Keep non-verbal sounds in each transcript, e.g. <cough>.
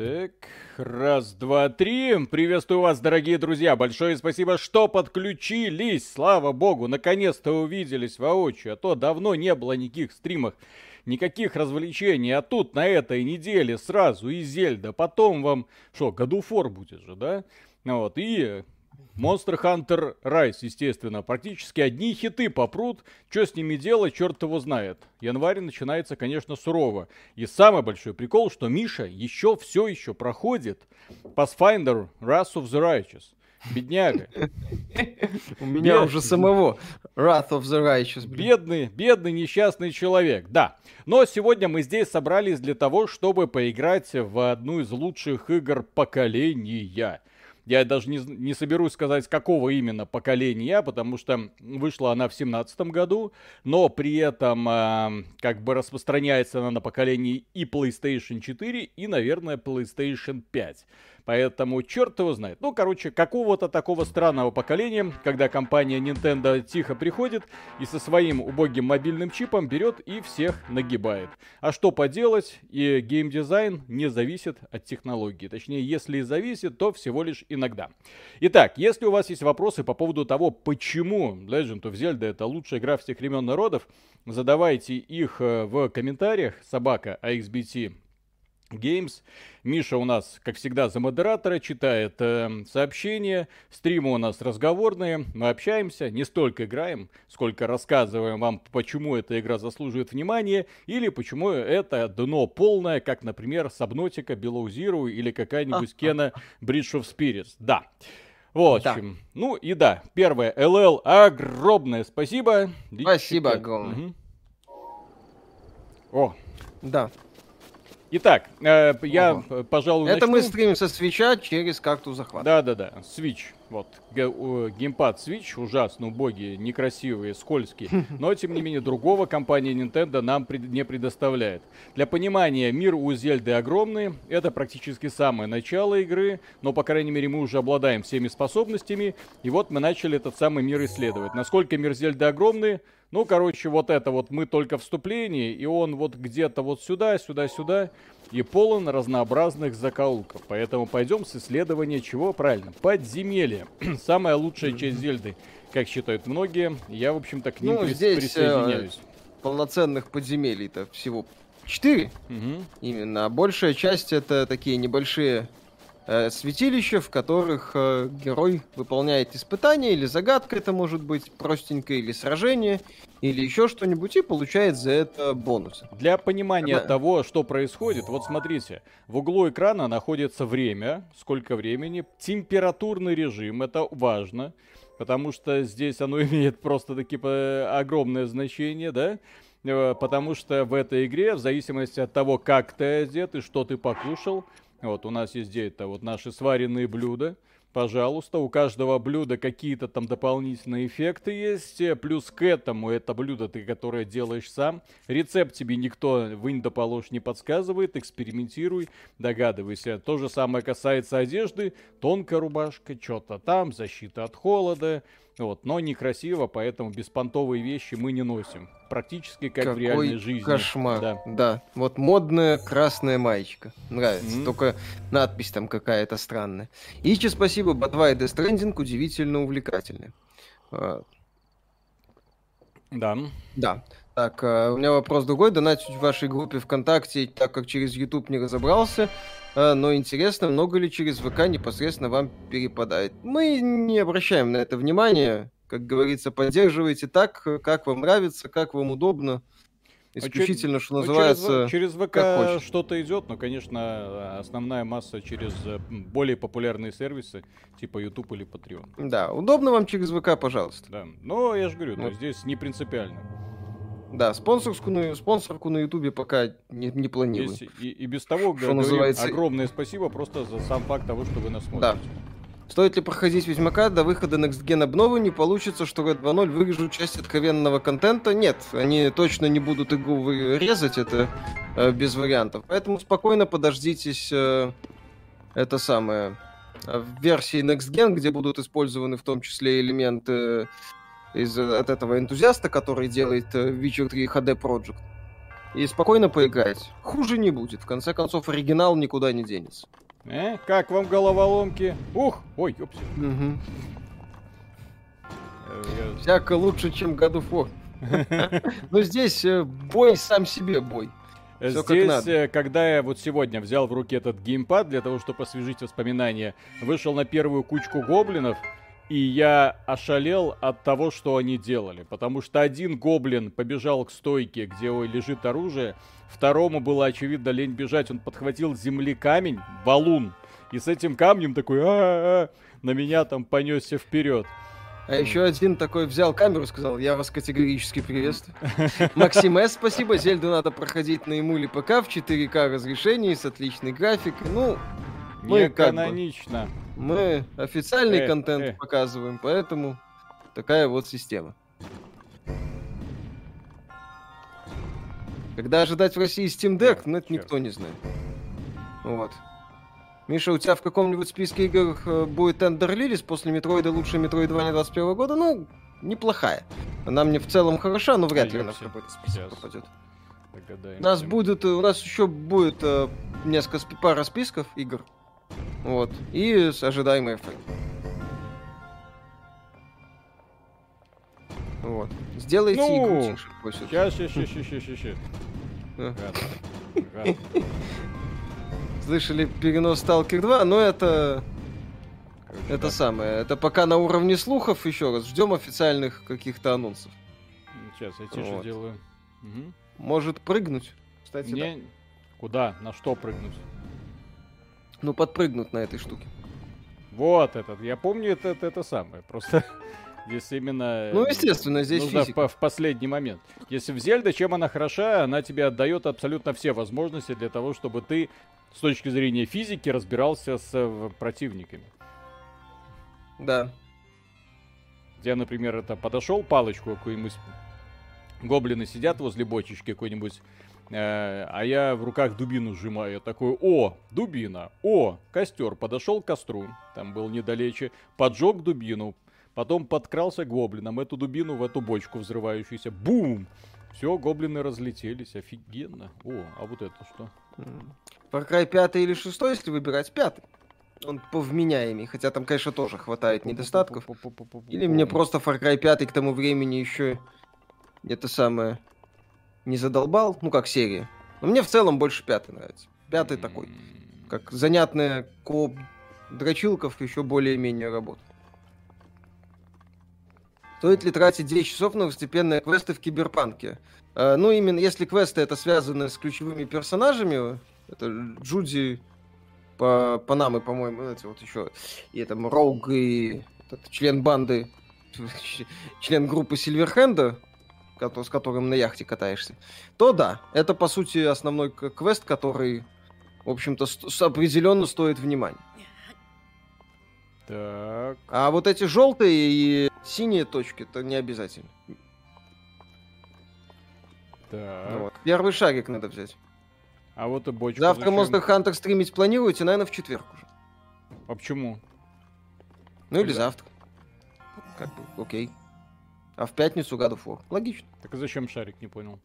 Так, раз, два, три. Приветствую вас, дорогие друзья. Большое спасибо, что подключились. Слава богу, наконец-то увиделись воочию. А то давно не было никаких стримов, никаких развлечений. А тут на этой неделе сразу и Зельда. Потом вам, что, году фор будет же, да? Вот, и Monster Hunter Rise, естественно. Практически одни хиты попрут. Что с ними делать, черт его знает. Январь начинается, конечно, сурово. И самый большой прикол, что Миша еще все еще проходит Pathfinder Wrath of the Righteous. Бедняга. У меня уже самого Wrath of the Righteous. Бедный, бедный, несчастный человек, да. Но сегодня мы здесь собрались для того, чтобы поиграть в одну из лучших игр поколения. Я даже не, не соберусь сказать, какого именно поколения, потому что вышла она в семнадцатом году, но при этом э, как бы распространяется она на поколении и PlayStation 4, и, наверное, PlayStation 5. Поэтому черт его знает. Ну, короче, какого-то такого странного поколения, когда компания Nintendo тихо приходит и со своим убогим мобильным чипом берет и всех нагибает. А что поделать, и геймдизайн не зависит от технологии. Точнее, если и зависит, то всего лишь иногда. Итак, если у вас есть вопросы по поводу того, почему Legend of Zelda это лучшая игра всех времен народов, задавайте их э, в комментариях собака AXBT Games. Миша у нас, как всегда, за модератора, читает э, сообщения. Стримы у нас разговорные. Мы общаемся, не столько играем, сколько рассказываем вам, почему эта игра заслуживает внимания, или почему это дно полное, как, например, Сабнотика, Below Zero или какая-нибудь <laughs> Кена Bridge of Spirits. Да. В общем, да. ну и да, первое, ЛЛ, огромное спасибо. Спасибо огромное. Угу. О. Да. Итак, э, я, ага. пожалуй, Это начну. мы стримим со свеча через карту захвата. Да-да-да, Switch. Вот, геймпад Switch ужасно, убогие, некрасивые, скользкие. <laughs> Но, тем не менее, другого компания Nintendo нам пред, не предоставляет. Для понимания, мир у Зельды огромный. Это практически самое начало игры. Но, по крайней мере, мы уже обладаем всеми способностями. И вот мы начали этот самый мир исследовать. Насколько мир Зельды огромный, ну, короче, вот это вот мы только вступление, и он вот где-то вот сюда, сюда, сюда, и полон разнообразных закоулков. Поэтому пойдем с исследования чего? Правильно, подземелья. <clears throat> Самая лучшая часть Зельды, как считают многие. Я, в общем-то, к ним ну, прис- здесь, э, присоединяюсь. Э, полноценных подземелий-то всего четыре. Угу. Именно. А большая часть это такие небольшие святилища, в которых э, герой выполняет испытания или загадка, это может быть простенькое, или сражение, или еще что-нибудь, и получает за это бонусы. Для понимания да. того, что происходит, вот смотрите, в углу экрана находится время, сколько времени, температурный режим, это важно, потому что здесь оно <laughs> имеет просто-таки огромное значение, да? Э, потому что в этой игре, в зависимости от того, как ты одет и что ты покушал, вот у нас есть где-то вот наши сваренные блюда. Пожалуйста, у каждого блюда какие-то там дополнительные эффекты есть. Плюс к этому это блюдо ты, которое делаешь сам. Рецепт тебе никто вынь да положь не подсказывает. Экспериментируй, догадывайся. То же самое касается одежды. Тонкая рубашка, что-то там, защита от холода. Вот, но некрасиво, поэтому беспонтовые вещи мы не носим. Практически как Какой в реальной жизни. кошмар. Да. да. Вот модная красная маечка. Нравится. Mm-hmm. Только надпись там какая-то странная. Ичи, спасибо, Ботва и Stranding удивительно увлекательны. Да. Да. Так, э, у меня вопрос другой. Донатить в вашей группе ВКонтакте, так как через YouTube не разобрался. Э, но интересно, много ли через ВК непосредственно вам перепадает. Мы не обращаем на это внимания. Как говорится, поддерживайте так, как вам нравится, как вам удобно. Исключительно, а что ну, называется. Через, через ВК что-то идет, но, конечно, основная масса через э, более популярные сервисы, типа YouTube или Patreon. Да, удобно вам через ВК, пожалуйста. Да. Но я же говорю, вот. здесь не принципиально. Да, спонсорскую, спонсорку на Ютубе пока не, не планирую. Здесь и, и без того, что называется... огромное спасибо просто за сам факт того, что вы нас смотрите. Да. Стоит ли проходить Ведьмака до выхода Next Gen обновы, не получится, что Red 2.0 вырежут часть откровенного контента? Нет, они точно не будут игру резать, это э, без вариантов. Поэтому спокойно подождитесь э, это самое э, в версии Next Gen, где будут использованы в том числе элементы из, от этого энтузиаста, который делает э, Witcher 3 HD Project. и спокойно поиграть. Хуже не будет. В конце концов, оригинал никуда не денется. Э, как вам головоломки? Ух, ой, ёпси. Угу. Всяко лучше, чем of War. <laughs> Но здесь э, бой сам себе бой. Всё Здесь, э, когда я вот сегодня взял в руки этот геймпад для того, чтобы освежить воспоминания, вышел на первую кучку гоблинов, и я ошалел от того, что они делали. Потому что один гоблин побежал к стойке, где лежит оружие, второму было очевидно лень бежать, он подхватил земли камень, валун, и с этим камнем такой а -а -а", на меня там понесся вперед. А еще один такой взял камеру и сказал, я вас категорически приветствую. <laughs> Максим С, спасибо. Зельду надо проходить на эмуле ПК в 4К разрешении с отличной графикой. Ну, мы Не канонично. Бы, мы официальный э, контент э. показываем, поэтому такая вот система. Когда ожидать в России Steam Deck, ну это никто не знает. Вот. Миша, у тебя в каком-нибудь списке игр э, будет Ender Lilies после Metroid а лучшая Метроидвания 21 года? Ну, неплохая. Она мне в целом хороша, но вряд ли она в какой-то список попадет. У нас будет, у нас еще будет э, несколько пара списков игр. Вот. И с ожидаемой фейм. Вот. Сделайте ну, игру тише. Сейчас, сейчас, сейчас, сейчас, сейчас. слышали перенос Stalker 2, но это... Короче, это да. самое. Это пока на уровне слухов, еще раз. Ждем официальных каких-то анонсов. Сейчас, я тише вот. делаю. Угу. Может прыгнуть? Кстати, да. Куда? На что прыгнуть? Ну, подпрыгнуть на этой штуке. Вот этот. Я помню это, это, это самое. Просто <laughs> Здесь именно... Ну, естественно, здесь нужно физика. В, в последний момент. Если в Зельда, чем она хороша, она тебе отдает абсолютно все возможности для того, чтобы ты с точки зрения физики разбирался с э, противниками. Да. Я, например, это подошел, палочку какую-нибудь, гоблины сидят возле бочечки какой-нибудь, э, а я в руках дубину сжимаю. Я такой, о, дубина, о, костер. Подошел к костру, там был недалече, поджег дубину, потом подкрался к гоблинам, эту дубину в эту бочку взрывающуюся, бум! Все, гоблины разлетелись, офигенно. О, а вот это что? Far Cry 5 или 6, если выбирать 5. Он повменяемый, хотя там, конечно, тоже хватает недостатков. Или мне просто Far Cry 5 к тому времени еще это самое не задолбал, ну как серия. Но мне в целом больше пятый нравится. Пятый такой, как занятная кооп дрочилков еще более-менее работает. Стоит ли тратить 10 часов на постепенные квесты в Киберпанке? Э, ну, именно если квесты это связаны с ключевыми персонажами, это Джуди, по Панамы, по-моему, эти вот еще, и там Роуг, и этот член банды, <laughs> член группы Сильверхенда, с которым на яхте катаешься, то да, это, по сути, основной квест, который, в общем-то, определенно стоит внимания. Так. А вот эти желтые и синие точки, это не обязательно. Так. Вот. Первый шарик надо взять. А вот и бочку Завтра зачем? Monster Hunter стримить планируете, наверное, в четверг уже. А почему? Ну Когда? или завтра. Как бы, окей. А в пятницу God of War. Логично. Так а зачем шарик, не понял?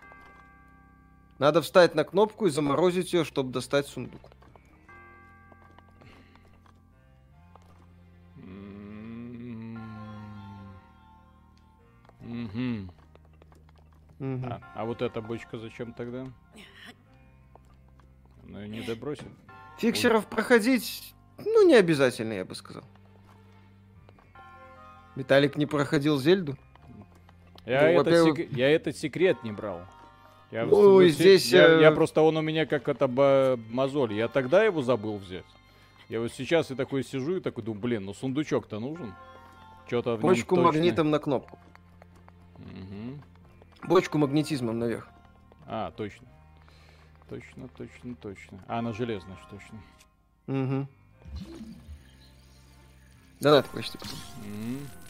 Надо встать на кнопку и заморозить ее, чтобы достать сундук. Угу. Угу. А, а вот эта бочка зачем тогда? Ну и не добросит. Фиксеров проходить, ну, не обязательно, я бы сказал. Виталик не проходил Зельду? Я, ну, этот, сек... я этот секрет не брал. Я, ну, ну, здесь... Я, я э, просто, он у меня как это мозоль. Я тогда его забыл взять. Я вот сейчас и такой сижу и такой думаю, блин, ну сундучок-то нужен. Что-то Почку магнитом на кнопку. Угу. Бочку магнетизмом наверх. А, точно. Точно, точно, точно. А, она железная, что точно. Угу. Да, да, почти. Угу.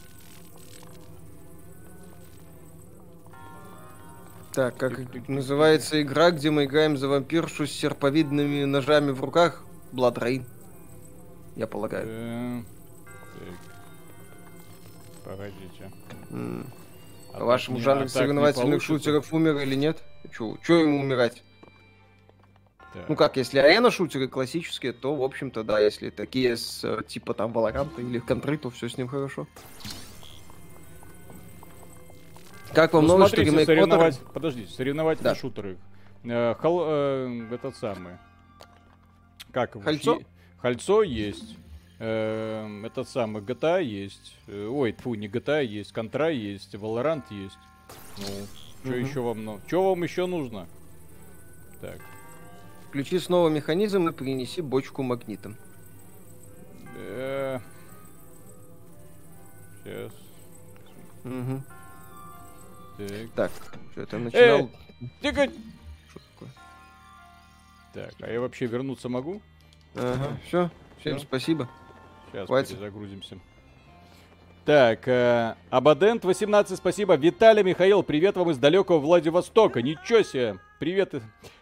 Так, как называется игра, где мы играем за вампиршу с серповидными ножами в руках? Blood Rain. Я полагаю. Погодите. А Вашему жанру соревновательных шутеров умер или нет? Чего ему умирать? Так. Ну как, если арена шутеры классические, то, в общем-то, да, если такие с э, типа там Valorant или контры, то все с ним хорошо. Как вам ну, новость, что ремейк соревновать... Поттер... Подождите, соревновательные да. шутеры. Э, хол... э, этот самый. Как Хальцо? Хальцо есть. Э, этот самый GTA есть. Э, ой, фу, не GTA есть. Контра есть. Valorant есть. Ну, что угу. еще вам нужно? Что вам еще нужно? Так. Включи снова механизм и принеси бочку магнитом. Э... Сейчас. Угу. Так. Что это начинал? Э, тихо! Что такое? Так, а я вообще вернуться могу? Ага, все. Всем все? спасибо. Сейчас Хватит. загрузимся. Так, э, Абадент 18, спасибо. Виталий Михаил, привет вам из далекого Владивостока. Ничего себе. Привет.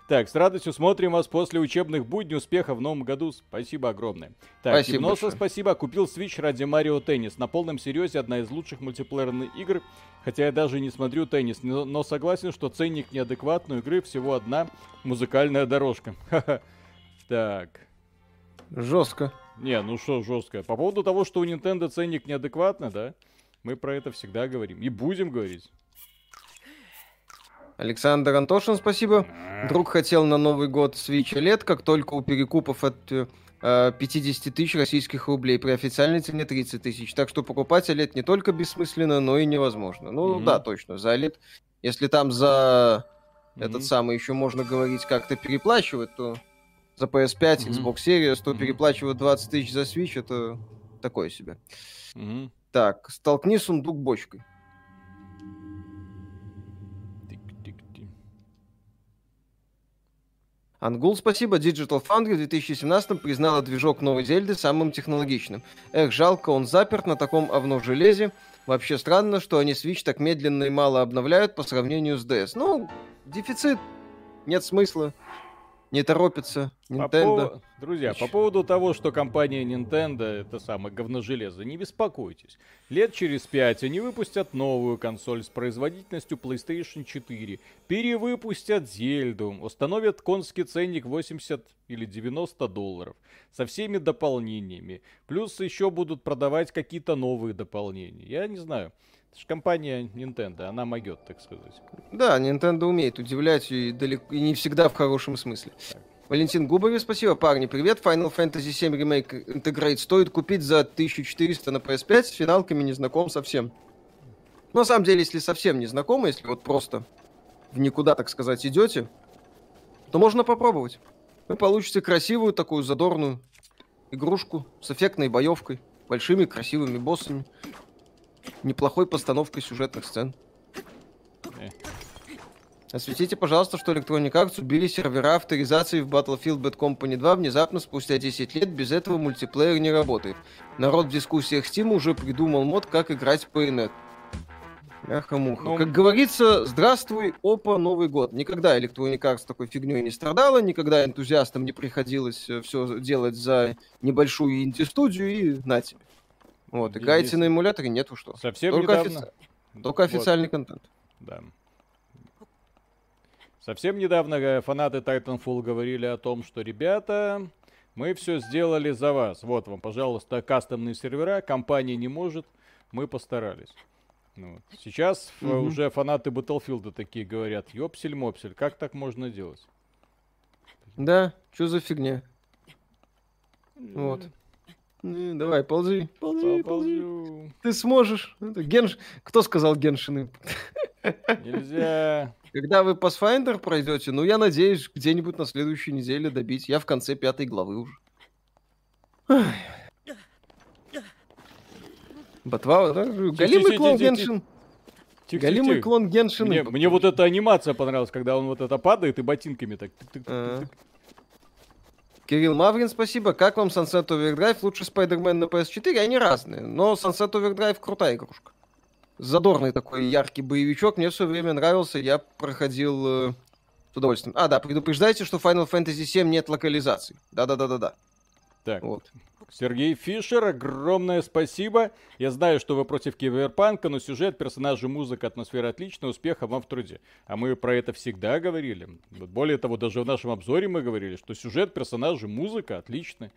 Так, с радостью смотрим вас после учебных будней. Успеха в новом году. Спасибо огромное. Так, спасибо Гипноса, спасибо. Купил Switch ради Марио Теннис. На полном серьезе одна из лучших мультиплеерных игр. Хотя я даже не смотрю теннис, но, но согласен, что ценник неадекватной игры всего одна музыкальная дорожка. <laughs> Так. Жестко. Не, ну что жестко. По поводу того, что у Nintendo ценник неадекватный, да, мы про это всегда говорим. И будем говорить. Александр Антошин, спасибо. Друг хотел на Новый год Switch лет, как только у перекупов от э, 50 тысяч российских рублей, при официальной цене 30 тысяч. Так что покупать OLED не только бессмысленно, но и невозможно. Ну mm-hmm. да, точно, за OLED. Если там за mm-hmm. этот самый еще можно говорить как-то переплачивать, то за PS5, mm-hmm. Xbox Series, то mm-hmm. переплачивать 20 тысяч за Switch, это такое себе. Mm-hmm. Так, столкни сундук бочкой. Ангул, спасибо. Digital Foundry в 2017 признала движок новой Зельды самым технологичным. Эх, жалко, он заперт на таком овно железе. Вообще странно, что они Switch так медленно и мало обновляют по сравнению с DS. Ну, дефицит, нет смысла не торопится Nintendo. По пов... Друзья, по поводу того, что компания Nintendo это самое говножелезо, не беспокойтесь. Лет через пять они выпустят новую консоль с производительностью PlayStation 4, перевыпустят Зельду, установят конский ценник 80 или 90 долларов со всеми дополнениями. Плюс еще будут продавать какие-то новые дополнения. Я не знаю. Это же компания Nintendo, она могет, так сказать. Да, Nintendo умеет удивлять и, далеко, и не всегда в хорошем смысле. Так. Валентин Губарев, спасибо, парни, привет. Final Fantasy VII Remake Integrate стоит купить за 1400 на PS5, с финалками не знаком совсем. Но на самом деле, если совсем не знакомы, если вот просто в никуда, так сказать, идете, то можно попробовать. Вы получите красивую такую задорную игрушку с эффектной боевкой, большими красивыми боссами неплохой постановкой сюжетных сцен. Э. Осветите, пожалуйста, что Electronic Arts убили сервера авторизации в Battlefield Bad Company 2 внезапно спустя 10 лет. Без этого мультиплеер не работает. Народ в дискуссиях Steam уже придумал мод, как играть по инет. Мяха-муха. Ну... Как говорится, здравствуй, опа, Новый год. Никогда Electronic Arts такой фигней не страдала, никогда энтузиастам не приходилось э, все делать за небольшую инди-студию и на тебе. Вот, играете на эмуляторе, нету что. Совсем Только, недавно... офици... Только официальный вот. контент. Да. Совсем недавно э, фанаты Titanfall говорили о том, что, ребята, мы все сделали за вас. Вот вам, пожалуйста, кастомные сервера, компания не может, мы постарались. Ну, вот. Сейчас mm-hmm. уже фанаты Battlefield такие говорят, ёпсель-мопсель, как так можно делать? Да, что за фигня? Вот. Ну, давай, ползи, ползи, ползи. Ты сможешь. Это Генш... Кто сказал Геншины? Нельзя. Когда вы Pathfinder пройдете, ну, я надеюсь, где-нибудь на следующей неделе добить. Я в конце пятой главы уже. Ботва, да? Галимый клон Геншин. Галимый клон Геншин. Мне, мне вот эта анимация понравилась, когда он вот это падает и ботинками так. Кирилл Маврин, спасибо. Как вам Sunset Overdrive? Лучше Spider-Man на PS4? Они разные, но Sunset Overdrive крутая игрушка. Задорный такой яркий боевичок. Мне все время нравился. Я проходил э, с удовольствием. А, да, предупреждайте, что Final Fantasy VII нет локализации. Да-да-да-да-да. Так, вот. Сергей Фишер, огромное спасибо. Я знаю, что вы против киберпанка, но сюжет, персонажи, музыка, атмосфера отличная, успеха вам в труде. А мы про это всегда говорили. Более того, даже в нашем обзоре мы говорили, что сюжет, персонажи, музыка отличны.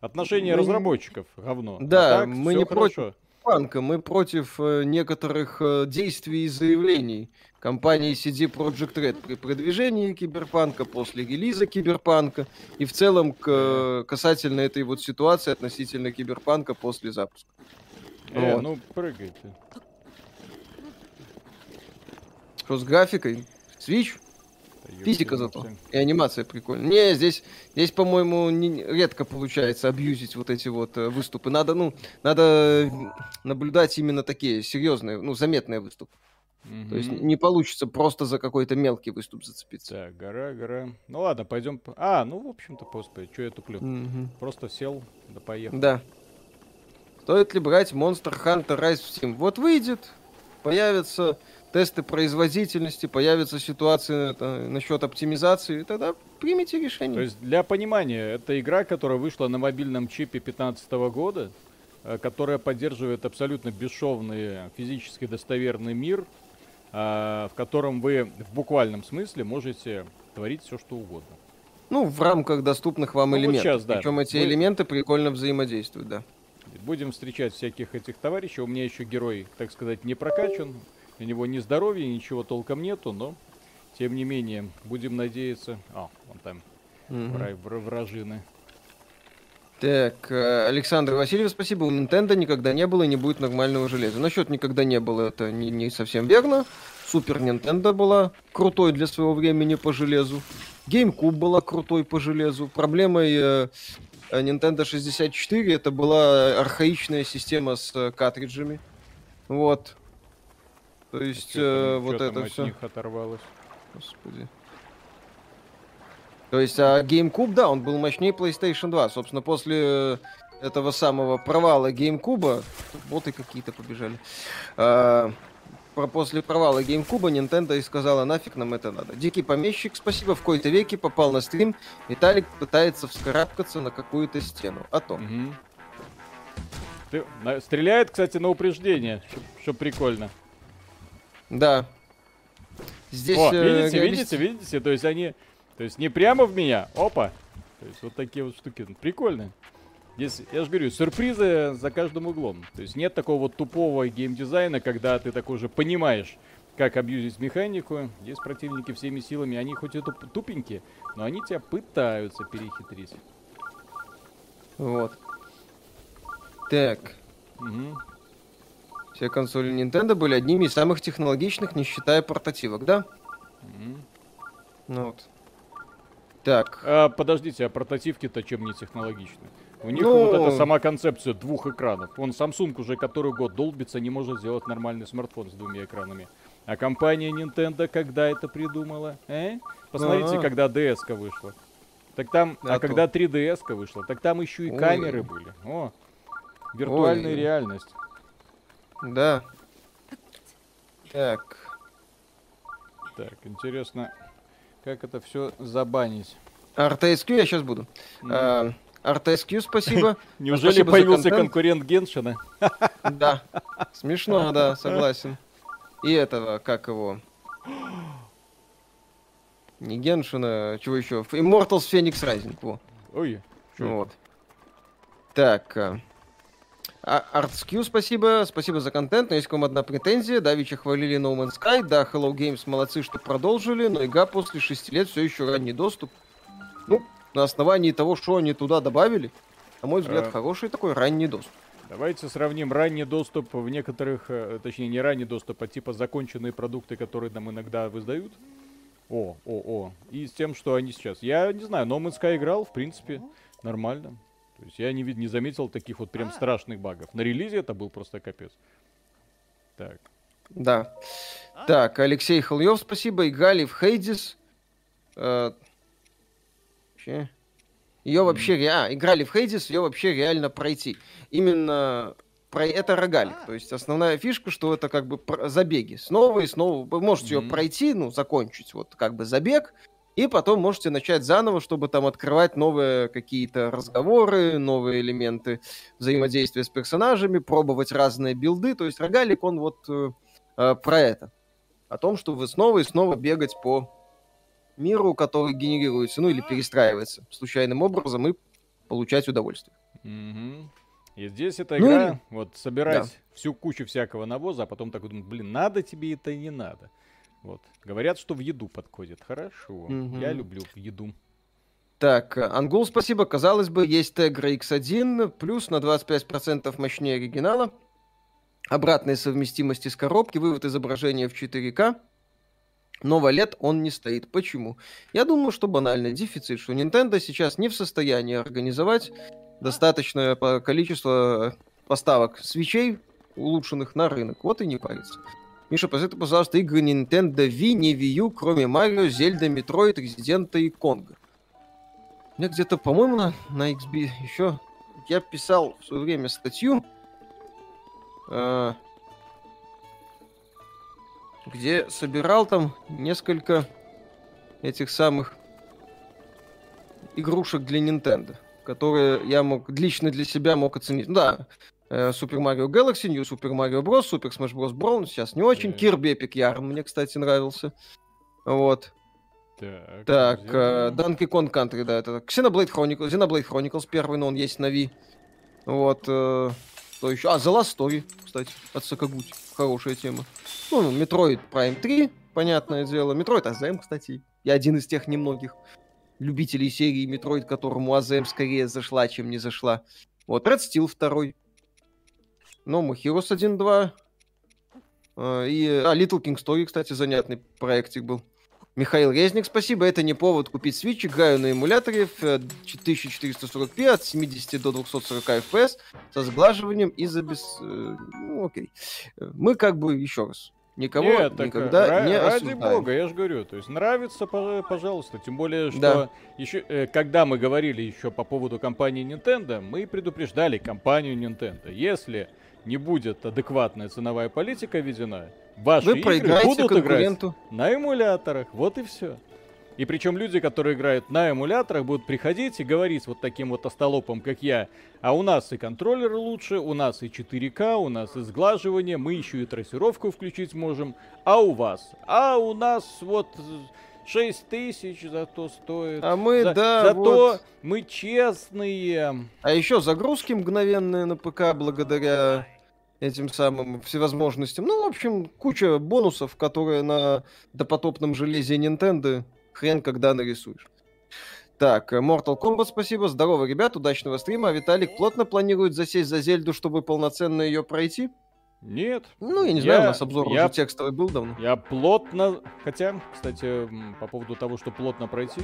Отношения мы... разработчиков говно. Да, а так, мы не хорошо. против киберпанка, мы против э, некоторых э, действий и заявлений компании CD Projekt Red при продвижении киберпанка, после релиза киберпанка и в целом к, касательно этой вот ситуации относительно киберпанка после запуска. Э, вот. ну прыгай ты. Что с графикой? Switch? Физика зато. И анимация прикольная. Не, здесь, здесь по-моему, не, редко получается абьюзить вот эти вот э, выступы. Надо, ну, надо наблюдать именно такие серьезные, ну, заметные выступы. Угу. То есть не получится просто за какой-то мелкий выступ зацепиться. Так, гора, гора. Ну ладно, пойдем. А, ну, в общем-то, господи, что я туплю? Угу. Просто сел, да поехал. Да. Стоит ли брать Monster Hunter Rise в Steam? Вот выйдет, появятся тесты производительности, появятся ситуации это, насчет оптимизации, и тогда примите решение. То есть для понимания, это игра, которая вышла на мобильном чипе 2015 года, э, которая поддерживает абсолютно бесшовный физически достоверный мир, в котором вы в буквальном смысле можете творить все, что угодно. Ну, в рамках доступных вам ну, элементов. Вот сейчас, да. Причем эти Вы... элементы прикольно взаимодействуют, да. Будем встречать всяких этих товарищей. У меня еще герой, так сказать, не прокачан. У него ни здоровья, ничего толком нету, но тем не менее, будем надеяться... А, вон там угу. вражины. Так, э, Александр Васильев, спасибо. У Nintendo никогда не было и не будет нормального железа. Насчет никогда не было, это не, не совсем верно. Супер Nintendo была крутой для своего времени по железу. GameCube была крутой по железу. Проблемой э, Nintendo 64 это была архаичная система с э, картриджами. Вот. То есть, э, вот это все. них оторвалось? Господи. То есть, а GameCube, да, он был мощнее PlayStation 2. Собственно, после э, этого самого провала GameCube, боты какие-то побежали. А, после провала GameCube Nintendo и сказала, нафиг нам это надо. Дикий помещик, спасибо, в какой-то веке попал на стрим. Виталик пытается вскарабкаться на какую-то стену. А то. Угу. Ты, на, стреляет, кстати, на упреждение, что прикольно. Да. Здесь, О, э, видите, э, видите, видите? То есть они, то есть не прямо в меня, опа. То есть вот такие вот штуки. Прикольно. Здесь, я же говорю, сюрпризы за каждым углом. То есть нет такого вот тупого геймдизайна, когда ты такой уже понимаешь, как абьюзить механику. Есть противники всеми силами, они хоть и тупенькие, но они тебя пытаются перехитрить. Вот. Так. Угу. Все консоли Nintendo были одними из самых технологичных, не считая портативок, да? Mm-hmm. Ну вот. Так. А, подождите, а портативки-то чем не технологичны? У них ну... вот эта сама концепция двух экранов. Он Samsung уже который год долбится, не может сделать нормальный смартфон с двумя экранами. А компания Nintendo когда это придумала? Э? Посмотрите, А-а-а. когда DS вышла. Так там, а, а когда 3DS вышла, так там еще и Ой. камеры были. О, виртуальная Ой. реальность. Да. Так. Так, интересно, как это все забанить? RTSQ я сейчас буду. Mm. RTSQ, спасибо. <laughs> Неужели спасибо появился конкурент Геншина? <laughs> Да. Смешно, <laughs> да, согласен. И этого, как его? Не Геншина, чего еще? Immortals Phoenix Rising. Во. Ой. Вот. Так. А, ArtSQ, спасибо. Спасибо за контент. Но есть к вам одна претензия. Давича хвалили No Man's Sky. Да, Hello Games молодцы, что продолжили, но игра после шести лет все еще ранний доступ. Ну, на основании того, что они туда добавили, на мой взгляд, а... хороший такой ранний доступ. Давайте сравним ранний доступ в некоторых, э, точнее не ранний доступ, а типа законченные продукты, которые нам иногда выдают. О, о, о. И с тем, что они сейчас. Я не знаю, No Man's Sky играл, в принципе, нормально. То есть я не, не заметил таких вот прям а. страшных багов. На релизе это был просто капец. Так. Да. А? Так, Алексей Хольев, спасибо. Играли в Хейдис. Э, ее вообще реально... Играли в Хейдис, ее вообще реально пройти. Именно про это рогалик. А. То есть основная фишка, что это как бы забеги. Снова и снова. Вы можете mm-hmm. ее пройти, ну, закончить. Вот как бы забег, и потом можете начать заново, чтобы там открывать новые какие-то разговоры, новые элементы взаимодействия с персонажами, пробовать разные билды. То есть рогалик, он вот э, э, про это. О том, что вы снова и снова бегать по миру, который генерируется, ну или перестраивается случайным образом и получать удовольствие. Угу. И здесь эта ну игра, или... вот собирать да. всю кучу всякого навоза, а потом такой думать, блин, надо тебе это и не надо. Вот. Говорят, что в еду подходит. Хорошо. Угу. Я люблю в еду. Так, Ангул, спасибо. Казалось бы, есть Tegra X1, плюс на 25% мощнее оригинала. Обратная совместимость из коробки, вывод изображения в 4К. Но в OLED он не стоит. Почему? Я думаю, что банальный дефицит, что Nintendo сейчас не в состоянии организовать достаточное количество поставок Switch ей, улучшенных на рынок. Вот и не парится. Миша, посоветуй, пожалуйста, игры Nintendo Wii, не Wii U, кроме Марио, Zelda, Metroid, Resident а и Конга. У меня где-то, по-моему, на, на XB еще... Я писал в свое время статью, э, где собирал там несколько этих самых игрушек для Nintendo, которые я мог лично для себя мог оценить. Ну да, Super Mario Galaxy, New Super Mario Bros, Super Smash Bros. Brawl, сейчас не очень. Kirby Epic Yarn мне, кстати, нравился. Вот. Так, так э, Donkey Kong Country, да, это Xenoblade Chronicles, Xenoblade Chronicles первый, но он есть на Wii. Вот, э, что еще? А, The Last Story, кстати, от Сакагути. Хорошая тема. Ну, Metroid Prime 3, понятное дело. Metroid AZM, кстати. Я один из тех немногих любителей серии Metroid, которому AZM скорее зашла, чем не зашла. Вот, Red Steel 2. No Heroes 1.2. И, а, Little King Story, кстати, занятный проектик был. Михаил Резник, спасибо. Это не повод купить Switch. Играю на эмуляторе в 1440p от 70 до 240 FPS со сглаживанием и за без... Э, ну, окей. Мы как бы, еще раз, никого Нет, никогда так, не ради осуждаем. бога, я же говорю, то есть нравится, пожалуйста, тем более, что да. еще, э, когда мы говорили еще по поводу компании Nintendo, мы предупреждали компанию Nintendo, если не будет адекватная ценовая политика введена, ваши Вы игры будут играть на эмуляторах. Вот и все. И причем люди, которые играют на эмуляторах, будут приходить и говорить вот таким вот остолопом, как я, а у нас и контроллер лучше, у нас и 4К, у нас и сглаживание, мы еще и трассировку включить можем, а у вас? А у нас вот 6 тысяч зато стоит. А мы, за, да, Зато вот. мы честные. А еще загрузки мгновенные на ПК благодаря этим самым всевозможностям. Ну, в общем, куча бонусов, которые на допотопном железе Nintendo хрен когда нарисуешь. Так, Mortal Kombat, спасибо. Здорово, ребят, удачного стрима. Виталик плотно планирует засесть за Зельду, чтобы полноценно ее пройти? Нет. Ну, я не знаю, у нас обзор я, уже текстовый был давно. Я плотно... Хотя, кстати, по поводу того, что плотно пройти,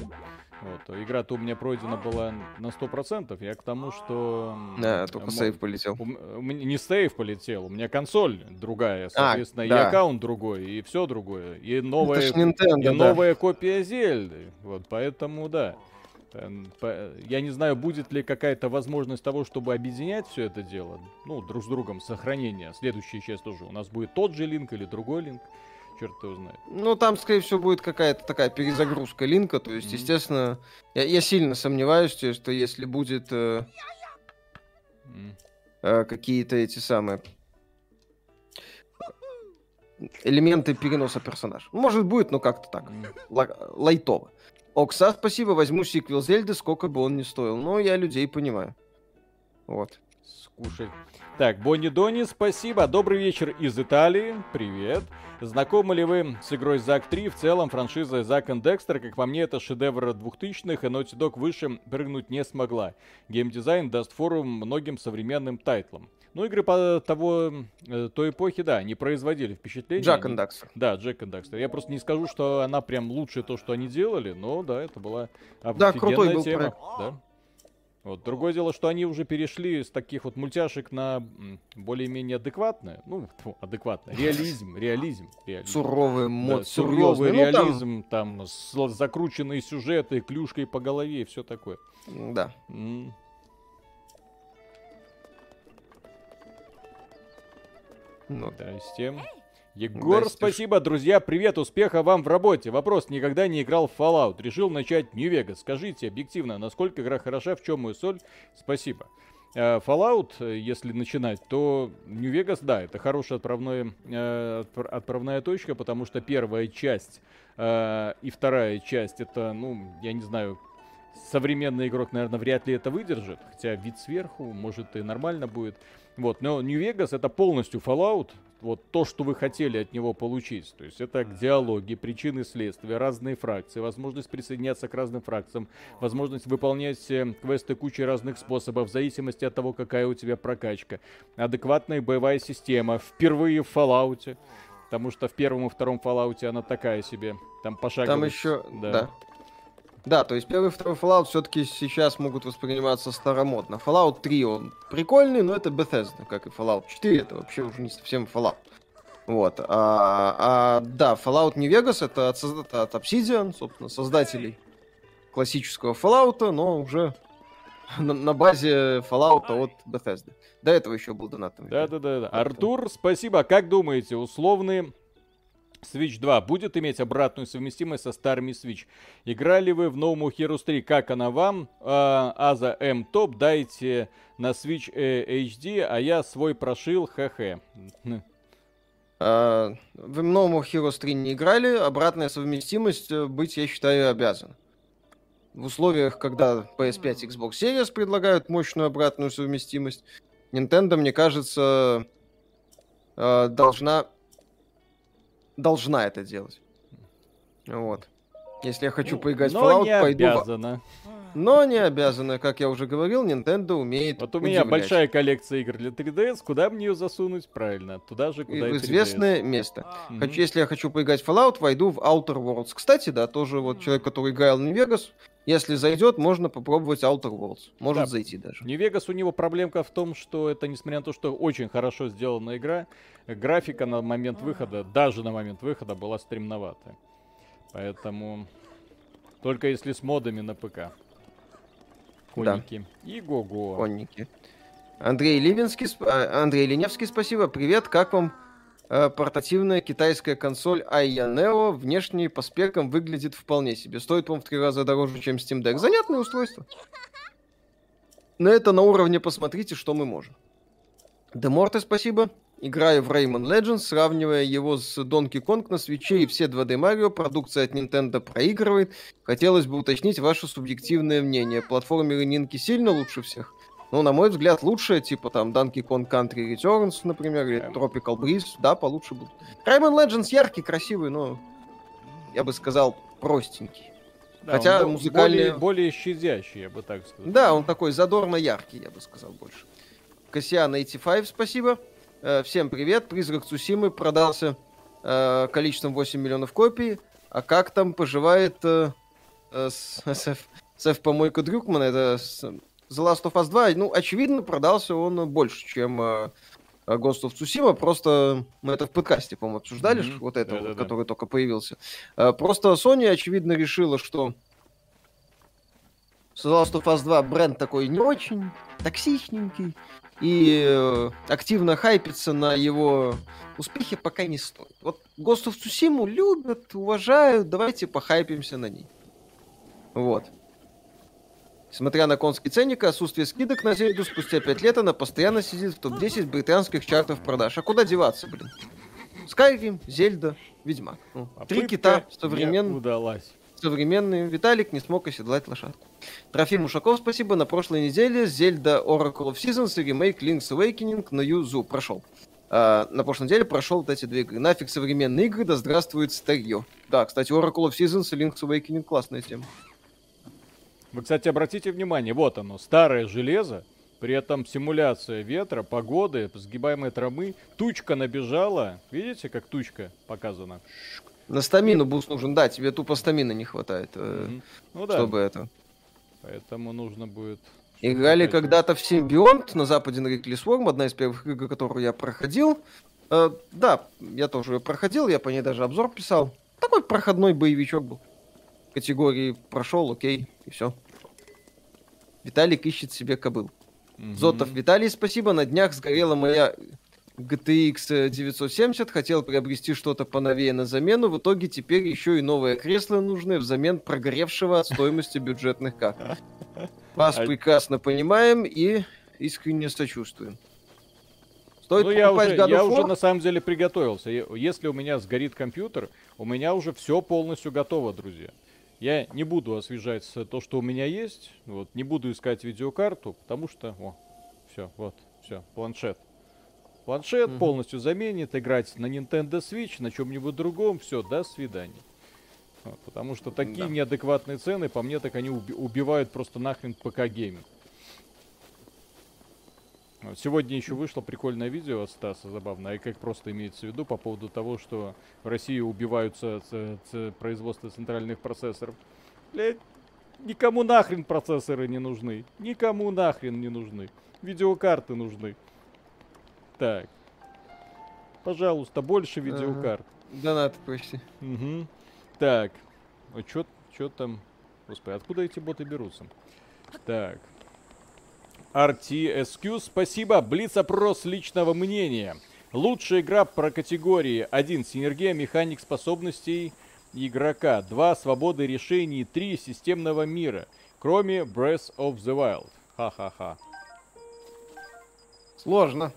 вот, игра-то у меня пройдена была на 100%. Я к тому, что... Да, только мо... сейв полетел. У... Не сейв полетел, у меня консоль другая, а, соответственно, а, и да. аккаунт другой, и все другое. И новая, Nintendo, и да. новая копия Зельды. Вот, поэтому, да. Я не знаю, будет ли какая-то возможность того, чтобы объединять все это дело. Ну, друг с другом, сохранение. Следующая часть тоже. У нас будет тот же линк или другой линк черт его знает. Ну, там, скорее всего, будет какая-то такая перезагрузка линка. То есть, mm-hmm. естественно, я, я сильно сомневаюсь, что если будет э, mm. э, какие-то эти самые элементы переноса персонажа. Может, будет, но как-то так. Mm. Ла- лайтово. Окса, спасибо, возьму сиквел Зельды, сколько бы он ни стоил. Но я людей понимаю. Вот. Скушай. Так, Бонни Дони, спасибо. Добрый вечер из Италии. Привет. Знакомы ли вы с игрой Зак 3? В целом, франшиза Зак и Декстер, как по мне, это шедевр 2000-х, и Naughty Dog выше прыгнуть не смогла. Геймдизайн даст фору многим современным тайтлам. Ну, игры по того, э, той эпохи, да, не производили впечатления. Джек и Декстер. Да, Джек и Декстер. Я просто не скажу, что она прям лучше то, что они делали, но да, это была да, крутой был тема. Проект. Да. Вот. Другое дело, что они уже перешли с таких вот мультяшек на более-менее адекватное. Ну, адекватное. Реализм, реализм, реализм. Суровый мод, да, суровый реализм, ну, там... там с, закрученные сюжеты, клюшкой по голове и все такое. Да. Ну. Да, с тем. Егор, Да, спасибо, друзья, привет, успеха вам в работе. Вопрос, никогда не играл в Fallout, решил начать New Vegas. Скажите объективно, насколько игра хороша, в чем ее соль? Спасибо. Э, Fallout, э, если начинать, то New Vegas, да, это хорошая отправной, э, отпр- отправная точка, потому что первая часть и вторая часть, это, ну, я не знаю, современный игрок, наверное, вряд ли это выдержит, хотя вид сверху, может, и нормально будет. Вот, но New Vegas это полностью Fallout, вот то, что вы хотели от него получить. То есть это диалоги, причины следствия, разные фракции, возможность присоединяться к разным фракциям, возможность выполнять э, квесты кучей разных способов, в зависимости от того, какая у тебя прокачка. Адекватная боевая система, впервые в Fallout. Потому что в первом и втором Fallout она такая себе. Там пошагово. Там еще, да. да. Да. то есть первый и второй Fallout все-таки сейчас могут восприниматься старомодно. Fallout 3 он прикольный, но это Bethesda, как и Fallout 4, это вообще уже не совсем Fallout. Вот. А, а, да, Fallout New Vegas это от, это от Obsidian, собственно, создателей классического Fallout, но уже <laughs> на, на базе Fallout от Bethesda. До этого еще был донатом. Да, да, да, да. Артур, спасибо. Как думаете, условный Switch 2 будет иметь обратную совместимость со старыми Switch? Играли вы в новому Heroes 3? Как она вам? А, Аза М топ дайте на Switch э, HD, а я свой прошил, хе-хе. А, в новому Heroes 3 не играли, обратная совместимость э, быть, я считаю, обязана. В условиях, когда PS5 и Xbox Series предлагают мощную обратную совместимость, Nintendo, мне кажется, э, должна должна это делать. Вот. Если я хочу Ну, поиграть в Fallout, не пойду обязана. Но не обязана, как я уже говорил, Nintendo умеет Вот у меня удивлять. большая коллекция игр для 3DS. Куда мне ее засунуть? Правильно, туда же, И куда и в 3DS. известное место. Мгм. Хочу, если я хочу поиграть в Fallout, войду в Outer Worlds. Кстати, да, тоже вот человек, который играл в Vegas, если зайдет, можно попробовать Outer Worlds. Может Да. зайти даже. New Vegas у него проблемка в том, что это, несмотря на то, что очень хорошо сделана игра, графика на момент выхода, даже на момент выхода, была стремноватая. Поэтому только если с модами на ПК. Да. Конники. И го-го. Конники. Андрей Ливинский, а, Андрей Леневский, спасибо. Привет, как вам э, портативная китайская консоль Aya Neo? Внешне по спекам выглядит вполне себе. Стоит, по-моему, в три раза дороже, чем Steam Deck. Занятное устройство. Но это на уровне посмотрите, что мы можем. Деморте, спасибо. Играю в Rayman Legends, сравнивая его с Donkey Kong на свече и все 2D Mario, продукция от Nintendo проигрывает. Хотелось бы уточнить ваше субъективное мнение. Платформеры Нинки сильно лучше всех? Ну, на мой взгляд, лучшие, типа там Donkey Kong Country Returns, например, или. Tropical Breeze, да, получше будут. Rayman Legends яркий, красивый, но я бы сказал, простенький. Да, хотя он музыкальные- Более, более щадящий, я бы так сказал. Да, он такой задорно яркий, я бы сказал больше. Кассиан 85, спасибо. Э, всем привет. Призрак Цусимы продался э, количеством 8 миллионов копий. А как там поживает э, с- <laughs> SF, SF помойка Дрюкмана? Это с- The Last of Us 2. Ну, очевидно, продался он больше, чем Ghost of Tsushima. Просто мы это в подкасте, по-моему, обсуждали, ш- вот это, вот, который только появился. Просто Sony, очевидно, решила, что The Last of Us 2 бренд такой не очень токсичненький, и э, активно хайпиться на его успехи пока не стоит. Вот Ghost of Tsushima любят, уважают, давайте похайпимся на ней. Вот. Смотря на конский ценник отсутствие скидок на Зельду, спустя 5 лет она постоянно сидит в топ-10 британских чартов продаж. А куда деваться, блин? Skyrim, Зельда, Ведьмак. Ну, три Попытка кита не современные удалась. современный Виталик не смог оседлать лошадку. Трофим Ушаков, спасибо. На прошлой неделе Зельда Oracle of Seasons и ремейк Link's Awakening на Юзу прошел. А, на прошлой неделе прошел вот эти две игры. Нафиг современные игры, да здравствует старье. Да, кстати, Oracle of Seasons и Link's Awakening классная тема. Вы, кстати, обратите внимание, вот оно, старое железо, при этом симуляция ветра, погоды, сгибаемые травы, тучка набежала. Видите, как тучка показана? На стамину boost нужен, да, тебе тупо стамина не хватает, Мгм. Ну да, чтобы это. Поэтому нужно будет... Играли когда-то в Симбионт на западе на Reckless Worm, одна из первых игр, которую я проходил. Э, да, я тоже ее проходил, я по ней даже обзор писал. Такой проходной боевичок был. Категории прошел, окей, и все. Виталик ищет себе кобыл. Мгм. Зотов Виталий, спасибо. На днях сгорела моя GTX 970, хотел приобрести что-то поновее на замену, в итоге теперь еще и новое кресло нужны взамен прогоревшего от стоимости бюджетных карт. <laughs> Вас а прекрасно понимаем и искренне сочувствуем. Стоит ну, я уже, я уже на самом деле приготовился. Если у меня сгорит компьютер, у меня уже все полностью готово, друзья. Я не буду освежать то, что у меня есть. Вот, не буду искать видеокарту, потому что... О, все, вот, все, планшет. Планшет угу. полностью заменит, играть на Nintendo Switch, на чем-нибудь другом, все, до свидания. Потому что такие да. неадекватные цены, по мне, так они уби- убивают просто нахрен ПК-гейминг. Сегодня еще вышло прикольное видео от Стаса, забавно, и как просто имеется в виду по поводу того, что в России убиваются ц- ц- производство центральных процессоров. Блять, никому нахрен процессоры не нужны. Никому нахрен не нужны. Видеокарты нужны. Так. Пожалуйста, больше видеокарт. Ага. Донат почти. Угу. Так. А чё, чё там? Господи, откуда эти боты берутся? Так. RTSQ, спасибо. Блиц-опрос личного мнения. Лучшая игра про категории 1. Синергия механик способностей игрока. 2. Свободы решений. 3. Системного мира. Кроме Breath of the Wild. Ха-ха-ха. Сложно.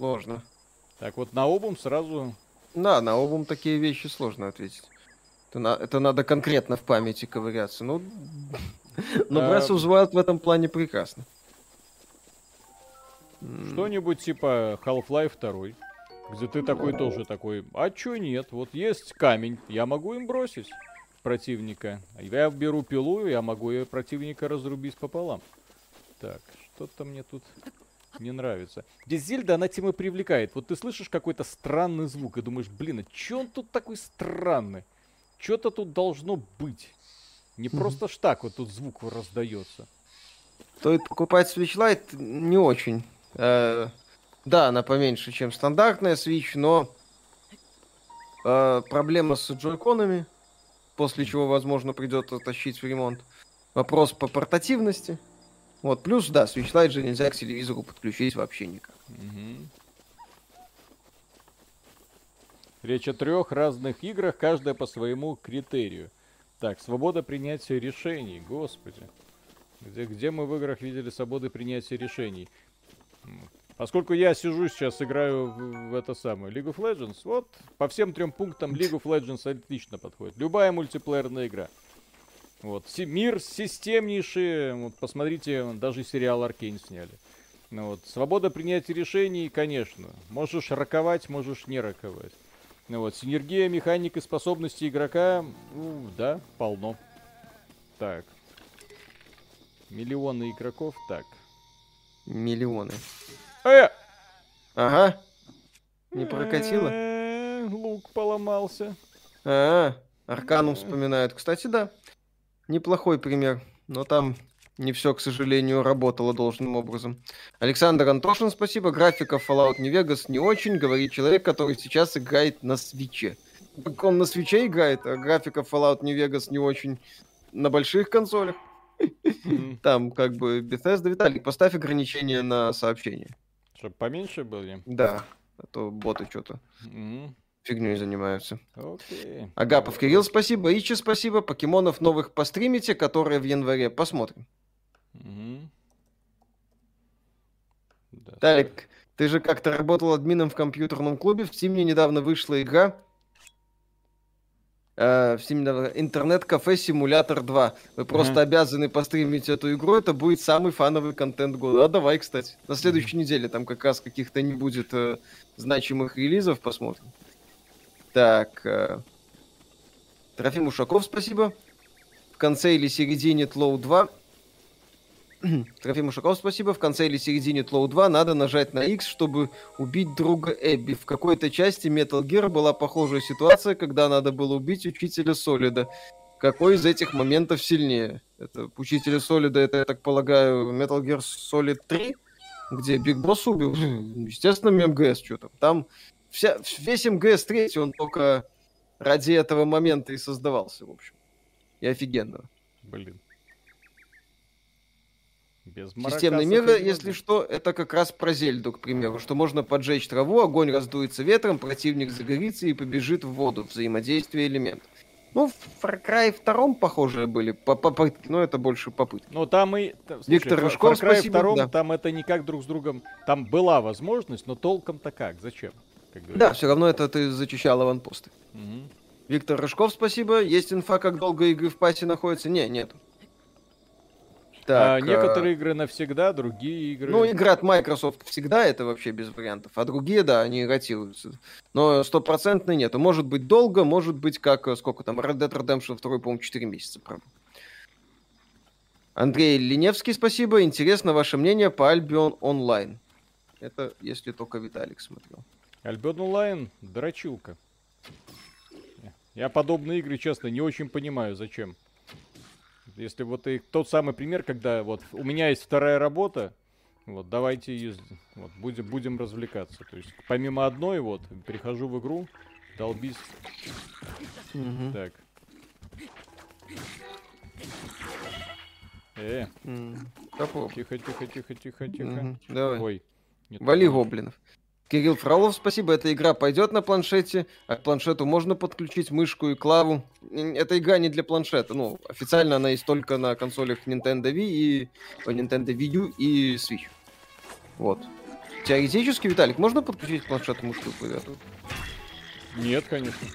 Сложно. Так вот на обум сразу... Да, на обум такие вещи сложно ответить. Это, на, это надо конкретно в памяти ковыряться. Ну, но Breath of the Wild в этом плане прекрасно. Что-нибудь типа Half-Life 2, где ты такой тоже такой, а чё нет, вот есть камень, я могу им бросить противника. Я беру пилу, я могу противника разрубить пополам. Так, что-то мне тут не нравится. Здесь Зельда, она тема привлекает. Вот ты слышишь какой-то странный звук и думаешь, блин, а чё он тут такой странный? Что-то тут должно быть. Не просто ж так вот тут звук раздается. Стоит покупать Switch Lite не очень. Э, да, она поменьше, чем стандартная Switch, но э, проблема с джойконами, после чего, возможно, придется тащить в ремонт. Вопрос по портативности – вот, плюс, да, Switch Lite же нельзя к телевизору подключить вообще никак. Угу. Речь о трех разных играх, каждая по своему критерию. Так, свобода принятия решений, господи. Где, где мы в играх видели свободы принятия решений? Поскольку я сижу сейчас, играю в, в это самое League of Legends, вот по всем трем пунктам League of Legends отлично подходит. Любая мультиплеерная игра. Вот. Мир системнейший. Вот, посмотрите, даже сериал Аркейн сняли. Ну, вот. Свобода принятия решений, конечно. Можешь раковать, можешь не раковать. Ну, вот. Синергия механик и способности игрока, ну, да, полно. Так. Миллионы игроков, так. Миллионы. Э! Ага. Не прокатило? Э, лук поломался. А, Арканум вспоминают. Кстати, да неплохой пример, но там не все, к сожалению, работало должным образом. Александр Антошин, спасибо. Графика Fallout New Vegas не очень, говорит человек, который сейчас играет на свече. Он на свече играет, а графика Fallout New Vegas не очень на больших консолях. <laughs> Там как бы Bethesda. Виталий, поставь ограничения на сообщения. Чтобы поменьше были? Да, а то боты что-то фигней занимаются. Окей. Агапов Кирилл, спасибо. Ичи, спасибо. Покемонов новых постримите, которые в январе. Посмотрим. Угу. Да, Талик, ты же как-то работал админом в компьютерном клубе. В Steam недавно вышла игра э, в Steam интернет-кафе Симулятор 2. Вы просто uh обязаны постримить эту игру. Это будет самый фановый контент года. А давай, кстати. На следующей uh неделе там как раз каких-то не будет э, значимых релизов. Посмотрим. Так. Э, Трофим Ушаков, спасибо. В конце или середине Тлоу 2. <clears throat> Трофим Ушаков, спасибо. В конце или середине Тлоу 2 надо нажать на X, чтобы убить друга Эбби. В какой-то части Metal Gear была похожая ситуация, когда надо было убить учителя Солида. Какой из этих моментов сильнее? Это учителя Солида, это, я так полагаю, Metal Gear Solid 3, где Биг Босс убил. <clears throat> Естественно, МГС, что там. Там вся, весь МГС-3, он только ради этого момента и создавался, в общем. И офигенно. Блин. Без Системные меры, если что, это как раз про Зельду, к примеру, что можно поджечь траву, огонь раздуется ветром, противник загорится и побежит в воду, взаимодействие элементов. Ну, в Far Cry 2 похожие были, попытки, но это больше попытки. Ну, там и... Слушай, Виктор Рыжков, Far Cry спасибо, 2, да. там это никак друг с другом... Там была возможность, но толком-то как? Зачем? Как да, все равно это ты зачищал аванпосты. Угу. Виктор Рыжков, спасибо. Есть инфа, как долго игры в пати находятся? Не, нет. Так, а, некоторые а... игры навсегда, другие игры... Ну, игра от Microsoft всегда, это вообще без вариантов. А другие, да, они ротируются. Но стопроцентно нет. Может быть долго, может быть как, э, сколько там, Red Dead Redemption 2, по-моему, 4 месяца, правда. Андрей Леневский, спасибо. Интересно ваше мнение по Albion Online. Это если только Виталик смотрел. Albion Online дрочилка. Я подобные игры, честно, не очень понимаю, зачем. Если вот и тот самый пример, когда вот у меня есть вторая работа, вот давайте ее, вот будем будем развлекаться. То есть помимо одной вот перехожу в игру, долбись. Угу. Так. Э. Mm. Тихо, тихо, тихо, тихо, тихо. Угу. Давай. Ой. Нет, Вали гоблинов. Кирилл Фролов, спасибо. Эта игра пойдет на планшете, а к планшету можно подключить мышку и клаву. Эта игра не для планшета. Ну, официально она есть только на консолях Nintendo Wii и Nintendo Wii U и Switch. Вот. Теоретически, Виталик, можно подключить к планшету мышку и клавиатуру? Нет, конечно.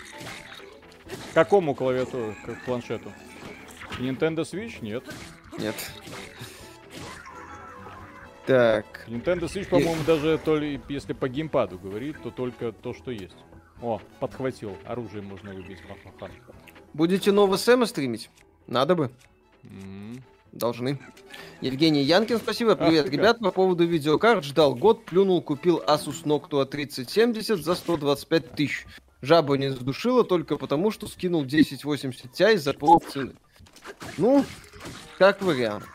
К какому клавиатуру, к планшету? Nintendo Switch? Нет. Нет. Так. Nintendo Switch, по-моему, И... даже то ли, если по геймпаду говорит, то только то, что есть. О, подхватил. Оружие можно выбить. Ха-ха-ха. Будете новый Сэма стримить? Надо бы. Mm-hmm. Должны. Евгений Янкин, спасибо. Привет, Ах, ребят. По поводу видеокарт ждал год, плюнул, купил Asus Noctua 3070 за 125 тысяч. Жаба не задушила только потому, что скинул 1080 Ti за пол цены. Ну, как вариант.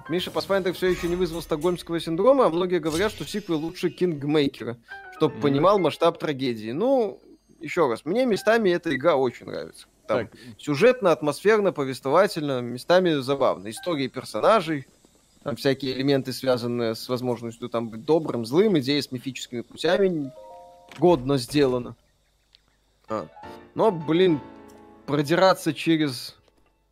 Вот Миша Pathfinder все еще не вызвал стокгольмского синдрома, а многие говорят, что сиквел лучше Kingmaker а, чтобы mm-hmm. понимал масштаб трагедии. Ну, еще раз, мне местами эта игра очень нравится. Там так. сюжетно, атмосферно, повествовательно, местами забавно. Истории персонажей, там всякие элементы, связанные с возможностью там быть добрым, злым, идеи с мифическими путями годно сделано. А. Но, блин, продираться через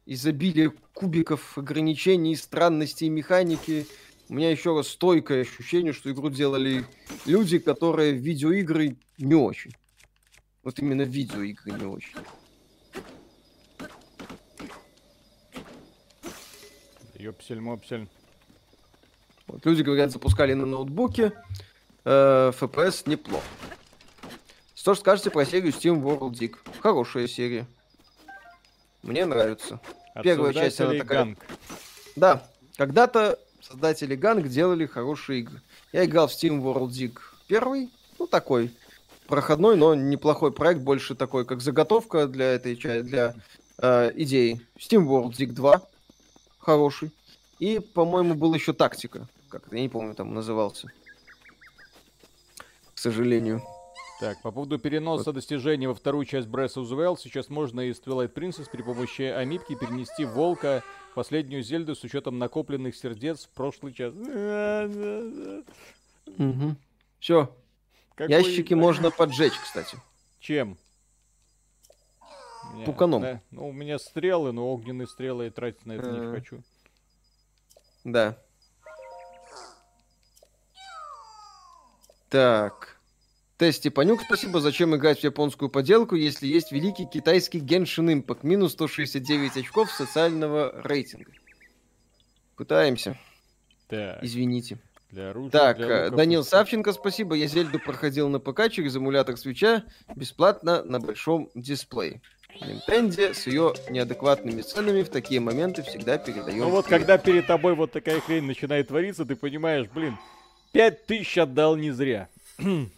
изобилие кубиков, ограничений, странностей механики. У меня еще раз стойкое ощущение, что игру делали люди, которые в видеоигры не очень. Вот именно в видеоигры не очень. Ёпсель-мопсель. Вот люди, говорят, запускали на ноутбуке. Э, FPS неплохо. Что ж скажете про серию Steam World Dig? Хорошая серия. Мне нравится. От Первая часть она такая... Ганг. Да, когда-то создатели Ганг делали хорошие игры. Я играл в Steam World Dig первый, ну такой проходной, но неплохой проект, больше такой, как заготовка для этой для э, идеи. Steam World Dig 2 хороший. И, по-моему, был еще тактика. Как это, я не помню, там назывался. К сожалению. Так, по поводу переноса вот. достижений во вторую часть Breath of the Wild, сейчас можно из Twilight Princess при помощи амипки перенести волка в последнюю Зельду с учетом накопленных сердец в прошлый час. Угу. Все. Какой... Ящики можно поджечь, кстати. Чем? Туканом. Да, ну, у меня стрелы, но огненные стрелы я тратить на это не хочу. Да. Так. Тест Степанюк, спасибо. Зачем играть в японскую поделку, если есть великий китайский Genshin Impact? Минус 169 очков социального рейтинга. Пытаемся. Так. Извините. Для оружия, так, для луков... Данил Савченко, спасибо. Я Зельду проходил на ПК через эмулятор свеча бесплатно на большом дисплее. Nintendo с ее неадекватными ценами в такие моменты всегда передает. Ну вот, когда перед тобой вот такая хрень начинает твориться, ты понимаешь, блин, пять тысяч отдал не зря. <clears throat>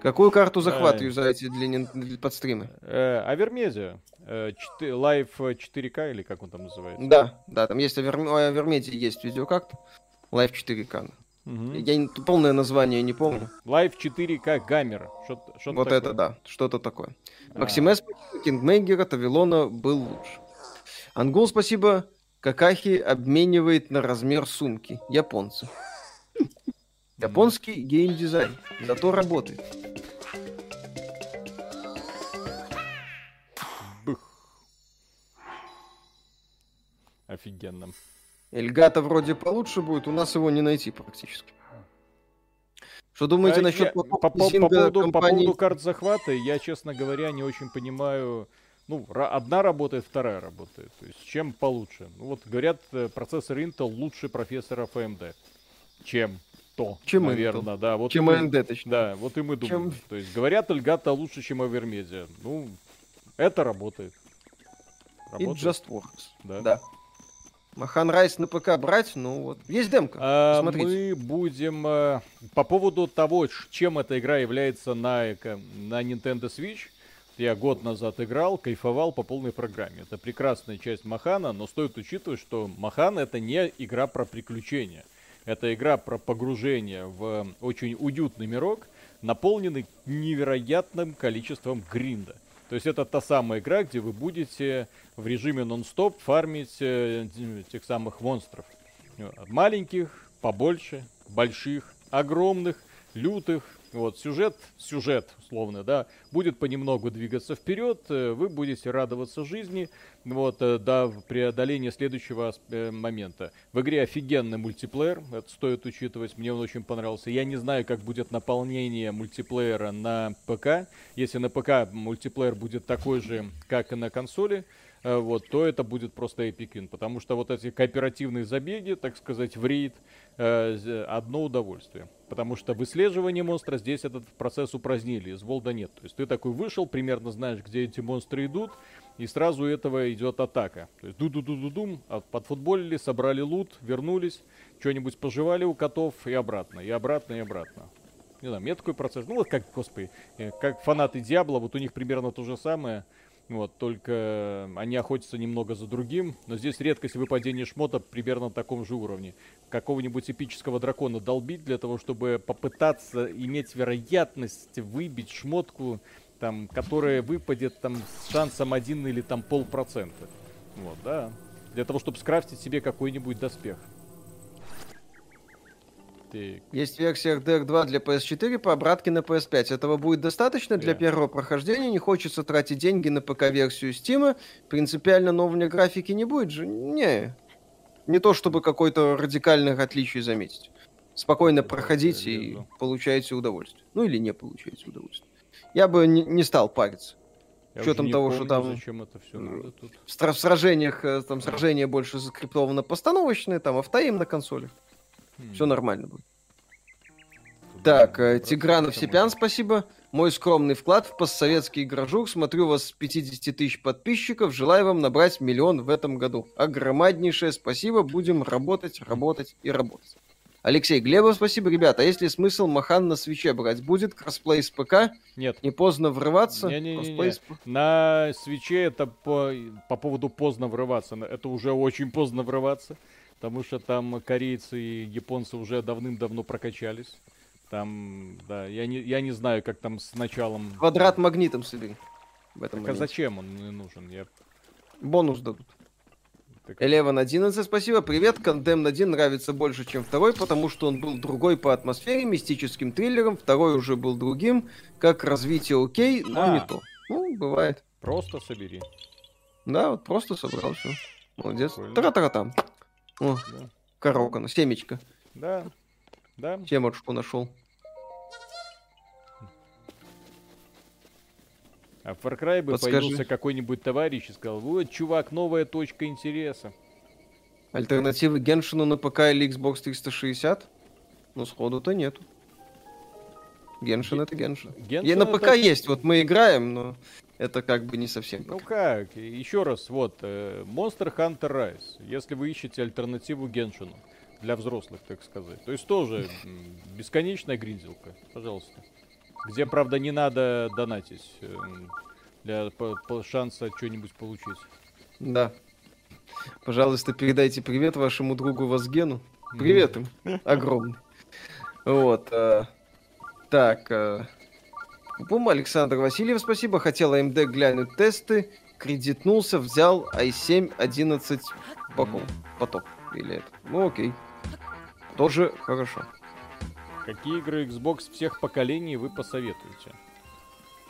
Какую карту захват юзаете для, подстримы? Э, Авермезия. Э, Live 4К или как он там называется? Да, да, там есть Авермедия, есть видеокарта. Live 4К. Угу. Я полное название не помню. Live 4К Гаммер. Что вот такое? это да, что-то такое. А. Максимес, Кингмейгера, Тавилона был лучше. Ангул, спасибо. Какахи обменивает на размер сумки. Японцы. Японский геймдизайн. Зато работает. Бых. Офигенно. Эльгата вроде получше будет, у нас его не найти практически. Что думаете А насчет я- по, по- по поводу, по поводу карт захвата, я, честно говоря, не очень понимаю. Ну, одна работает, вторая работает. То есть, чем получше? Ну, вот говорят, э, процессор Intel лучше процессоров AMD. Чем то, Чем Intel. наверное, да. Вот Чем и мы- AMD, точнее. Да, вот и мы думаем. Чем- То есть, говорят, Эльгата лучше, чем Avermedia. Ну, это работает. И Работает, Just Works. да. Да. Махан Райс на ПК брать, ну вот. Есть демка. А, Смотрите. мы будем э, по поводу того, чем эта игра является на, на Nintendo Switch. Я год назад играл, кайфовал по полной программе. Это прекрасная часть Махана, но стоит учитывать, что Махан это не игра про приключения. Это игра про погружение в очень уютный мирок, наполненный невероятным количеством гринда. То есть это та самая игра, где вы будете в режиме нон-стоп фармить э, тех самых монстров. Маленьких, побольше, больших, огромных, лютых. Вот, сюжет, сюжет, условно, да, будет понемногу двигаться вперед, э, вы будете радоваться жизни, вот, э, до преодоления следующего э, момента. В игре офигенный мультиплеер, это стоит учитывать, мне он очень понравился. Я не знаю, как будет наполнение мультиплеера на ПК. Если на ПК мультиплеер будет такой же, как и на консоли, вот, то это будет просто Win, потому что вот эти кооперативные забеги, так сказать, в рейд, э, одно удовольствие. Потому что выслеживание монстра здесь этот процесс упразднили, из Волда нет. То есть ты такой вышел, примерно знаешь, где эти монстры идут, и сразу этого идет атака. То есть ду-ду-ду-ду-дум, подфутболили, собрали лут, вернулись, что-нибудь пожевали у котов и обратно, и обратно, и обратно. Не знаю, мне процесс, ну вот как, господи, э, как фанаты Диабло, вот у них примерно то же самое. Вот, только они охотятся немного за другим, но здесь редкость выпадения шмота примерно на таком же уровне. Какого-нибудь эпического дракона долбить для того, чтобы попытаться иметь вероятность выбить шмотку, там, которая выпадет там с шансом один или там полпроцента. Вот, да. Для того, чтобы скрафтить себе какой-нибудь доспех. Так, Есть версия RDR 2 для PS4 по обратке на PS5. Этого будет достаточно для Да. первого прохождения. Не хочется тратить деньги на ПК-версию Steam. Принципиально нового графики не будет же. Не. Не то чтобы какой-то радикальных отличий заметить. Спокойно Да, проходите и получаете удовольствие. Ну или не получаете удовольствие. Я бы не, не стал париться. я учетом не того, что помню, там- Зачем это все э, надо тут? В, сражениях, э, там сражения больше заскриптовано постановочные, там автоим на консоли. Хм, Все нормально будет. Так, э, не Тигранов можно. спасибо. Мой скромный вклад в постсоветский игрожур. Смотрю вас с 50 тысяч подписчиков. Желаю вам набрать миллион в этом году. Огромнейшее спасибо. Будем работать, работать и работать. Алексей Глебов, спасибо. Ребята, а есть ли смысл Монхан на Switch е брать? Будет кроссплей с ПК? Нет, Не поздно врываться? Не-не-не-не. Кроссплей с П- На Switch е это по, по поводу поздно врываться. Это уже очень поздно врываться. Потому что там корейцы и японцы уже давным-давно прокачались. Там, да, я не, я не знаю, как там с началом... Квадрат магнитом собери. В этом Так а зачем он не нужен? Я... Бонус дадут. так- Eleven 11, спасибо. Привет. Condemned 1 нравится больше, чем второй, потому что он был другой по атмосфере, мистическим триллером. Второй уже был другим. Как развитие окей, но А. не то. Ну, бывает. Просто собери. Да, вот просто собрал все. Молодец. Прикольно. О, Да, коробка, ну, семечко. да. да. Семечку нашел. А в Far Cry бы Подскажи. появился какой-нибудь товарищ и сказал, вот, чувак, новая точка интереса. Альтернативы Геншину на ПК или Xbox 360? Ну, сходу-то нету. Геншин Ге- это Геншин. Genshin И на это- ПК есть, вот мы играем, но это как бы не совсем. Ну как, еще раз, вот, э, Monster Hunter Rise, если вы ищете альтернативу Геншину, для взрослых, так сказать, то есть тоже бесконечная гринзилка, пожалуйста. Где, правда, не надо донатить э, для по- по- шанса что-нибудь получить. Да. Пожалуйста, передайте привет вашему другу Вазгену. Привет им. Огромный. Вот. э, Так. э, Пум Александр Васильев, спасибо. Хотел AMD глянуть тесты. кредитнулся, взял i7 11 поток. поток. Или это. Ну окей. Тоже хорошо. Какие игры Xbox всех поколений вы посоветуете?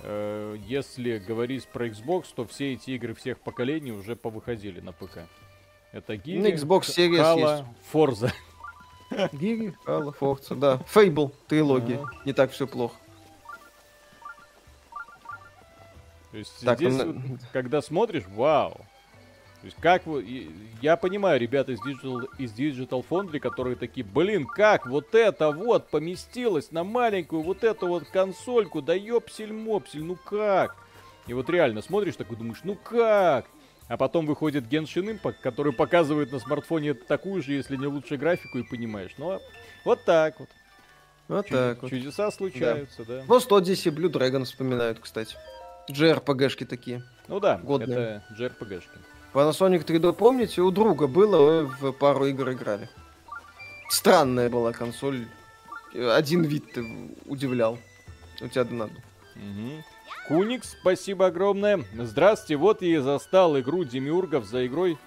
Э, если говорить про Xbox, то все эти игры всех поколений уже повыходили на ПК. Это Гири, На Xbox Series Halo, есть. Forza. Гири, Halo, Forza, да. Fable, трилогия. Не так все плохо. То есть Так, здесь, ну, вот, <laughs> когда смотришь, вау. То есть как вы... Я понимаю, ребята из Digital, из Digital Foundry, которые такие, блин, как вот это вот поместилось на маленькую вот эту вот консольку, да ёпсель-мопсель, ну как? И вот реально смотришь такой, думаешь, ну как? А потом выходит Genshin Impact, который показывает на смартфоне такую же, если не лучше графику, и понимаешь. Ну, вот так вот. Вот Чуд- так вот. Чудеса случаются, да. Вот Odyssey Blue Dragon вспоминают, кстати. JRPG-шки такие. Ну да, годные. это JRPG-шки. Panasonic 3D, помните, у друга было, мы в пару игр играли. Странная была консоль. Один вид ты удивлял. У тебя надо. Мгм. Куникс, спасибо огромное. Здравствуйте, вот я и застал игру Демиургов за игрой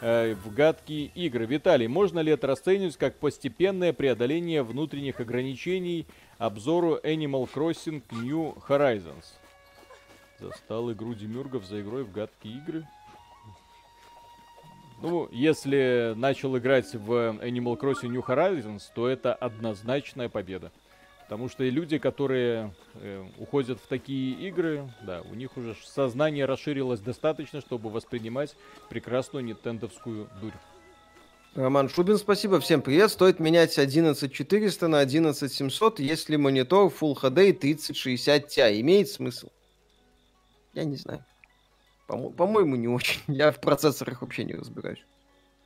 э, в гадкие игры. Виталий, можно ли это расценивать как постепенное преодоление внутренних ограничений обзору Animal Crossing New Horizons? Застал игру Демиургов за игрой в гадкие игры. Ну, если начал играть в Animal Crossing New Horizons, то это однозначная победа. Потому что и люди, которые э, уходят в такие игры, да, у них уже сознание расширилось достаточно, чтобы воспринимать прекрасную нинтендовскую дурь. Роман Шубин, спасибо. Всем привет. Стоит менять 11400 на 11700, если монитор Full HD и 3060 Ti. Имеет смысл? Я не знаю. По- По-моему, не очень. <laughs> Я в процессорах вообще не разбираюсь.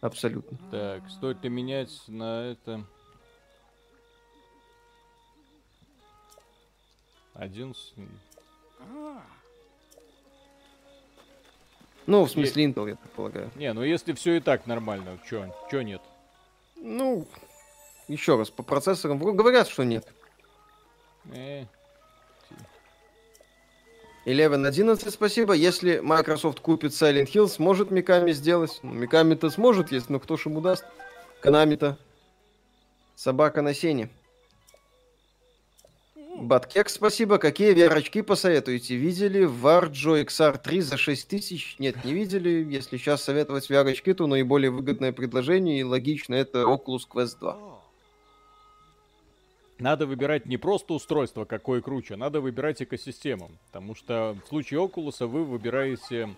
Абсолютно. Так, стоит ли менять на это... Один... с- Ну, в смысле Intel, я так полагаю. Не, ну если все и так нормально, чё, чё нет? Ну, еще раз, по процессорам говорят, что нет. Э, 11.11, спасибо. Если Microsoft купит Silent Hill, сможет Миками сделать. Ну, Миками-то сможет, если, но кто ж ему даст? Канами-то. Собака на сене. Баткек, спасибо. Какие VR-очки посоветуете? Видели Warjo XR3 за 6000? Нет, не видели. Если сейчас советовать VR-очки, то наиболее выгодное предложение и логично это Oculus Quest 2. Надо выбирать не просто устройство, какое круче, надо выбирать экосистему. Потому что в случае Oculus вы выбираете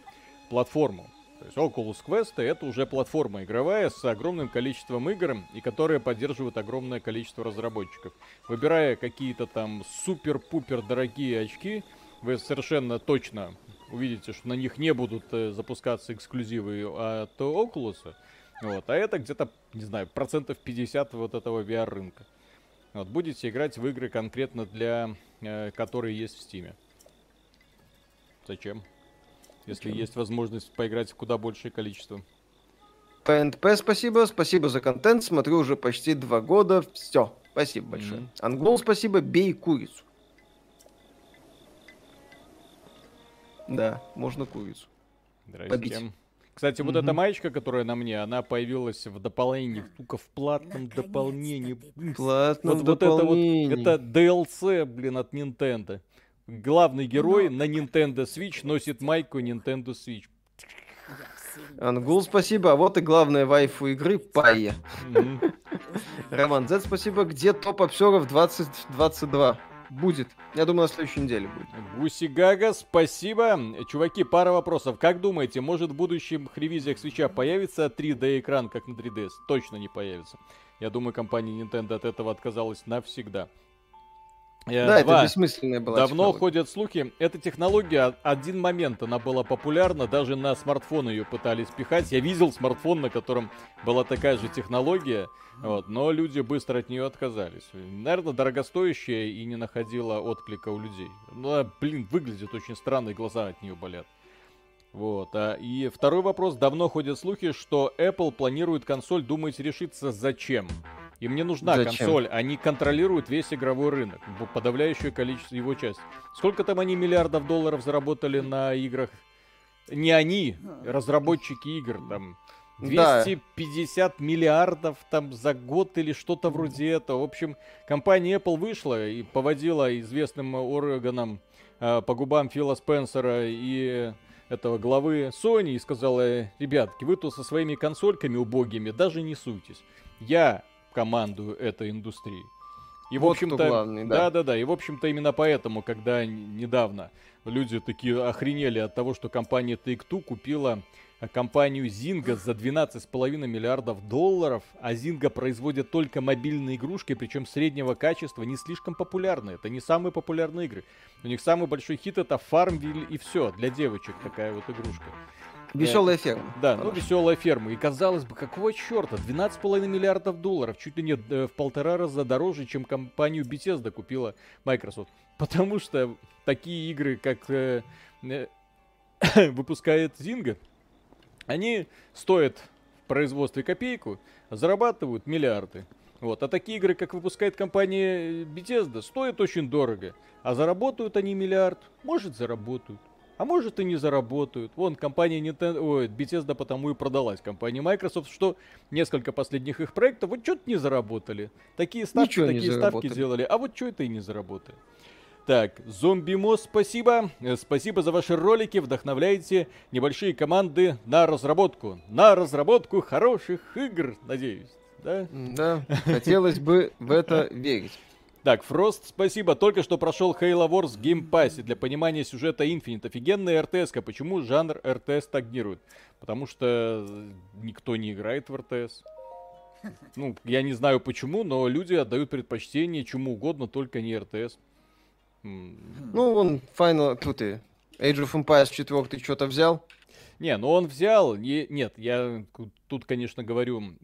платформу. То есть Oculus Quest это уже платформа игровая с огромным количеством игр, и которая поддерживает огромное количество разработчиков. Выбирая какие-то там супер-пупер дорогие очки, вы совершенно точно увидите, что на них не будут э, запускаться эксклюзивы от Oculus. Вот, а это где-то, не знаю, процентов 50 вот этого VR-рынка. Вот, будете играть в игры конкретно для, э, которые есть в Стиме. Зачем? Если Зачем? есть возможность поиграть в куда большее количество. ПНП, спасибо. Спасибо за контент. Смотрю уже почти два года. Все. Спасибо большое. Мгм. Ангол, спасибо. Бей курицу. Да, можно курицу. Здрасте. Побить. Кстати, вот эта маечка, которая на мне, она появилась в дополнении, только в платном дополнении. М, Платно Вот, вот это вот, это DLC, блин, от Nintendo. Главный герой на Nintendo Switch носит майку Nintendo Switch. Ангул, спасибо. А вот и главная вайфу игры Пайя. Роман Z, спасибо. Где топ обсеров 2022? Будет. Я думаю, на следующей неделе будет. Гуси Гага, спасибо. Чуваки, пара вопросов. Как думаете, может в будущем ревизиях свеча появится 3D экран, как на 3DS? Точно не появится. Я думаю, компания Nintendo от этого отказалась навсегда. Э, Да, два. это бессмысленная была Давно технология. ходят слухи. Эта технология, один момент она была популярна, даже на смартфон ее пытались пихать. Я видел смартфон, на котором была такая же технология, вот, но люди быстро от нее отказались. Наверное, дорогостоящая и не находила отклика у людей. Ну, а, блин, выглядит очень странно, и глаза от нее болят. Вот. А, и второй вопрос. Давно ходят слухи, что Apple планирует консоль, думаете, решиться зачем? Им не нужна Зачем? консоль, они контролируют весь игровой рынок, подавляющее количество его часть. Сколько там они миллиардов долларов заработали на играх? Не они, разработчики игр, там 250 да. миллиардов там за год или что-то вроде этого. В общем, компания Apple вышла и поводила известным органам э, по губам Фила Спенсера и этого главы Sony и сказала, ребятки, вы тут со своими консольками убогими даже не суйтесь. Я командую этой индустрией. И, вот в общем-то, да. да, да, И, в общем-то, именно поэтому, когда недавно люди такие охренели от того, что компания Take-Two купила компанию Zynga за 12,5 миллиардов долларов, а Zynga производит только мобильные игрушки, причем среднего качества, не слишком популярные. Это не самые популярные игры. У них самый большой хит это Farmville и все, для девочек такая вот игрушка. Веселая ферма. Да, ну веселая ферма. И казалось бы, какого черта? 12,5 миллиардов долларов. Чуть ли не э, в полтора раза дороже, чем компанию Bethesda купила Microsoft. Потому что такие игры, как э, э, <coughs> выпускает Zynga, они стоят в производстве копейку, зарабатывают миллиарды. Вот. А такие игры, как выпускает компания Bethesda, стоят очень дорого. А заработают они миллиард. Может, заработают. А может и не заработают. Вон, компания Nintendo, ой, Bethesda потому и продалась компании Microsoft, что несколько последних их проектов вот что-то не заработали. Такие ставки, Ничего такие ставки сделали, а вот что это и не заработали. Так, Зомби Мос, спасибо. Э, спасибо за ваши ролики. Вдохновляете небольшие команды на разработку. На разработку хороших игр, надеюсь. Да? Да, хотелось бы в это верить. Так, Фрост, спасибо. Только что прошел Halo Wars Game Pass. Для понимания сюжета Infinite. Офигенная РТС. -ка. Почему жанр РТС стагнирует? Потому что никто не играет в РТС. Ну, я не знаю почему, но люди отдают предпочтение чему угодно, только не РТС. Ну, он Final... Тут и Age of Empires 4 что-то взял. Не, ну он взял... Не, нет, я тут, конечно, говорю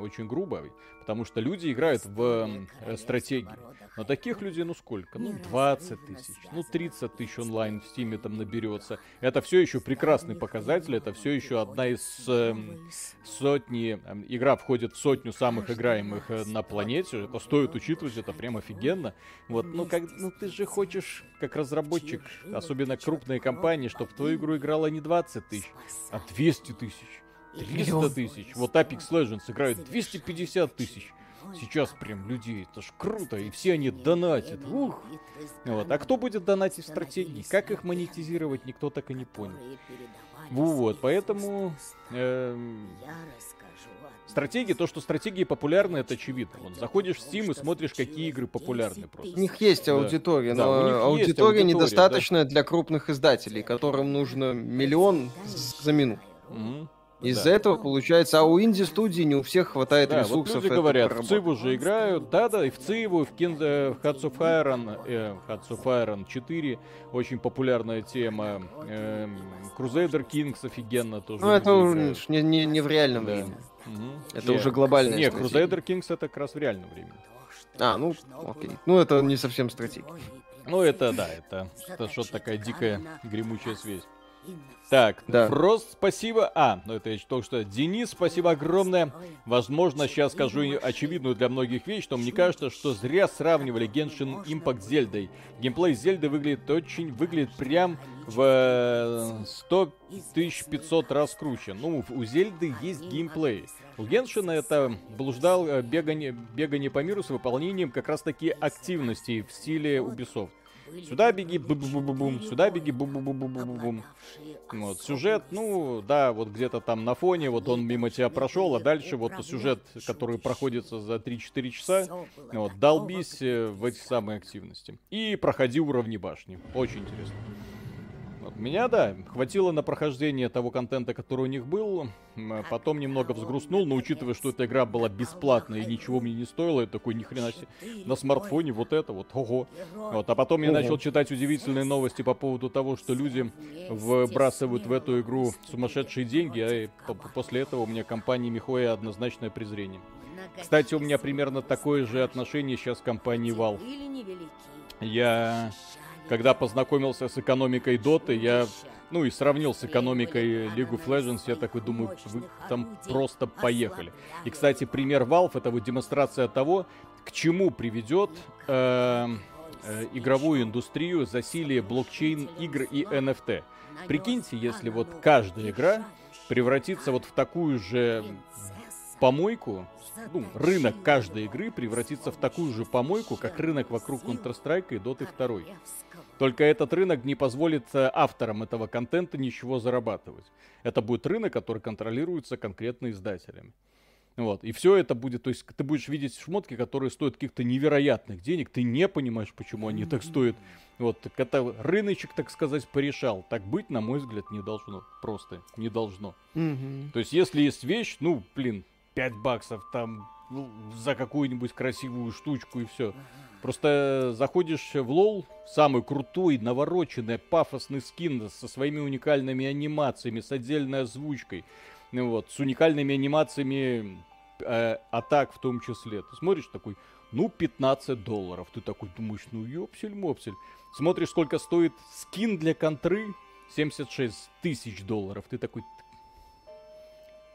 очень грубо, потому что люди играют в э, стратегию. Но таких людей, ну сколько? Ну, 20 тысяч, ну, 30 тысяч онлайн в Стиме там наберется. Это все еще прекрасный показатель, это все еще одна из э, сотни... Э, игра входит в сотню самых играемых э, на планете. Это стоит учитывать, это прям офигенно. Вот, ну, как, ну ты же хочешь, как разработчик, особенно крупные компании, чтобы в твою игру играло не 20 тысяч, а 200 тысяч. 300 тысяч. Вот Apex Legends играют 250 тысяч. Сейчас прям людей, это ж круто, и все они донатят. Ух! Вот. А кто будет донатить в стратегии? Как их монетизировать, никто так и не понял. Вот, поэтому... Эм... Стратегии, то, что стратегии популярны, это очевидно. Вот заходишь в Steam и смотришь, какие игры популярны просто. У них есть аудитория, да. но да, аудитория, аудитория недостаточная да. для крупных издателей, которым нужно миллион за минуту. Угу. Из-за да. этого получается, а у инди-студии не у всех хватает да, ресурсов. Вот люди говорят, в Циву же играют, да-да, и в Циву, и в, Kind, э, в Hearts of Iron, э, Hearts of Iron 4, очень популярная тема. Э, Crusader Kings офигенно тоже. Ну, это не, не, не в реальном да. времени. Угу. Это Нет, уже глобальная Нет, Crusader Kings это как раз в реальном времени. А, ну, окей. Ну, это не совсем стратегия. Ну, это, да, это, это что-то такая дикая гремучая связь. Так, да. Фрост, спасибо. А, ну это я только что. Денис, спасибо огромное. Возможно, сейчас скажу очевидную для многих вещь, но мне кажется, что зря сравнивали Genshin Impact с Зельдой. Геймплей Зельды выглядит очень, выглядит прям в 100 500 раз круче. Ну, у Зельды есть геймплей. У Геншина это блуждал э, бегание, бегание по миру с выполнением как раз таки активностей в стиле Ubisoft. Сюда беги, бу бу бу бум сюда беги, бу бу бу бу бу бум Вот, сюжет, ну, да, вот где-то там на фоне, вот он мимо тебя прошел, а дальше вот сюжет, который проходится за 3-4 часа, вот, долбись э, в эти самые активности. И проходи уровни башни. Очень интересно. Меня, да, хватило на прохождение того контента, который у них был. Потом немного взгрустнул, но учитывая, что эта игра была бесплатная и ничего мне не стоила, я такой, ни хрена себе, на смартфоне вот это вот, ого. Вот, а потом я начал читать удивительные новости по поводу того, что люди вбрасывают в эту игру сумасшедшие деньги, а после этого у меня компания Михоя однозначное презрение. Кстати, у меня примерно такое же отношение сейчас к компании Valve. Я когда познакомился с экономикой Доты, я, ну и сравнил с экономикой League of Legends, я такой думаю, вы там просто поехали. И, кстати, пример Valve, это вот демонстрация того, к чему приведет э, э, игровую индустрию засилие блокчейн игр и NFT. Прикиньте, если вот каждая игра превратится вот в такую же помойку, ну, рынок каждой игры превратится в такую же помойку, как рынок вокруг Counter-Strike и Dota 2. Только этот рынок не позволит э, авторам этого контента ничего зарабатывать. Это будет рынок, который контролируется конкретно издателями. Вот. И все это будет, то есть ты будешь видеть шмотки, которые стоят каких-то невероятных денег, ты не понимаешь, почему они так стоят. Вот, так это рыночек, так сказать, порешал. Так быть, на мой взгляд, не должно. Просто не должно. То есть, если есть вещь, ну, блин, 5 баксов там ну, за какую-нибудь красивую штучку и все. Просто заходишь в лол, самый крутой, навороченный, пафосный скин со своими уникальными анимациями, с отдельной озвучкой, ну вот, с уникальными анимациями э, атак в том числе. Ты смотришь такой, ну, 15 долларов. Ты такой думаешь, ну, ёпсель-мопсель. Смотришь, сколько стоит скин для контры, 76 тысяч долларов. Ты такой,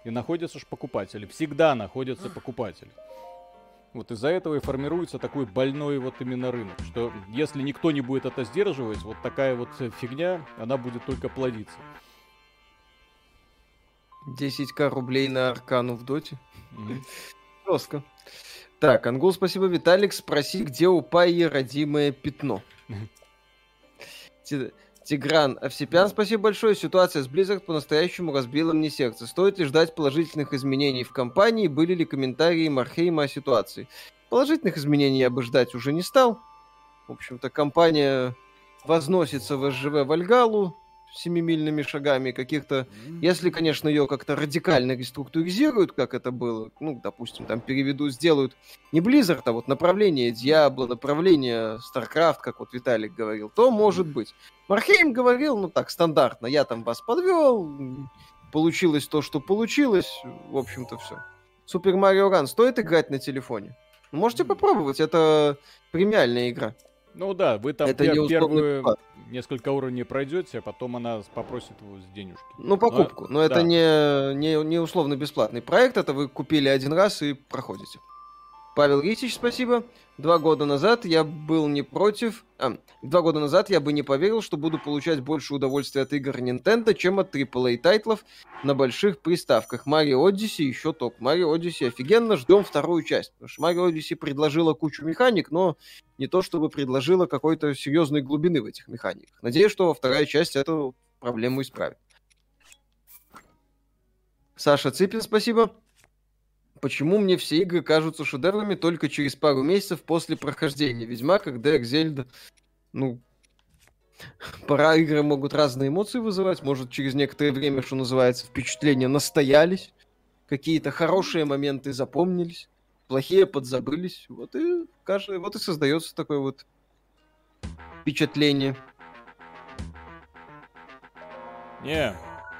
и находятся же покупатели. Всегда находятся покупатели. Вот из-за этого и формируется такой больной вот именно рынок, что если никто не будет это сдерживать, вот такая вот фигня, она будет только плодиться. 10к рублей на аркану в доте. Mm-hmm. Жестко. Так, Ангул, спасибо. Виталик, спроси, где у Пайи родимое пятно. <laughs> Тигран Овсепян, спасибо большое. Ситуация с Blizzard по-настоящему разбила мне сердце. Стоит ли ждать положительных изменений в компании? Были ли комментарии Мархейма о ситуации? Положительных изменений я бы ждать уже не стал. В общем-то, компания возносится в СЖВ Вальгалу семимильными шагами каких-то, если, конечно, ее как-то радикально реструктуризируют, как это было, ну, допустим, там переведут, сделают не Blizzard, а вот направление Diablo, направление StarCraft, как вот Виталик говорил, то может быть. Мархейм говорил, ну так, стандартно, я там вас подвел, получилось то, что получилось, в общем-то, все. Супер Марио Ран стоит играть на телефоне? Можете попробовать, это премиальная игра. Ну да, вы там это пер- первую. Несколько уровней пройдете, а потом она попросит его с денежки. Ну, покупку. Но, Но да. это не, не, не условно бесплатный проект, это вы купили один раз и проходите. Павел Ритич, спасибо. Два года назад я был не против... А, два года назад я бы не поверил, что буду получать больше удовольствия от игр Nintendo, чем от AAA тайтлов на больших приставках. Mario Odyssey еще топ. Mario Odyssey офигенно, ждем вторую часть. Потому что Mario Odyssey предложила кучу механик, но не то чтобы предложила какой-то серьезной глубины в этих механиках. Надеюсь, что вторая часть эту проблему исправит. Саша Ципин, спасибо. Почему мне все игры кажутся шедеврами только через пару месяцев после прохождения Ведьмака, Дерек Зельда? Ну, пора игры могут разные эмоции вызывать. Может, через некоторое время, что называется, впечатления настоялись. Какие-то хорошие моменты запомнились. Плохие подзабылись. Вот и, каждый, вот и создается такое вот впечатление. Не,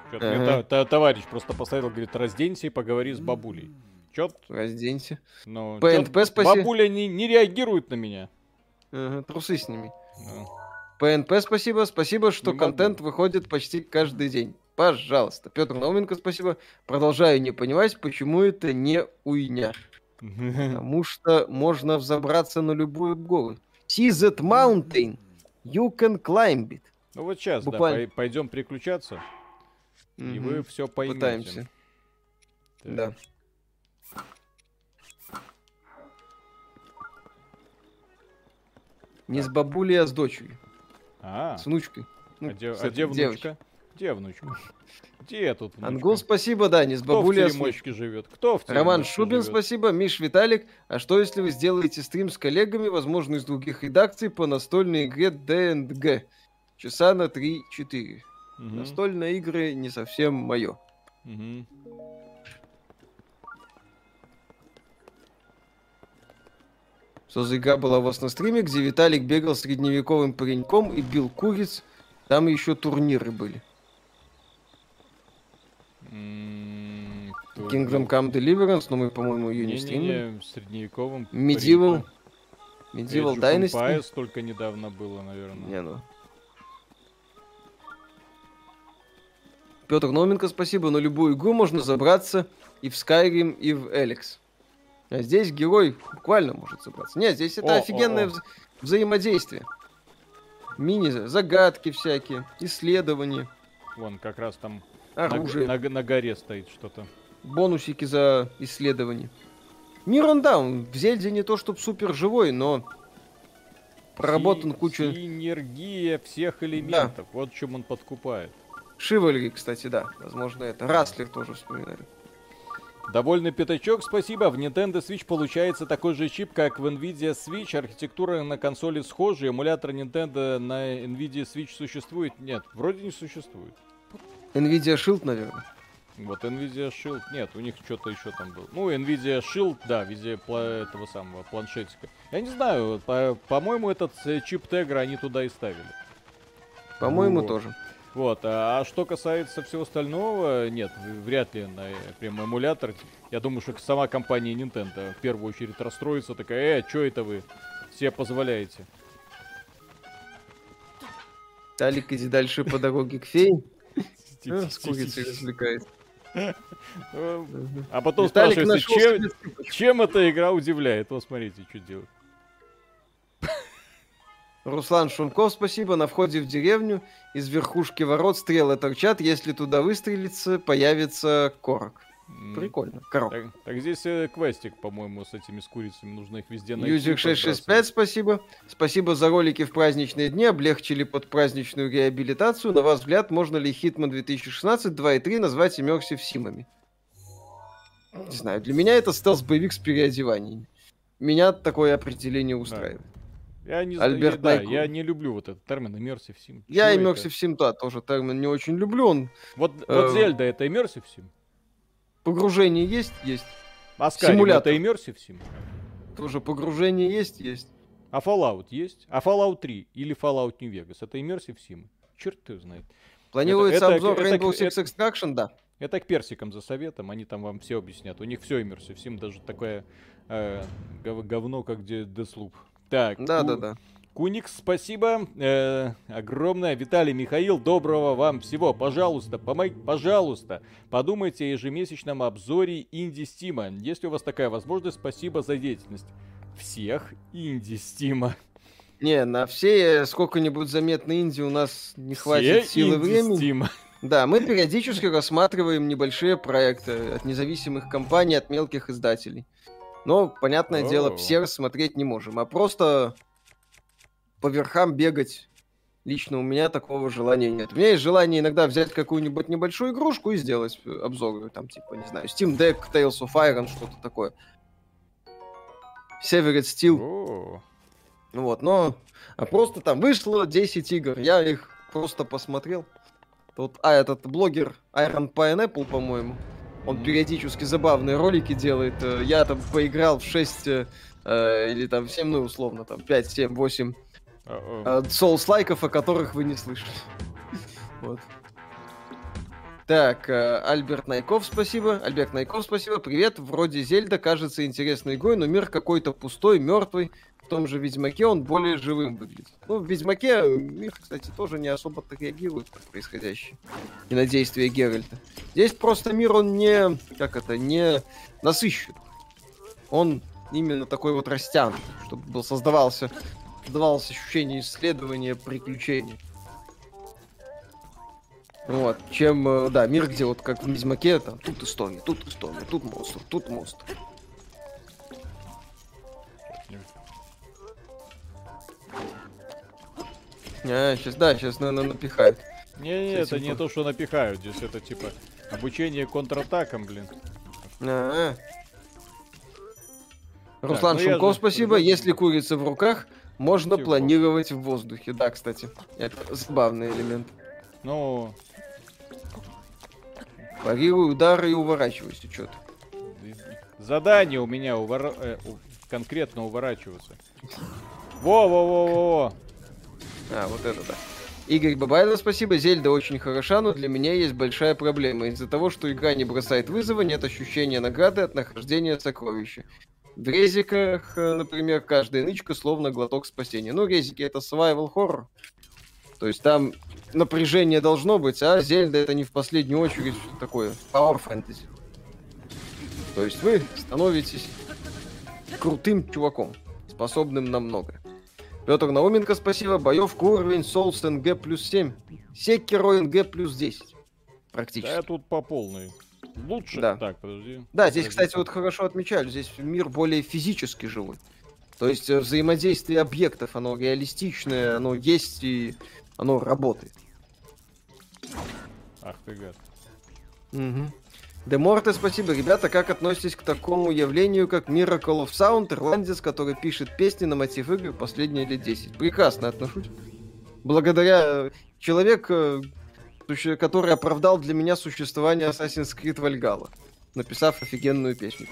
что-то ага. товарищ просто посоветовал, говорит, разденься и поговори с бабулей. Чё? Разденься. Ну, ПНП спаси. Бабуля не, не реагирует на меня. Ага, трусы сними. Ну. ПНП спасибо. Спасибо, что не контент могу. выходит почти каждый день. Пожалуйста. Петр Науменко, спасибо. Продолжаю не понимать, почему это не уйня. <laughs> Потому что можно взобраться на любую гору. See that mountain. You can climb it. Ну вот сейчас, Буквально. да, пойдем переключаться. И вы все поймете. Пытаемся. Так. Да. Не с бабулей, а с дочерью. А, с внучкой. Ну, а, де, а где внучка? Где внучка? Где тут внучка? Ангул, спасибо, да, не с бабулей, а с живет? Кто в Роман Шубин, живет? спасибо. Миш Виталик. А что, если вы сделаете стрим с коллегами, возможно, из других редакций, по настольной игре D&G? Часа на 3-4. Угу. Настольные игры не совсем мое. Угу. Что за игра была у вас на стриме, где Виталик бегал средневековым пареньком и бил куриц? Там еще турниры были. Kingdom Come Deliverance, но мы, по-моему, ее не, не стримили. Не, средневековым Medieval. Medieval Dynasty. Empires только недавно было, наверное. Не, ну. Петр Номенко, спасибо. На любую игру можно забраться и в Skyrim, и в Эликс. А здесь герой буквально может собраться. Нет, здесь это О, офигенное о, о. вза- взаимодействие. Мини-загадки всякие, исследования, Вон как раз там на, оружие, на- на горе стоит что-то. бонусики за исследование. Мир он, да, он в Зельде не то чтобы супер живой, но проработан Си- куча... Синергия всех элементов. Вот чем он подкупает. Шивальри, кстати, да, возможно это. Раслер тоже вспоминали. Довольный пятачок, спасибо. В Nintendo Switch получается такой же чип, как в Nvidia Switch. Архитектура на консоли схожа. Эмулятор Nintendo на Nvidia Switch существует? Нет, вроде не существует. Nvidia Shield, наверное. Вот Nvidia Shield, нет, у них что-то еще там было. Ну, Nvidia Shield, да, в виде этого самого планшетика. Я не знаю, по- по-моему, этот э, чип Tegra они туда и ставили. По-моему, Вот. тоже. Вот, а, а что касается всего остального, нет, вряд ли на э, прям эмулятор. Я думаю, что сама компания Nintendo в первую очередь расстроится, такая, э, что это вы себе позволяете? Талик, иди дальше по дороге к фее. А, С курицей развлекается. Э, А потом спрашивается, чем, чем эта игра удивляет? Вот смотрите, что делает. Руслан Шумков, спасибо. На входе в деревню из верхушки ворот стрелы торчат. Если туда выстрелиться, появится корок. Прикольно. Корок. Так, так здесь э, квестик, по-моему, с этими с курицами. Нужно их везде найти. Юзик 665, спасибо. Спасибо за ролики в праздничные дни. Облегчили под праздничную реабилитацию. На ваш взгляд, можно ли Hitman 2016 2 и 3 назвать Immersive Симами? Не знаю, для меня это стелс-боевик с переодеванием. Меня такое определение устраивает. Я не Альберт знаю, да, я не люблю вот этот термин Immersive Sim. Я это? Immersive Sim, да, тоже термин не очень люблю. Он Вот, Э, вот Зельда это Immersive Sim? погружение есть, есть. А Skyrim симулятор. это Immersive Sim? Тоже погружение есть, есть. А Fallout есть? А Fallout 3 или Fallout New Vegas это Immersive Sim? Черт его знает. Планируется это- обзор это- Rainbow это- Six Extraction, да. Это к персикам за советом, они там вам все объяснят. У них все Immersive Sim, даже такое э, гов- говно, как где Deathloop. Так, Да, Ку- да, да. Куникс, спасибо. Э, огромное. Виталий Михаил, доброго вам всего. Пожалуйста, помог... пожалуйста, подумайте о ежемесячном обзоре инди Стима. Если у вас такая возможность, спасибо за деятельность. Всех инди Стима. Не, на все сколько-нибудь заметной Индии у нас не хватит Все силы инди времени. Стима. Да, мы периодически рассматриваем небольшие проекты от независимых компаний, от мелких издателей. Но, понятное О. дело, все рассмотреть не можем. А просто по верхам бегать лично у меня такого желания нет. У меня есть желание иногда взять какую-нибудь небольшую игрушку и сделать обзор. Там, типа, не знаю, Steam Deck, Tales of Iron, что-то такое. Severed Steel. Ну Вот, но а просто там вышло 10 игр, я их просто посмотрел. Тут, а, этот блогер Iron Pineapple, по-моему, он периодически забавные ролики делает. э, Я там поиграл в 6 э, э, или там 7, ну, условно, там 5, 7, 8 о, о. соус-лайков, о которых вы не слышали. <laughs> Вот. Так, э, Альберт Найков, спасибо. Альберт Найков, спасибо. Привет. Вроде Зельда кажется интересной игрой, но мир какой-то пустой, мертвый. В том же Ведьмаке он более живым выглядит. Ну, в Ведьмаке э, мир, кстати, тоже не особо-то реагирует на происходящее. И на действия Геральта. Здесь просто мир, он не, как это, не насыщен. Он именно такой вот растянутый, чтобы был, создавался, создавалось ощущение исследования, приключений. Вот, чем, э, да, мир, где вот как в Ведьмаке, там, тут история, тут история, тут монстр, тут монстр. А, сейчас, да, сейчас, наверное, напихают. Не, не, это не то, что напихают. Здесь это типа обучение контратакам, блин. А-а. Руслан ну я Шумков, же- спасибо. Если курица в руках, можно Типа. планировать в воздухе. Да, кстати, это забавный элемент. Ну, Парирую удары и уворачивайся, что-то. задание у меня увора- э, у- конкретно уворачиваться. Во-во-во-во-во. А, вот это да. Игорь Бабайло, спасибо. Зельда очень хороша, но для меня есть большая проблема. Из-за того, что игра не бросает вызова, нет ощущения награды от нахождения сокровища. В резиках, э, например, каждая нычка словно глоток спасения. Ну, резики это survival horror. То есть там напряжение должно быть, а Зельда это не в последнюю очередь такое power fantasy. То есть вы становитесь крутым чуваком, способным на многое. Петр Науменко, спасибо. Боевка уровень Souls НГ плюс 7. Секеро НГ плюс 10. Практически. Да, тут по полной. Лучше? Да. Так, подожди. Да, здесь, кстати, вот хорошо отмечали, здесь мир более физически живой. То есть э, взаимодействие объектов, оно реалистичное, оно есть и оно работает. Ах ты гад. Угу. Деморте, спасибо. Ребята, как относитесь к такому явлению, как Miracle of Sound, ирландец, который пишет песни на мотив игр последние лет 10? Прекрасно отношусь. Благодаря э, человек, э, который оправдал для меня существование Assassin's Creed Valhalla, написав офигенную песню.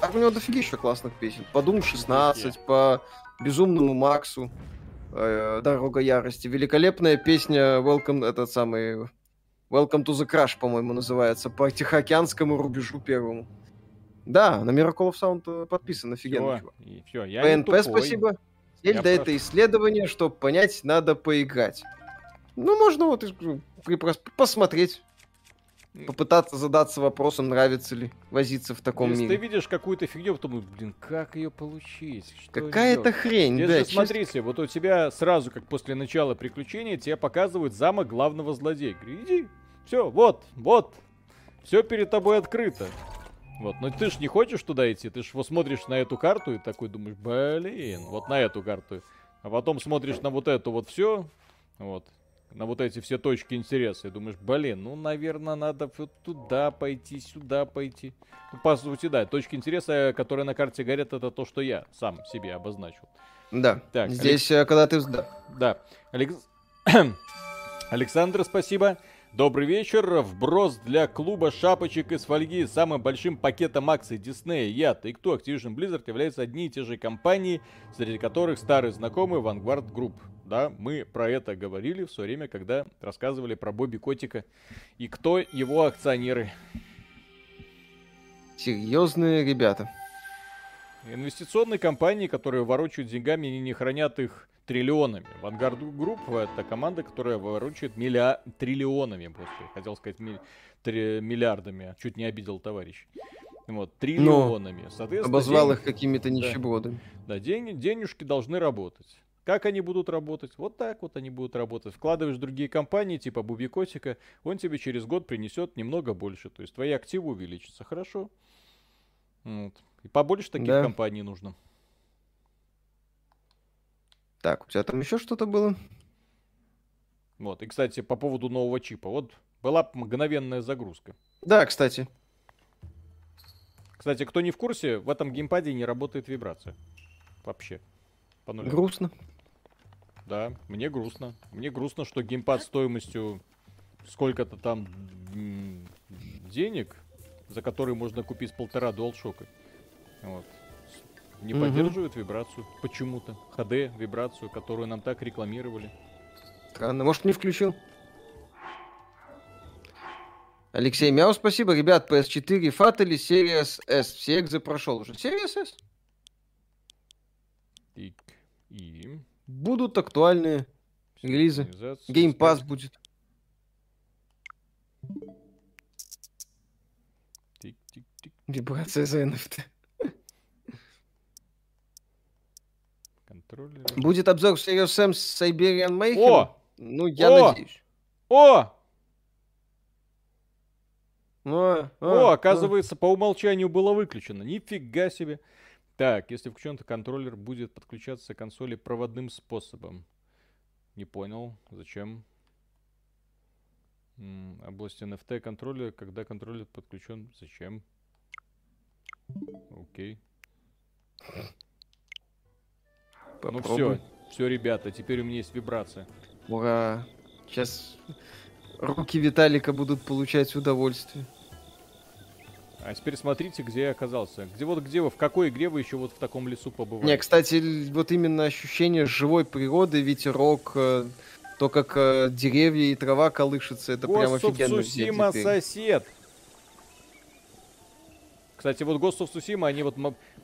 А у него дофигища классных песен. По Doom 16, по Безумному Максу, Дорога Ярости. Великолепная песня Welcome, этот самый Welcome to the Crash, по-моему, называется, по Тихоокеанскому рубежу первому. Да, на Miracle of Sound э, подписан, офигенно, Все, все, я ПНП, спасибо. Зельда Я это исследование, чтобы понять, надо поиграть. Ну, можно вот э, посмотреть, попытаться задаться вопросом, нравится ли возиться в таком Если ты мире. видишь какую-то фигню, потом, блин, как ее получить? Какая-то хрень, Здесь да. же, честно. смотрите, вот у тебя сразу, как после начала приключения, тебе показывают замок главного злодея. Говорю, иди, все, вот, вот, все перед тобой открыто. Вот, но ты ж не хочешь туда идти, ты ж вот смотришь на эту карту и такой думаешь, блин, вот на эту карту. А потом смотришь на вот эту вот все, вот, на вот эти все точки интереса, и думаешь, блин, ну, наверное, надо вот туда пойти, сюда пойти. Ну, по сути, да, точки интереса, которые на карте горят, это то, что я сам себе обозначил. Да. Так, Здесь, э, когда ты... Да. Да. Алекс- <clears throat> Александр, спасибо. Добрый вечер. Вброс для клуба шапочек из фольги с самым большим пакетом акций Disney, Яд и кто Activision Blizzard являются одни и те же компании, среди которых старые знакомые Vanguard Group. Да, мы про это говорили в свое время, когда рассказывали про Бобби Котика и кто его акционеры. Серьезные ребята. Инвестиционные компании, которые ворочают деньгами и не хранят их триллионами. Vanguard Group — это команда, которая ворочает милля... триллионами, господи, хотел сказать ми- три- миллиардами, чуть не обидел товарищ. Вот, триллионами. Соответственно, Обозвал день- их какими-то нищебродами. Да, день... денежки должны работать. Как они будут работать? Вот так вот они будут работать. Вкладываешь в другие компании, типа Бубикотика, он тебе через год принесет немного больше. То есть твои активы увеличатся. Хорошо. Вот. И побольше таких Да. компаний нужно. Так, у тебя там еще что-то было? Вот. И, кстати, по поводу нового чипа. Вот была мгновенная загрузка. Да, кстати. Кстати, кто не в курсе, в этом геймпаде не работает вибрация. Вообще. По нулям. Грустно. Да, мне грустно. Мне грустно, что геймпад стоимостью сколько-то там денег, за который можно купить полтора DualShock. Вот. Не Мгм. поддерживает вибрацию почему-то. HD вибрацию, которую нам так рекламировали. Странно. Может, не включил? Алексей Мяу, спасибо. Ребят, PS4, Fatally, Series S. Все экзы прошел уже. Series S? И, и Будут актуальные релизы. связи. будет. Тик-тик-тик. Вибрация за NFT. Контроллер. Будет обзор Serious Sam Siberian Mayhem? О! Ну, я О! надеюсь. О! О, О, оказывается, по умолчанию было выключено. Нифига себе. Так, если включен, то контроллер будет подключаться к консоли проводным способом. Не понял, зачем? М, область NFT контроллера, когда контроллер подключен, зачем? Окей. Ну все, все, ребята, теперь у меня есть вибрация. Ура. Сейчас руки Виталика будут получать удовольствие. А теперь смотрите, где я оказался. Где вот где вы, в какой игре вы еще вот в таком лесу побывали? Не, кстати, вот именно ощущение живой природы, ветерок, э, то, как э, деревья и трава колышутся, это прям Ghost of офигенно. теперь. сосед. Кстати, вот Ghost of Tsushima, они вот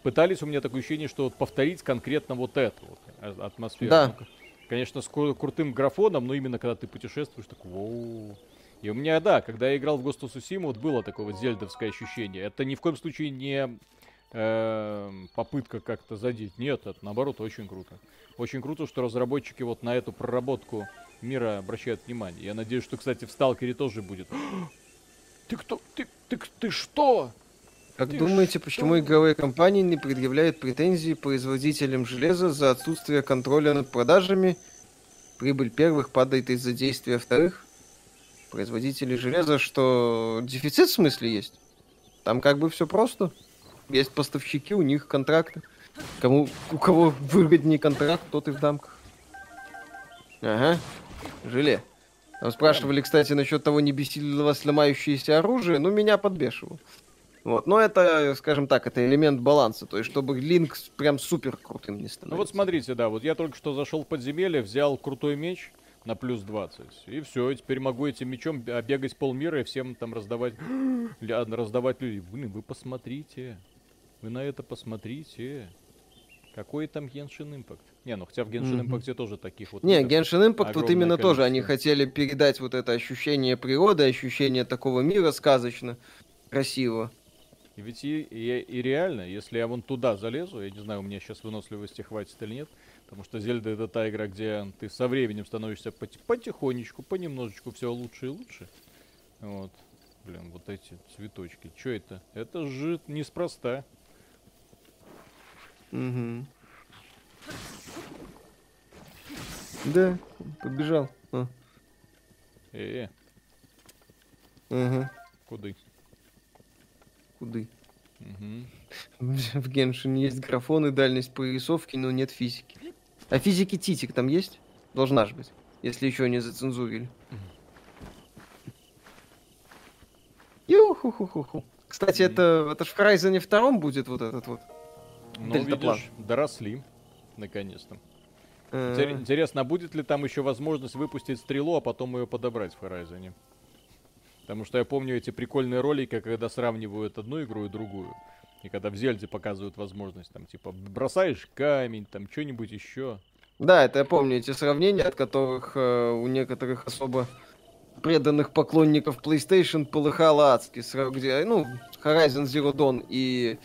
пытались, у меня такое ощущение, что вот повторить конкретно вот эту вот а- атмосферу. Да. Ну, Конечно, с кру- крутым графоном, но именно когда ты путешествуешь, так воу. И у меня, да, когда я играл в Ghost of Tsushima, вот было такое вот зельдовское ощущение. Это ни в коем случае не эм, попытка как-то задеть. Нет, это наоборот очень круто. Очень круто, что разработчики вот на эту проработку мира обращают внимание. Я надеюсь, что, кстати, в Сталкере тоже будет. <gasps> Ты кто? Ты, ты, ты что? Как Ты думаете, что? почему игровые компании не предъявляют претензий производителям железа за отсутствие контроля над продажами? Прибыль первых падает из-за действия вторых? Производители железа, что дефицит в смысле есть? Там как бы все просто. Есть поставщики, у них контракты. Кому, у кого выгоднее контракт, тот и в дамках. Ага, желе. Там спрашивали, кстати, насчет того, не бесило вас ломающееся оружие. Ну, меня подбешивало. Вот, но это, скажем так, это элемент баланса, то есть чтобы линк прям супер крутым не становился. Ну вот смотрите, да, вот я только что зашел в подземелье, взял крутой меч на плюс 20. И все, теперь могу этим мечом бегать полмира и всем там раздавать, <gasps> раздавать людей. Блин, вы посмотрите. Вы на это посмотрите. Какой там Genshin Impact? Не, ну хотя в Genshin Мгм. Impact тоже таких вот... Не. Genshin Impact вот именно тоже они количество. хотели передать вот это ощущение природы, ощущение такого мира сказочно, красиво. И ведь и, и- и реально, если я вон туда залезу, я не знаю, у меня сейчас выносливости хватит или нет, потому что Зельда это та игра, где ты со временем становишься поти- потихонечку, понемножечку все лучше и лучше. Вот. Блин, вот эти цветочки. Что это? Это же неспроста. Мгм. Да, побежал. А, Э, ага, куды? куды? Мгм. <laughs> В Genshin есть графон и дальность прорисовки, но нет физики. А физики Титик там есть? Должна же быть, если еще не зацензурили. Ю-ху-ху-ху-ху. Кстати, это, это ж в Horizon втором будет вот этот вот. Ну, Дельтаплан. видишь, доросли. Наконец-то. э, Интер- Интересно, а будет ли там еще возможность выпустить стрелу, а потом ее подобрать в Horizon? Потому что я помню эти прикольные ролики, когда сравнивают одну игру и другую. И когда в Зельде показывают возможность, там, типа, бросаешь камень, там, что-нибудь еще. Да, это я помню, эти сравнения, от которых э, у некоторых особо преданных поклонников PlayStation полыхало адски. Где, ну, Horizon Zero Dawn и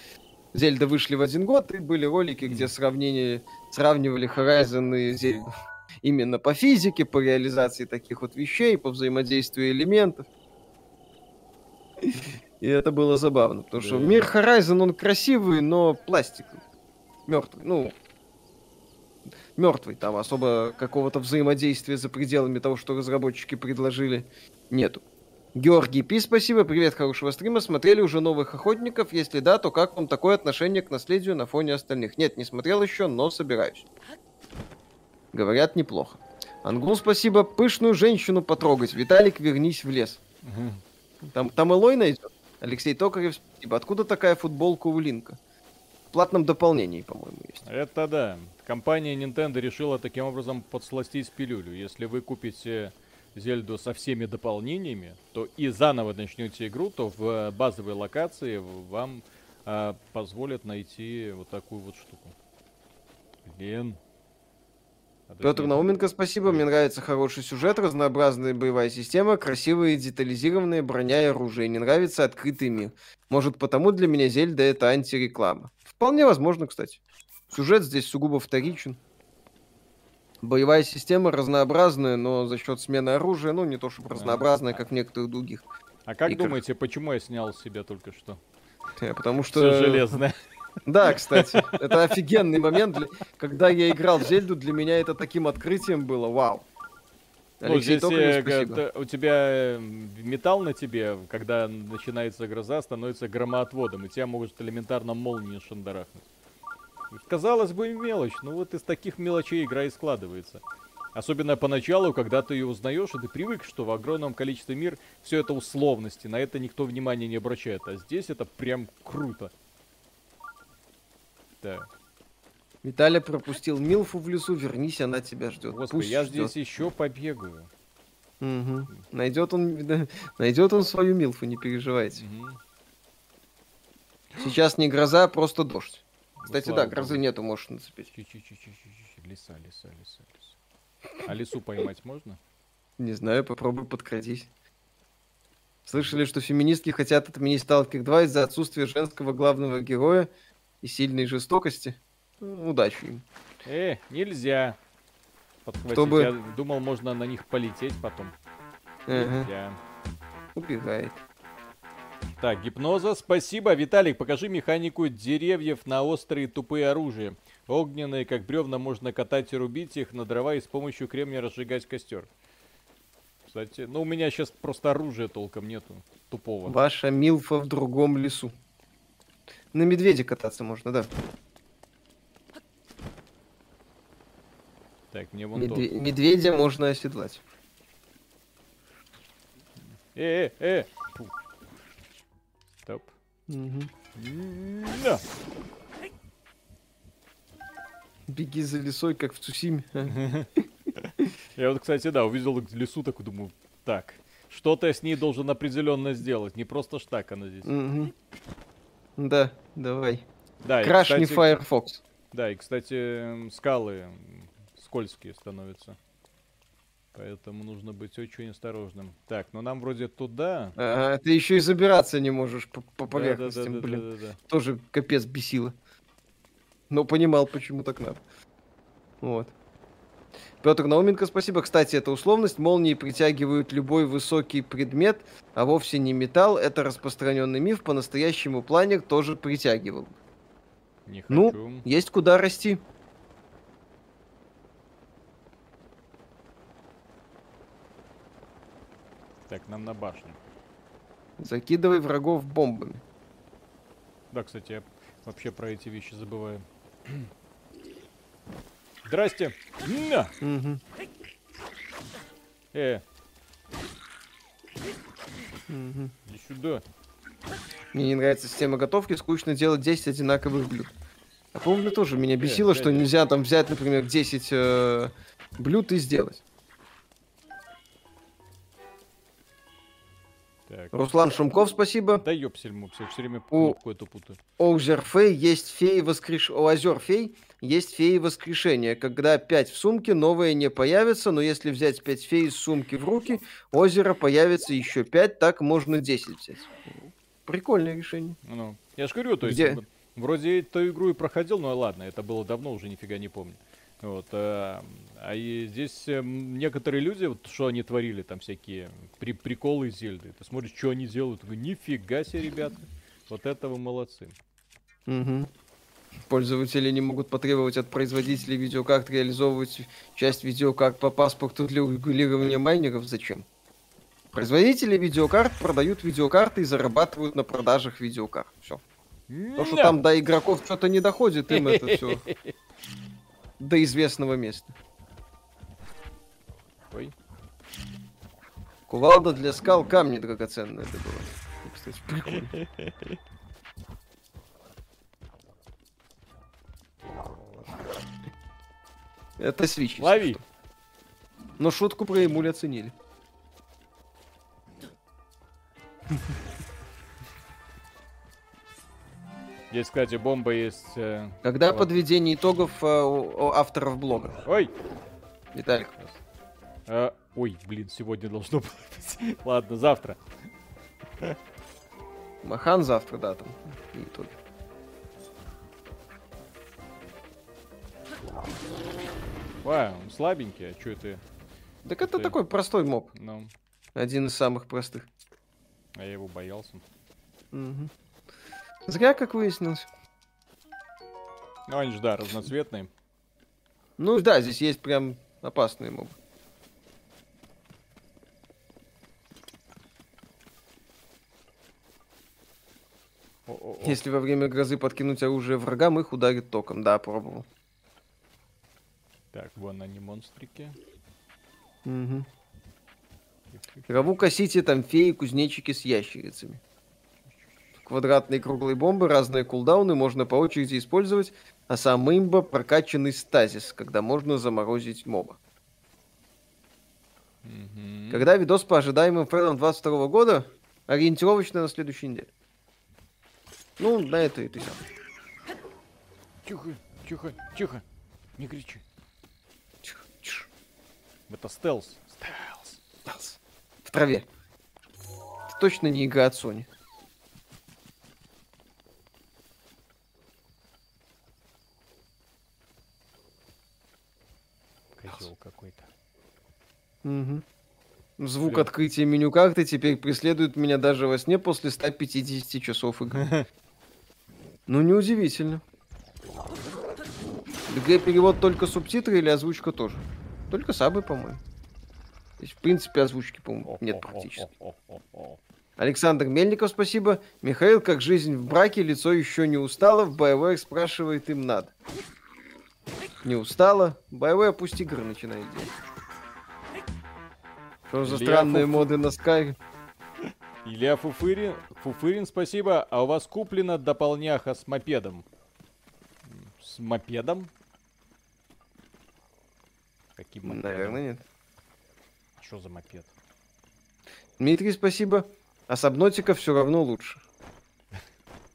Зельда вышли в один год, и были ролики, где сравнение, сравнивали Horizon и Зельду. Именно по физике, по реализации таких вот вещей, по взаимодействию элементов. И это было забавно, потому что мир Horizon, он красивый, но пластиковый. Мертвый. Ну, мертвый. Там особо какого-то взаимодействия за пределами того, что разработчики предложили, нету. Георгий Пи, спасибо. Привет, хорошего стрима. Смотрели уже новых охотников? Если да, то как вам такое отношение к наследию на фоне остальных? Нет, не смотрел еще, но собираюсь. Говорят, неплохо. Ангул, спасибо. Пышную женщину потрогать. Виталик, вернись в лес. Там, там Элой найдет. Алексей Токарев, спасибо. Откуда такая футболка у Линка? В платном дополнении, по-моему, есть. Это да. Компания Nintendo решила таким образом подсластить пилюлю. Если вы купите Зельду со всеми дополнениями, то и заново начнете игру, то в э, базовой локации вам а, позволят найти вот такую вот штуку. Блин. Надо Петр. Науменко, спасибо. Мне нравится хороший сюжет, разнообразная боевая система, красивые детализированные броня и оружие. Не нравится открытый мир. Может, потому для меня Зельда это антиреклама. Вполне возможно, кстати. Сюжет здесь сугубо вторичен. Боевая система разнообразная, но за счет смены оружия, ну, не то чтобы разнообразная, как в некоторых других. А как играх. думаете, почему я снял себя только что? Потому что... Все железное. Да, кстати, это офигенный момент. для- Когда я играл в Зельду, для меня это таким открытием было. Вау. Ну, Алексей здесь Токарев, э, у тебя э, металл на тебе, когда начинается гроза, становится громоотводом, и тебя могут элементарно молнии шандарахнуть. Казалось бы, мелочь, но вот из таких мелочей игра и складывается. Особенно поначалу, когда ты ее узнаешь, и ты привык, что в огромном количестве мир все это условности, на это никто внимания не обращает. А здесь это прям круто. Так, Виталий пропустил Милфу в лесу, вернись, она тебя ждет. господи, я здесь еще побегаю. Найдет он, <laughs> да, найдет он свою Милфу, не переживайте. Мгм. Сейчас не гроза, а просто дождь. Ну, Кстати, да, богу. грозы нету, можешь нацепить. Чуть-чуть-чуть-чуть-чуть. Лиса, лиса, лиса, лиса. А лису поймать можно? Не знаю, попробуй подкрадись. Слышали, что феминистки хотят отменить Сталкер 2 из-за отсутствия женского главного героя? И сильной жестокости. Ну, Удачи им. Э, нельзя. Подхватить. Чтобы- Я думал, можно на них полететь потом. Ага, Нельзя. убегает. Так, гипноза, спасибо. Виталик, покажи механику деревьев на острые тупые оружия. Огненные, как бревна, можно катать и рубить их на дрова и с помощью кремния разжигать костер. Кстати, ну у меня сейчас просто оружия толком нету. Тупого. Ваша Милфа в другом лесу. На медведя кататься можно, да. Так, мне вон Медве- то. Медведя можно оседлать. Э, э, э. Фу. Стоп. Да. Беги за лесой, как в Цусиме. <laughs> Я вот, кстати, да, увидел лесу, такой думаю, так, что-то я с ней должен определенно сделать. Не просто ж так она здесь. Мгм. Да, давай. Да, Краш не Firefox. Да, и, кстати, скалы скользкие становятся. Поэтому нужно быть очень осторожным. Так, ну нам вроде туда. Ага, ты еще и забираться не можешь по, по поверхностям, да, да, блин. да, да, да. Тоже капец бесило. Но понимал, почему так надо. Вот. Петр Науменко, спасибо. Кстати, это условность. Молнии притягивают любой высокий предмет, а вовсе не металл. Это распространенный миф. По-настоящему планер тоже притягивал. Не Ну, хочу. Есть куда расти. Так, нам на башню. Закидывай врагов бомбами. Да, кстати, я вообще про эти вещи забываю. Здрасте. На! Мгм, Э, мгм. иди сюда. Мне не нравится система готовки, скучно делать 10 одинаковых блюд. А помню, тоже меня бесило, что дядя. нельзя там взять, например, 10 э, блюд и сделать. Так. Руслан Шумков, спасибо. Да ёпсель мопсель, все время кнопку эту путаю. Озерфей есть феи воскреш... У Озерфей есть феи воскрешения. Когда 5 в сумке, новое не появится, но если взять 5 фей из сумки в руки, озеро появится еще 5, так можно 10 взять. Прикольное решение. Ну, я ж говорю, то есть, Где? вроде эту игру и проходил, но ладно, это было давно, уже нифига не помню. Вот, а, а и здесь эм, некоторые люди, вот что они творили, там всякие при, приколы из Зельды. Ты смотришь, что они делают, такой, нифига себе, ребята. Вот это вы молодцы. Мгм. Пользователи не могут потребовать от производителей видеокарт реализовывать часть видеокарт по паспорту для урегулирования майнеров. Зачем? Производители видеокарт продают видеокарты и зарабатывают на продажах видеокарт. Все. То, что там до игроков что-то не доходит, им это все до известного места. Ой, Кувалда для скал камни драгоценные это было. Кстати, прикольно. <laughs> Это свич. лови. что. Но шутку про эмуль оценили. Здесь, кстати, бомба есть. э, Когда Вот. подведение итогов э, у у авторов блога? Ой, Виталик. а, ой, блин, сегодня должно было быть. <laughs> Ладно, завтра. Махан завтра, да, там. итоги. Вау, он слабенький, а что это? Так это Ты- такой простой моб. Ну, Один из самых простых. а я его боялся. Мгм. Зря, как выяснилось. Ну, они же, да, разноцветные. Ну да, здесь есть прям опасные мобы. О-о-о. Если во время грозы подкинуть оружие врагам, их ударит током. Да, пробовал. Так, вон они, монстрики. Мгм. Траву косите, там феи, кузнечики с ящерицами. Квадратные круглые бомбы, разные кулдауны можно по очереди использовать, а сам имба прокачанный стазис, когда можно заморозить моба. Мгм. Когда видос по ожидаемым фейлам 22 года, ориентировочно на следующей неделе. Ну, на это и ты сам. Тихо, тихо, тихо. Не кричи. Это стелс. Стелс. Стелс. В траве. Это точно не игра от Sony. Козел какой-то. Угу. Звук Блин. открытия меню карты теперь преследует меня даже во сне после 150 часов игры. <laughs> Ну, неудивительно. Где перевод только субтитры или озвучка тоже? Только сабы, по-моему. То есть, в принципе, озвучки, по-моему, нет практически. Александр Мельников, спасибо. Михаил, как жизнь в браке, лицо еще не устало, в боевой спрашивает, им надо. Не устала. Боевой пусть игры начинает делать. Что за Илья странные Фуфу. моды на Sky? Илья Фуфырин, Фуфырин, спасибо. А у вас куплена дополняха с мопедом? С мопедом? Каким мопедом? Наверное, нет. А Что за мопед? Дмитрий, спасибо. А Сабнотика все равно лучше.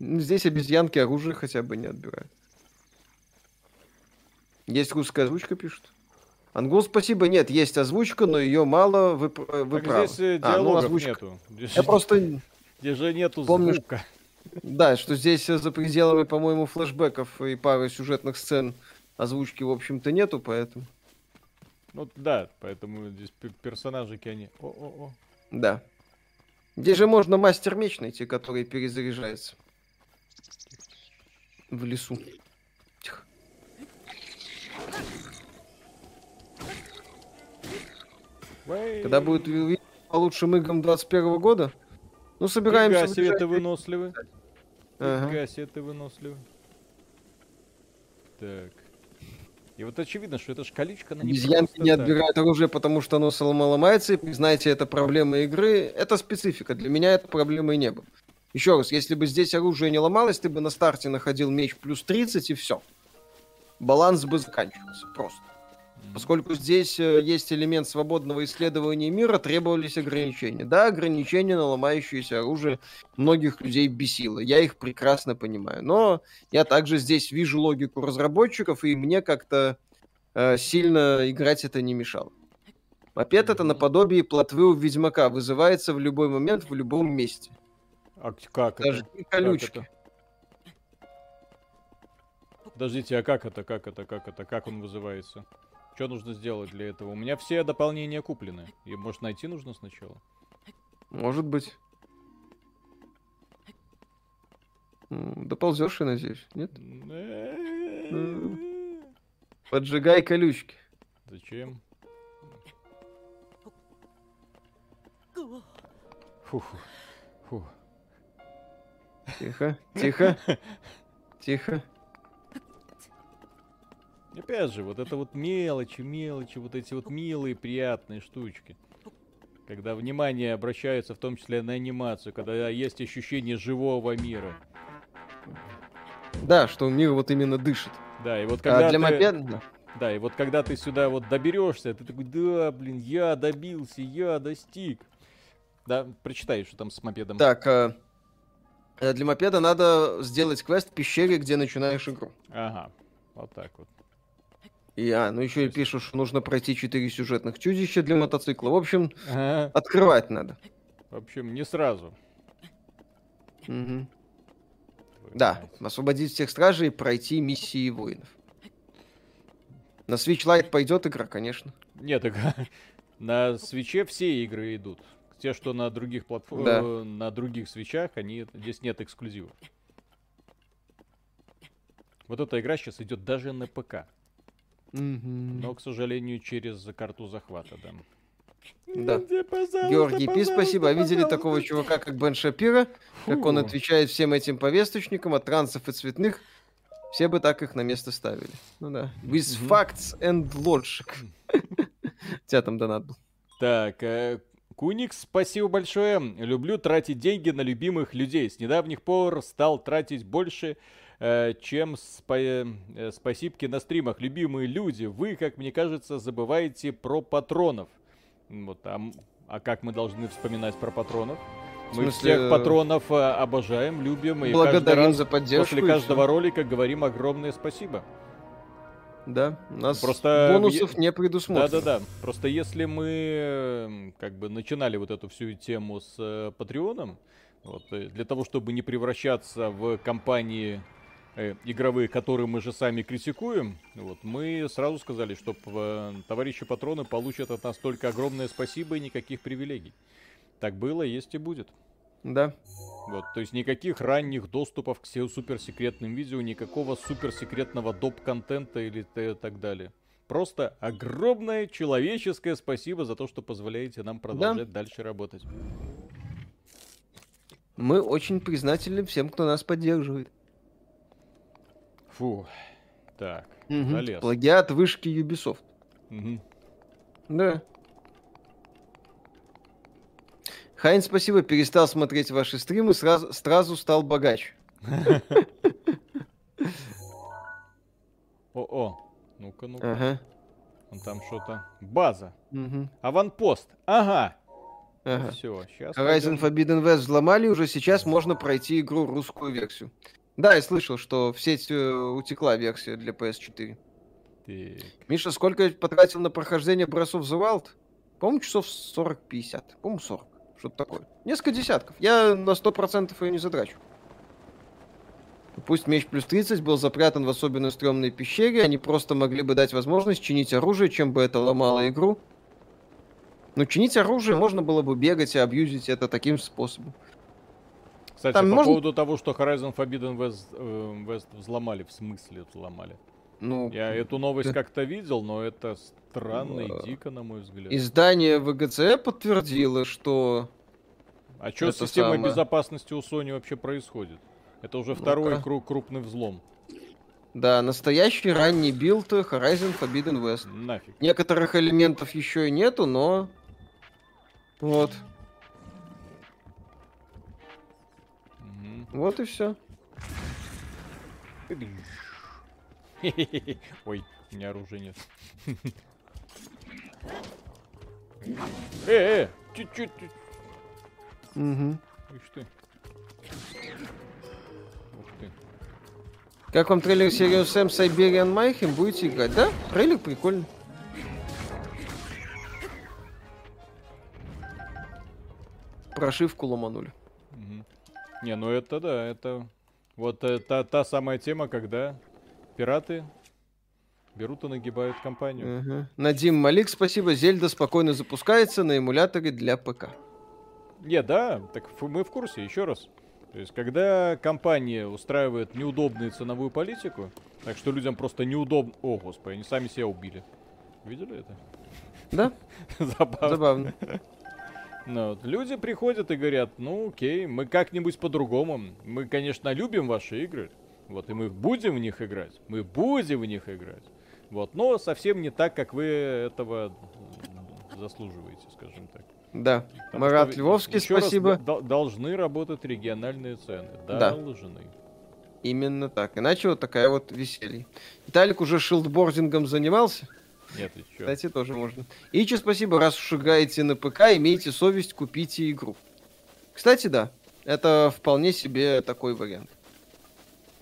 Ну, Здесь обезьянки оружие хотя бы не отбирают. Есть русская озвучка, пишут. Ангул, спасибо. Нет, есть озвучка, но ее мало, вы, пр- э, вы Так правы. здесь э, А, ну, озвучка. нету. Здесь, Я просто, здесь же нету помню, звука. да, что здесь э, за пределами, по-моему, флешбеков и пары сюжетных сцен озвучки, в общем-то, нету, поэтому, Ну да, поэтому здесь пе- персонажики они... О-о-о. да. Здесь же можно мастер меч найти, который перезаряжается. В лесу. Тихо. Вэй. Когда будет по лучшим играм 21 года? Ну, собираемся... Фига себе ты выносливый. Ага. Фига себе ты выносливый. Так. И вот очевидно, что эта шкаличка, она не Обезьянки не так. отбирают оружие, потому что оно слома ломается, и признайте, это проблема игры. Это специфика. Для меня это проблемой не было. Еще раз, если бы здесь оружие не ломалось, ты бы на старте находил меч плюс 30 и все. Баланс бы заканчивался просто. Поскольку здесь э, есть элемент свободного исследования мира, требовались ограничения. Да, ограничения на ломающееся оружие многих людей бесило. Я их прекрасно понимаю. Но я также здесь вижу логику разработчиков, и мне как-то э, сильно играть это не мешало. Мопед это наподобие плотвы у Ведьмака. Вызывается в любой момент, в любом месте. А как Даже это? и Как колючки. это? Подождите, а как это, как это, как это, как он вызывается? Что нужно сделать для этого? У меня все дополнения куплены. И может найти нужно сначала? Может быть. Доползешь, я надеюсь. Нет? Поджигай колючки. Зачем? Фух. Фух. Тихо, тихо, тихо. Опять же, вот это вот мелочи, мелочи, вот эти вот милые, приятные штучки. Когда внимание обращается в том числе на анимацию, когда есть ощущение живого мира. Да, что мир вот именно дышит. Да, и вот когда А для ты... мопеда... Да, и вот когда ты сюда вот доберешься, ты такой, да, блин, я добился, я достиг. Да, прочитай, что там с мопедом. Так, э, э, для мопеда надо сделать квест в пещере, где начинаешь игру. Ага, вот так вот. И, а, ну еще и пишут, что нужно пройти 4 сюжетных чудища для мотоцикла. В общем, Ага. открывать надо. В общем, не сразу. Мгм. Да, освободить всех стражей и пройти миссии воинов. На Switch Lite пойдет игра, конечно. Нет, так <laughs> на свече все игры идут. Те, что на других платформах, Да. на других свечах, они здесь нет эксклюзивов. Вот эта игра сейчас идет даже на ПК, но, к сожалению, через карту захвата, да. Да. Где, пожалуйста, Георгий Пи, спасибо. А видели пожалуйста. такого чувака, как Бен Шапира? Как он Фу. отвечает всем этим повесточникам от трансов и цветных? Все бы так их на место ставили. Ну да. With Мгм. facts and logic. У тебя там донат был. Так, э, Куникс, спасибо большое. Люблю тратить деньги на любимых людей. С недавних пор стал тратить больше, чем спа- э, спасибки на стримах. Любимые люди, вы, как мне кажется, забываете про патронов. Вот, а, а как мы должны вспоминать про патронов? Мы смысле, всех патронов э, обожаем, любим. И Благодарим раз за поддержку. после каждого ролика говорим огромное спасибо. Да, у нас Просто бонусов не предусмотрено. Да-да-да. Просто если мы э, как бы начинали вот эту всю тему с э, Патреоном, вот, э, для того, чтобы не превращаться в компании э, игровые, которые мы же сами критикуем, вот, мы сразу сказали, что э, товарищи патроны получат от нас только огромное спасибо и никаких привилегий. Так было, есть и будет. Да. Вот, то есть никаких ранних доступов к суперсекретным видео, никакого суперсекретного доп-контента или так далее. Просто огромное человеческое спасибо за то, что позволяете нам продолжать да. дальше работать. Мы очень признательны всем, кто нас поддерживает. Фу. Так, угу. залез. Плагиат вышки Ubisoft. Угу. Да. Хайн, спасибо, перестал смотреть ваши стримы, сразу, сразу стал богач. <laughs> О-о, ну-ка, ну-ка. Ага. Он там что-то. База. Угу. Аванпост. Ага. Ага. Все, сейчас. Horizon Forbidden West взломали, уже сейчас можно пройти игру русскую версию. Да, я слышал, что в сеть э, утекла версия для PS4. Так. Миша, сколько потратил на прохождение Breath of the Wild? По-моему, часов 40-50. По-моему, 40. Что-то такое. Несколько десятков. Я на 100% ее не затрачу. Пусть меч плюс 30 был запрятан в особенно стрёмной пещере, они просто могли бы дать возможность чинить оружие, чем бы это ломало игру. Но чинить оружие можно было бы бегать и абьюзить это таким способом. Кстати, Там по можно... поводу того, что Horizon Forbidden West, э, West взломали, в смысле взломали? Ну, Я эту новость да. как-то видел, но это странно и э, дико, на мой взгляд. Издание VGC подтвердило, что... А что с системой самое... безопасности у Sony вообще происходит? Это уже второй ну круг крупный взлом. Да, настоящий ранний билд Horizon Forbidden West. Нафиг. Некоторых элементов еще и нету, но... Вот. Вот и все. <laughs> Ой, у меня оружия нет. <laughs> Э, э, чуть-чуть. Угу. Ишь ты. Ух ты. Как вам трейлер серии Sam Siberian Mayhem? Будете играть? Да? Трейлер прикольный. Прошивку ломанули. Не, ну это да, это... Вот э, та, та самая тема, когда пираты берут и нагибают компанию. Угу. Надим Малик, спасибо. Зельда спокойно запускается на эмуляторе для ПК. Не, да, так мы в курсе, еще раз. То есть, когда компания устраивает неудобную ценовую политику, так что людям просто неудобно... О, господи, они сами себя убили. Видели это? Да. <laughs> Забавно. Забавно. Ну, вот. Люди приходят и говорят, ну окей, мы как-нибудь по-другому. Мы, конечно, любим ваши игры, вот, и мы будем в них играть. Мы будем в них играть. Вот, но совсем не так, как вы этого заслуживаете, скажем так. Да. Потому Марат Львовский, спасибо. Раз, должны работать региональные цены. Да. Должны. Именно так. Иначе вот такая вот веселье. Виталик уже шилдбордингом занимался? Нет, еще. Кстати, тоже можно. Ичи, спасибо, раз уж играете на ПК, имейте совесть, купите игру. Кстати, да, это вполне себе такой вариант.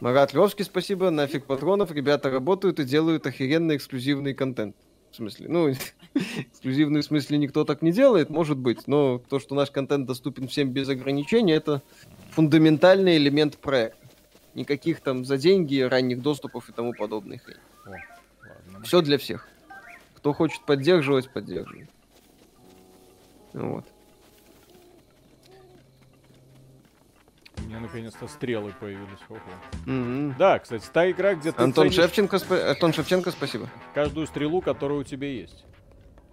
Марат Львовский, спасибо. Нафиг патронов. Ребята работают и делают охеренный эксклюзивный контент. В смысле, ну, <laughs> эксклюзивный в смысле никто так не делает, может быть, но то, что наш контент доступен всем без ограничений, это фундаментальный элемент проекта. Никаких там за деньги, ранних доступов и тому подобных. Все для всех. Кто хочет поддерживать, поддерживает. Вот. меня наконец-то стрелы появились. Ого. Mm-hmm. Да, кстати, та игра, где ты Антон Шевченко, спа... Антон Шевченко, спасибо. Каждую стрелу, которая у тебя есть.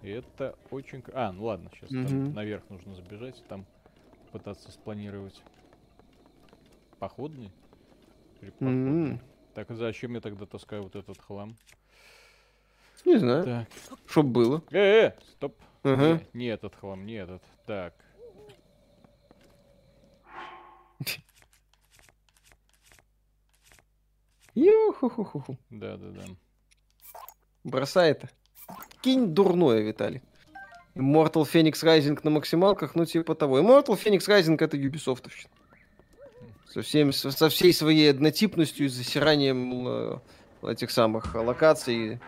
И это очень... А, ну ладно, сейчас mm-hmm. там наверх нужно забежать, там пытаться спланировать. Походный? Или походный? Так, зачем я тогда таскаю вот этот хлам? Не знаю. Так. Чтоб было. Э, -э стоп. Uh-huh. Не, не этот хлам, не этот. Так. Ю-ху-ху-ху. Да-да-да. Бросай это. Кинь дурное, Виталий. Immortal Phoenix Rising на максималках, ну типа того. Immortal Phoenix Rising это Ubisoft. Со, всем, со, со всей своей однотипностью и засиранием э, этих самых локаций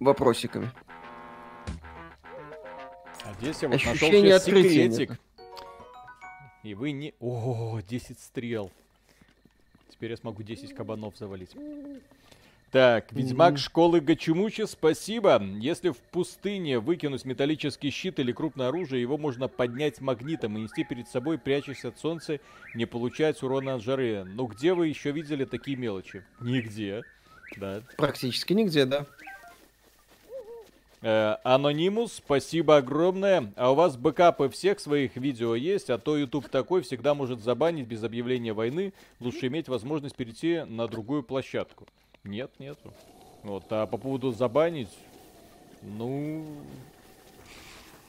вопросиками. А здесь я вот Ощущение нашел секретик. И вы не... О, 10 стрел. теперь я смогу 10 кабанов завалить. Так, Ведьмак школы Гачимучи, спасибо. Если в пустыне выкинуть металлический щит или крупное оружие, его можно поднять магнитом и нести перед собой, прячась от солнца, не получать урона от жары. Но где вы еще видели такие мелочи? Нигде. Да. Практически нигде, да. Э, Анонимус, спасибо огромное. А у вас бэкапы всех своих видео есть, а то YouTube такой всегда может забанить без объявления войны. Лучше иметь возможность перейти на другую площадку. Нет, нету. Вот, а по поводу забанить, ну...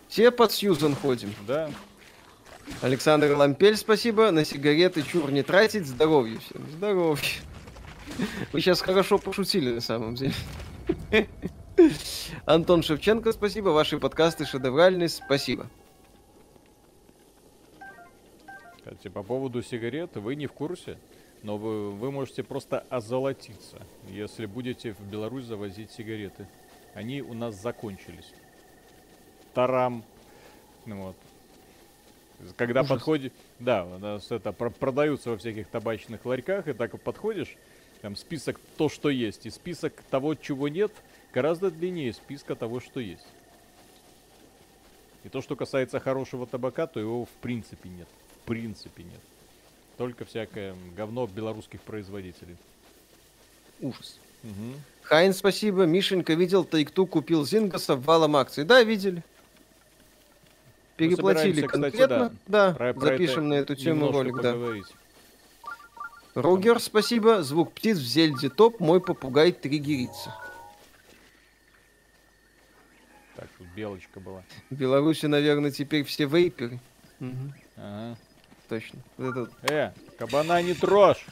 Все под Сьюзан ходим. Да. Александр Лампель, спасибо. На сигареты чур не тратить. Здоровья всем. Здоровья. Вы сейчас хорошо пошутили, на самом деле. Антон Шевченко, спасибо. Ваши подкасты шедевральные, спасибо. Кстати, по поводу сигарет, вы не в курсе? Но вы, вы можете просто озолотиться, если будете в Беларусь завозить сигареты. Они у нас закончились. Тарам. Ну вот. Когда Ужас. подходит... Да, у нас это про- продаются во всяких табачных ларьках, и так подходишь, там список то, что есть, и список того, чего нет, гораздо длиннее списка того, что есть. И то, что касается хорошего табака, то его в принципе нет. В принципе нет. Только всякое говно белорусских производителей. Ужас. Мгм. Хайн, спасибо. Мишенька видел, Тайкту купил Зингаса валом акции. Да, видели. Переплатили собираемся, кстати, конкретно. да, Про- про запишем это на эту тему ролик, да. Рогер, спасибо. Звук птиц в Зельде топ. Мой попугай триггерится. Так, тут белочка была. В Беларуси, наверное, теперь все вейперы. Мгм, Ага. точно. Вот это вот. Э, кабана не трожь!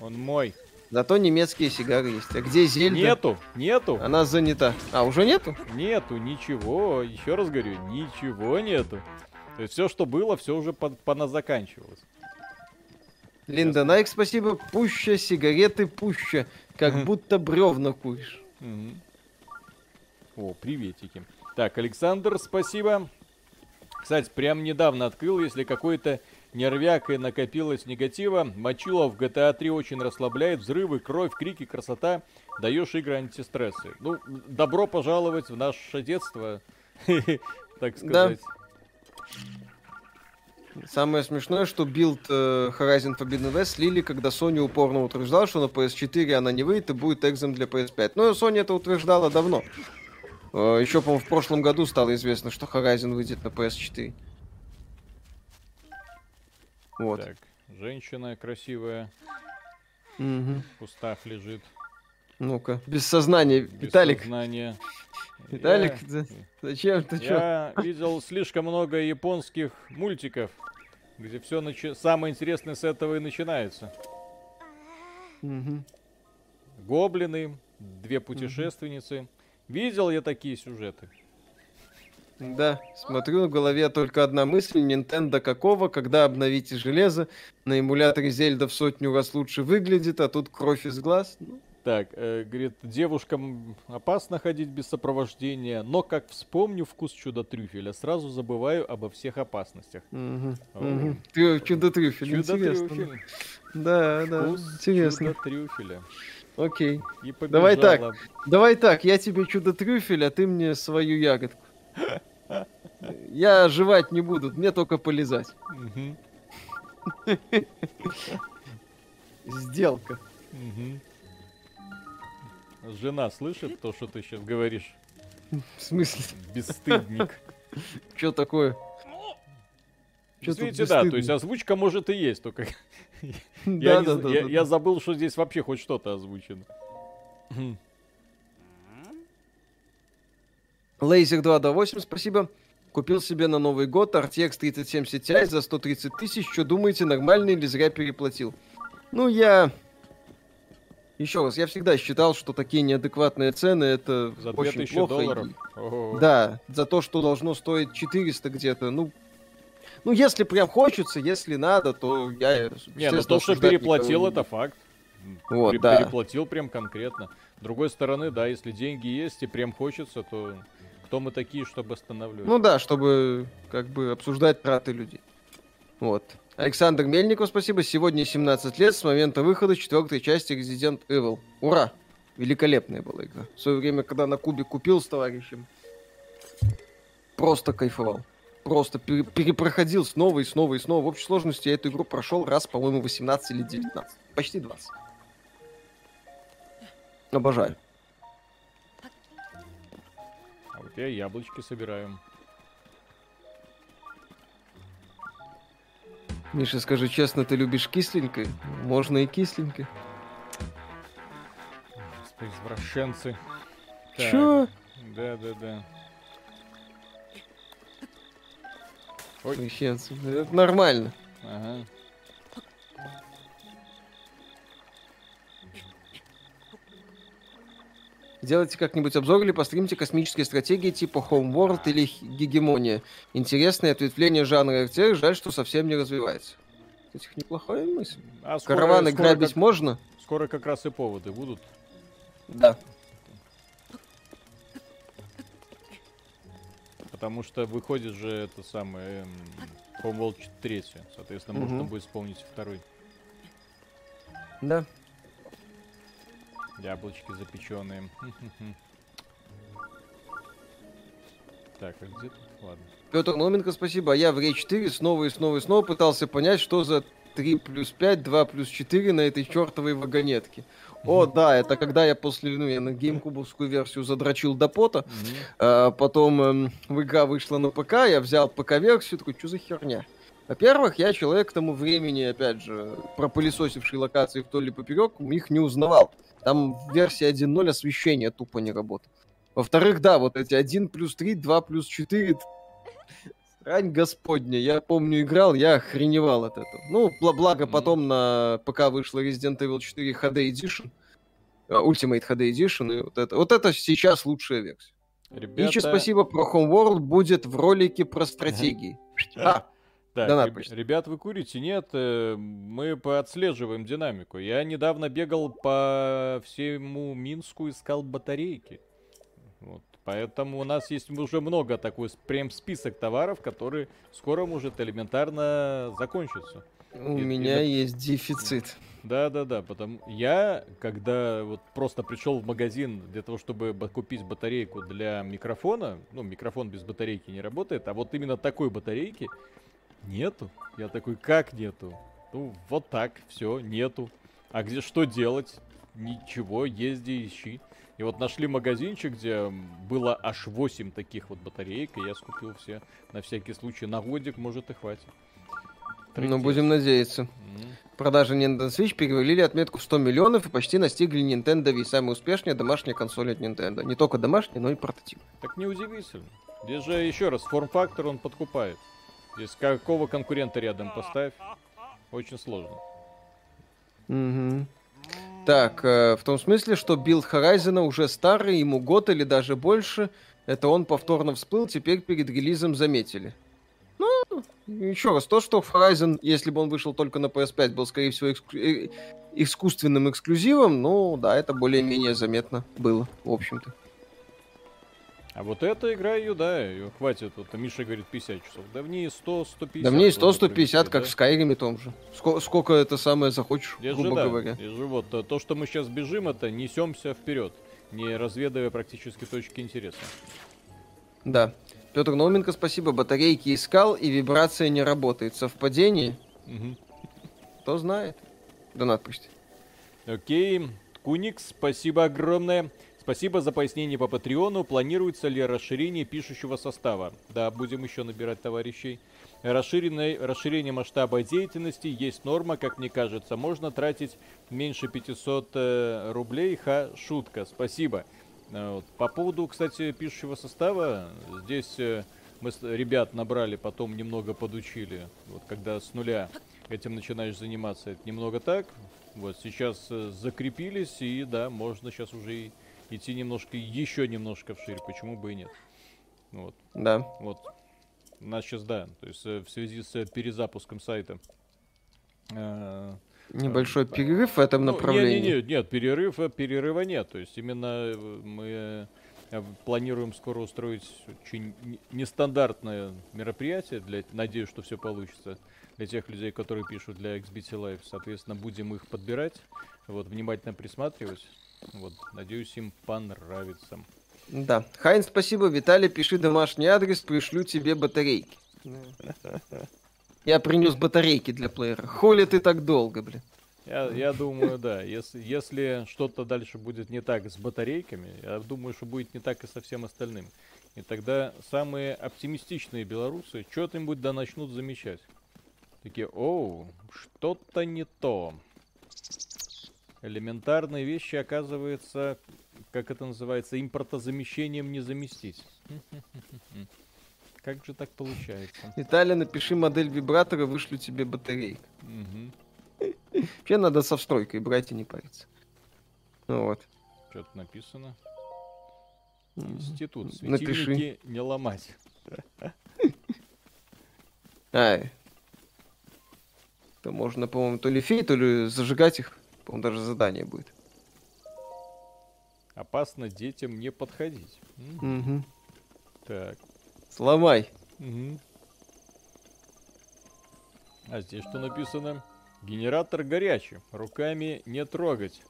Он мой. Зато немецкие сигары есть. А где Зельда? Нету, нету, Она занята. А, уже нету? нету, ничего. Еще раз говорю, ничего нету. То есть все, что было, все уже под, поназаканчивалось. Линда Найк, спасибо. Пуща, сигареты, пуща. Как будто бревна куришь. О, приветики. Так, Александр, спасибо. Кстати, прям недавно открыл, если какой-то нервяк и накопилось негатива, мочилово в GTA 3 очень расслабляет, взрывы, кровь, крики, красота, даешь игры антистрессы. Ну, добро пожаловать в наше детство, <laughs> так сказать. Самое смешное, что билд э, Horizon Forbidden West слили, когда Sony упорно утверждала, что на PS4 она не выйдет и будет экзом для PS5. Но Sony это утверждала давно. Э, еще, по-моему, в прошлом году стало известно, что Horizon выйдет на PS4. Вот. Так, женщина красивая Мгм. в кустах лежит. Ну-ка, без сознания. без Виталик, сознания. Виталик, Я- зачем ты чё? Я видел слишком много японских мультиков, где все самое интересное с этого и начинается. Мгм. Гоблины, две путешественницы. Видел я такие сюжеты. Да, смотрю, в голове только одна мысль. Nintendo какого, когда обновите железо, на эмуляторе Зельда в сотню раз лучше выглядит, а тут кровь из глаз. Ну, Так, э, говорит, девушкам опасно ходить без сопровождения, но как вспомню вкус чудо-трюфеля, сразу забываю обо всех опасностях. О. мгм. Трю- Чудо-трюфель, интересно. Чудо-трюфель. Да, да, Вкус интересно. чудо-трюфеля. Окей. И Давай так. Давай так, я тебе чудо-трюфель, а ты мне свою ягодку. <laughs> Я жевать не буду, мне только полезать. Сделка. Жена слышит то, что ты сейчас говоришь? В смысле? Бесстыдник. <laughs> Что такое? Тут Видите, да, то есть озвучка может и есть, только <laughs> я, Да, не да, з- да, я- да, я забыл, что здесь вообще хоть что-то озвучено. Лазер 2 до 8, спасибо. Купил себе на Новый год RTX 3070 Ti за 130 тысяч. Что думаете, нормально или зря переплатил? Ну, я... Еще раз, я всегда считал, что такие неадекватные цены это За очень 2000 плохо. и- долларов. Ого. Да, за то, что должно стоить 400 где-то. Ну, ну, если прям хочется, если надо, то я... Не, ну то, что переплатил, это факт. Вот, Пере- да. Переплатил прям конкретно. С другой стороны, да, если деньги есть и прям хочется, то кто мы такие, чтобы останавливать? Ну да, чтобы как бы обсуждать траты людей. Вот. Александр Мельников, спасибо. Сегодня 17 лет с момента выхода четвертой части Resident Evil. Ура! Великолепная была игра. В свое время, когда на Кубе купил с товарищем, просто кайфовал. Просто пере- перепроходил снова и снова и снова. В общей сложности я эту игру прошел раз, по-моему, 18 или 19. Почти 20. Обожаю. А вот я яблочки собираю. Миша, скажи честно, ты любишь кисленькое? Можно и кисленькое. Извращенцы. Чё? Да, да, да. Извращенцы. Это нормально. Ага. Сделайте как-нибудь обзор или постримите космические стратегии типа Homeworld или Гегемония. Интересное ответвление жанра РТР, жаль, что совсем не развивается. Кстати, неплохая мысль. А скоро- Караваны скоро грабить как- можно? Скоро как раз и поводы будут. Да. Потому что выходит же это самое эм, Homeworld 3. Соответственно, можно Мгм. будет исполнить второй. Да. Яблочки запеченные. <laughs> Так, а где тут? Ладно. Петр Номенко, спасибо. А я в Рей 4 снова и снова и снова пытался понять, что за 3 плюс 5, 2 плюс 4 на этой чертовой вагонетке. О, да, это когда я после, ну, я на геймкубовскую версию задрочил до пота. А, потом в игра вышла на ПК, я взял ПК-версию, такой, что за херня? Во-первых, я человек к тому времени, опять же, пропылесосивший локации вдоль и поперек, их не узнавал. Там в версии 1.0 освещение тупо не работает. Во-вторых, да, вот эти 1 плюс 3, 2 плюс 4, Рань господня, я помню, играл, я охреневал от этого. Ну, бла- благо потом на ПК вышла Resident Evil 4 HD Edition, а, Ultimate HD Edition, и вот это, вот это сейчас лучшая версия. Ребята... Ичи, спасибо, про Homeworld будет в ролике про стратегии. А, <laughs> реб- почти. ребят, вы курите? Нет, э, мы поотслеживаем динамику. Я недавно бегал по всему Минску, искал батарейки. Вот. Поэтому у нас есть уже много такой прям список товаров, которые скоро может элементарно закончиться. у И- и меня на- есть дефицит. Да, да, да, потому я, когда вот просто пришел в магазин для того, чтобы купить батарейку для микрофона, ну, микрофон без батарейки не работает, а вот именно такой батарейки нету. Я такой, как нету? Ну, вот так, все, нету. А где что делать? Ничего, езди, ищи. И вот нашли магазинчик, где было аж 8 таких вот батареек, и я скупил все на всякий случай. На годик, может, и хватит. Ну, Трындец. будем надеяться. М. Продажи Nintendo Switch перевалили отметку в 100 миллионов и почти настигли Nintendo Wii. Самая успешная домашняя консоль от Nintendo. Не только домашняя, но и портативная. Так неудивительно. Здесь же еще раз, форм-фактор он подкупает. Здесь какого конкурента рядом поставь, очень сложно. Мгм. Так, э, в том смысле, что build Horizon уже старый, ему год или даже больше. Это он повторно всплыл, теперь перед релизом заметили. Ну, еще раз, то, что Horizon, если бы он вышел только на PS5, был, скорее всего, эксклю- э, искусственным эксклюзивом, ну, да, это более-менее заметно было, в общем-то. А вот эта игра ее, да, ее хватит. Вот Миша говорит 50 часов. Да в ней 100-150. Да мне и можно 100-150, провести, как да? в Скайриме том же. Ско- сколько это самое захочешь, Здесь же, грубо да, говоря. здесь же вот то, то, что мы сейчас бежим, это несемся вперед, не разведывая практически точки интереса. Да. Петр Науменко, спасибо. Батарейки искал, и вибрация не работает. Совпадение? Мгм. Кто знает? Донат почти. Окей. Куникс, спасибо огромное. Спасибо за пояснение по Патреону. Планируется ли расширение пишущего состава? Да, будем еще набирать товарищей. Расширенное, расширение масштаба деятельности есть норма, как мне кажется. Можно тратить меньше 500 э, рублей. Ха, шутка. Спасибо. Э, вот. По поводу, кстати, пишущего состава, здесь э, мы ребят набрали, потом немного подучили. Вот когда с нуля этим начинаешь заниматься, это немного так. Вот сейчас закрепились, и да, можно сейчас уже и идти немножко, еще немножко вширь, почему бы и нет. Вот, Да. вот. У нас сейчас, да, то есть э, в связи с э, перезапуском сайта. э, Небольшой перерыв в этом ну, направлении. Не, не, не, нет, перерыв, э, перерыва нет. То есть именно мы планируем скоро устроить очень нестандартное мероприятие. Для... Надеюсь, что все получится. Для тех людей, которые пишут для XBT Live. Соответственно, будем их подбирать. Вот, внимательно присматривать. Вот, надеюсь, им понравится. Да. Хайн, спасибо. Виталий, пиши домашний адрес, пришлю тебе батарейки. <laughs> Я принес батарейки для плеера. Холи ты так долго, блин. Я, я думаю, да. Если, если что-то дальше будет не так с батарейками, я думаю, что будет не так и со всем остальным. И тогда самые оптимистичные белорусы что-нибудь да начнут замечать. Такие, оу, что-то не то. Элементарные вещи, оказывается, как это называется, импортозамещением не заместить. Как же так получается? Виталий, напиши модель вибратора, вышлю тебе батарейку. Угу. Вообще надо со встройкой брать и не париться. Ну вот. Что-то написано. Институт. Светильники Напиши. не ломать. Ай. То можно, по-моему, то ли фей, то ли зажигать их. По-моему, даже задание будет. Опасно детям не подходить. Угу. Так. Сломай. Угу. А здесь что написано? Генератор горячий, руками не трогать.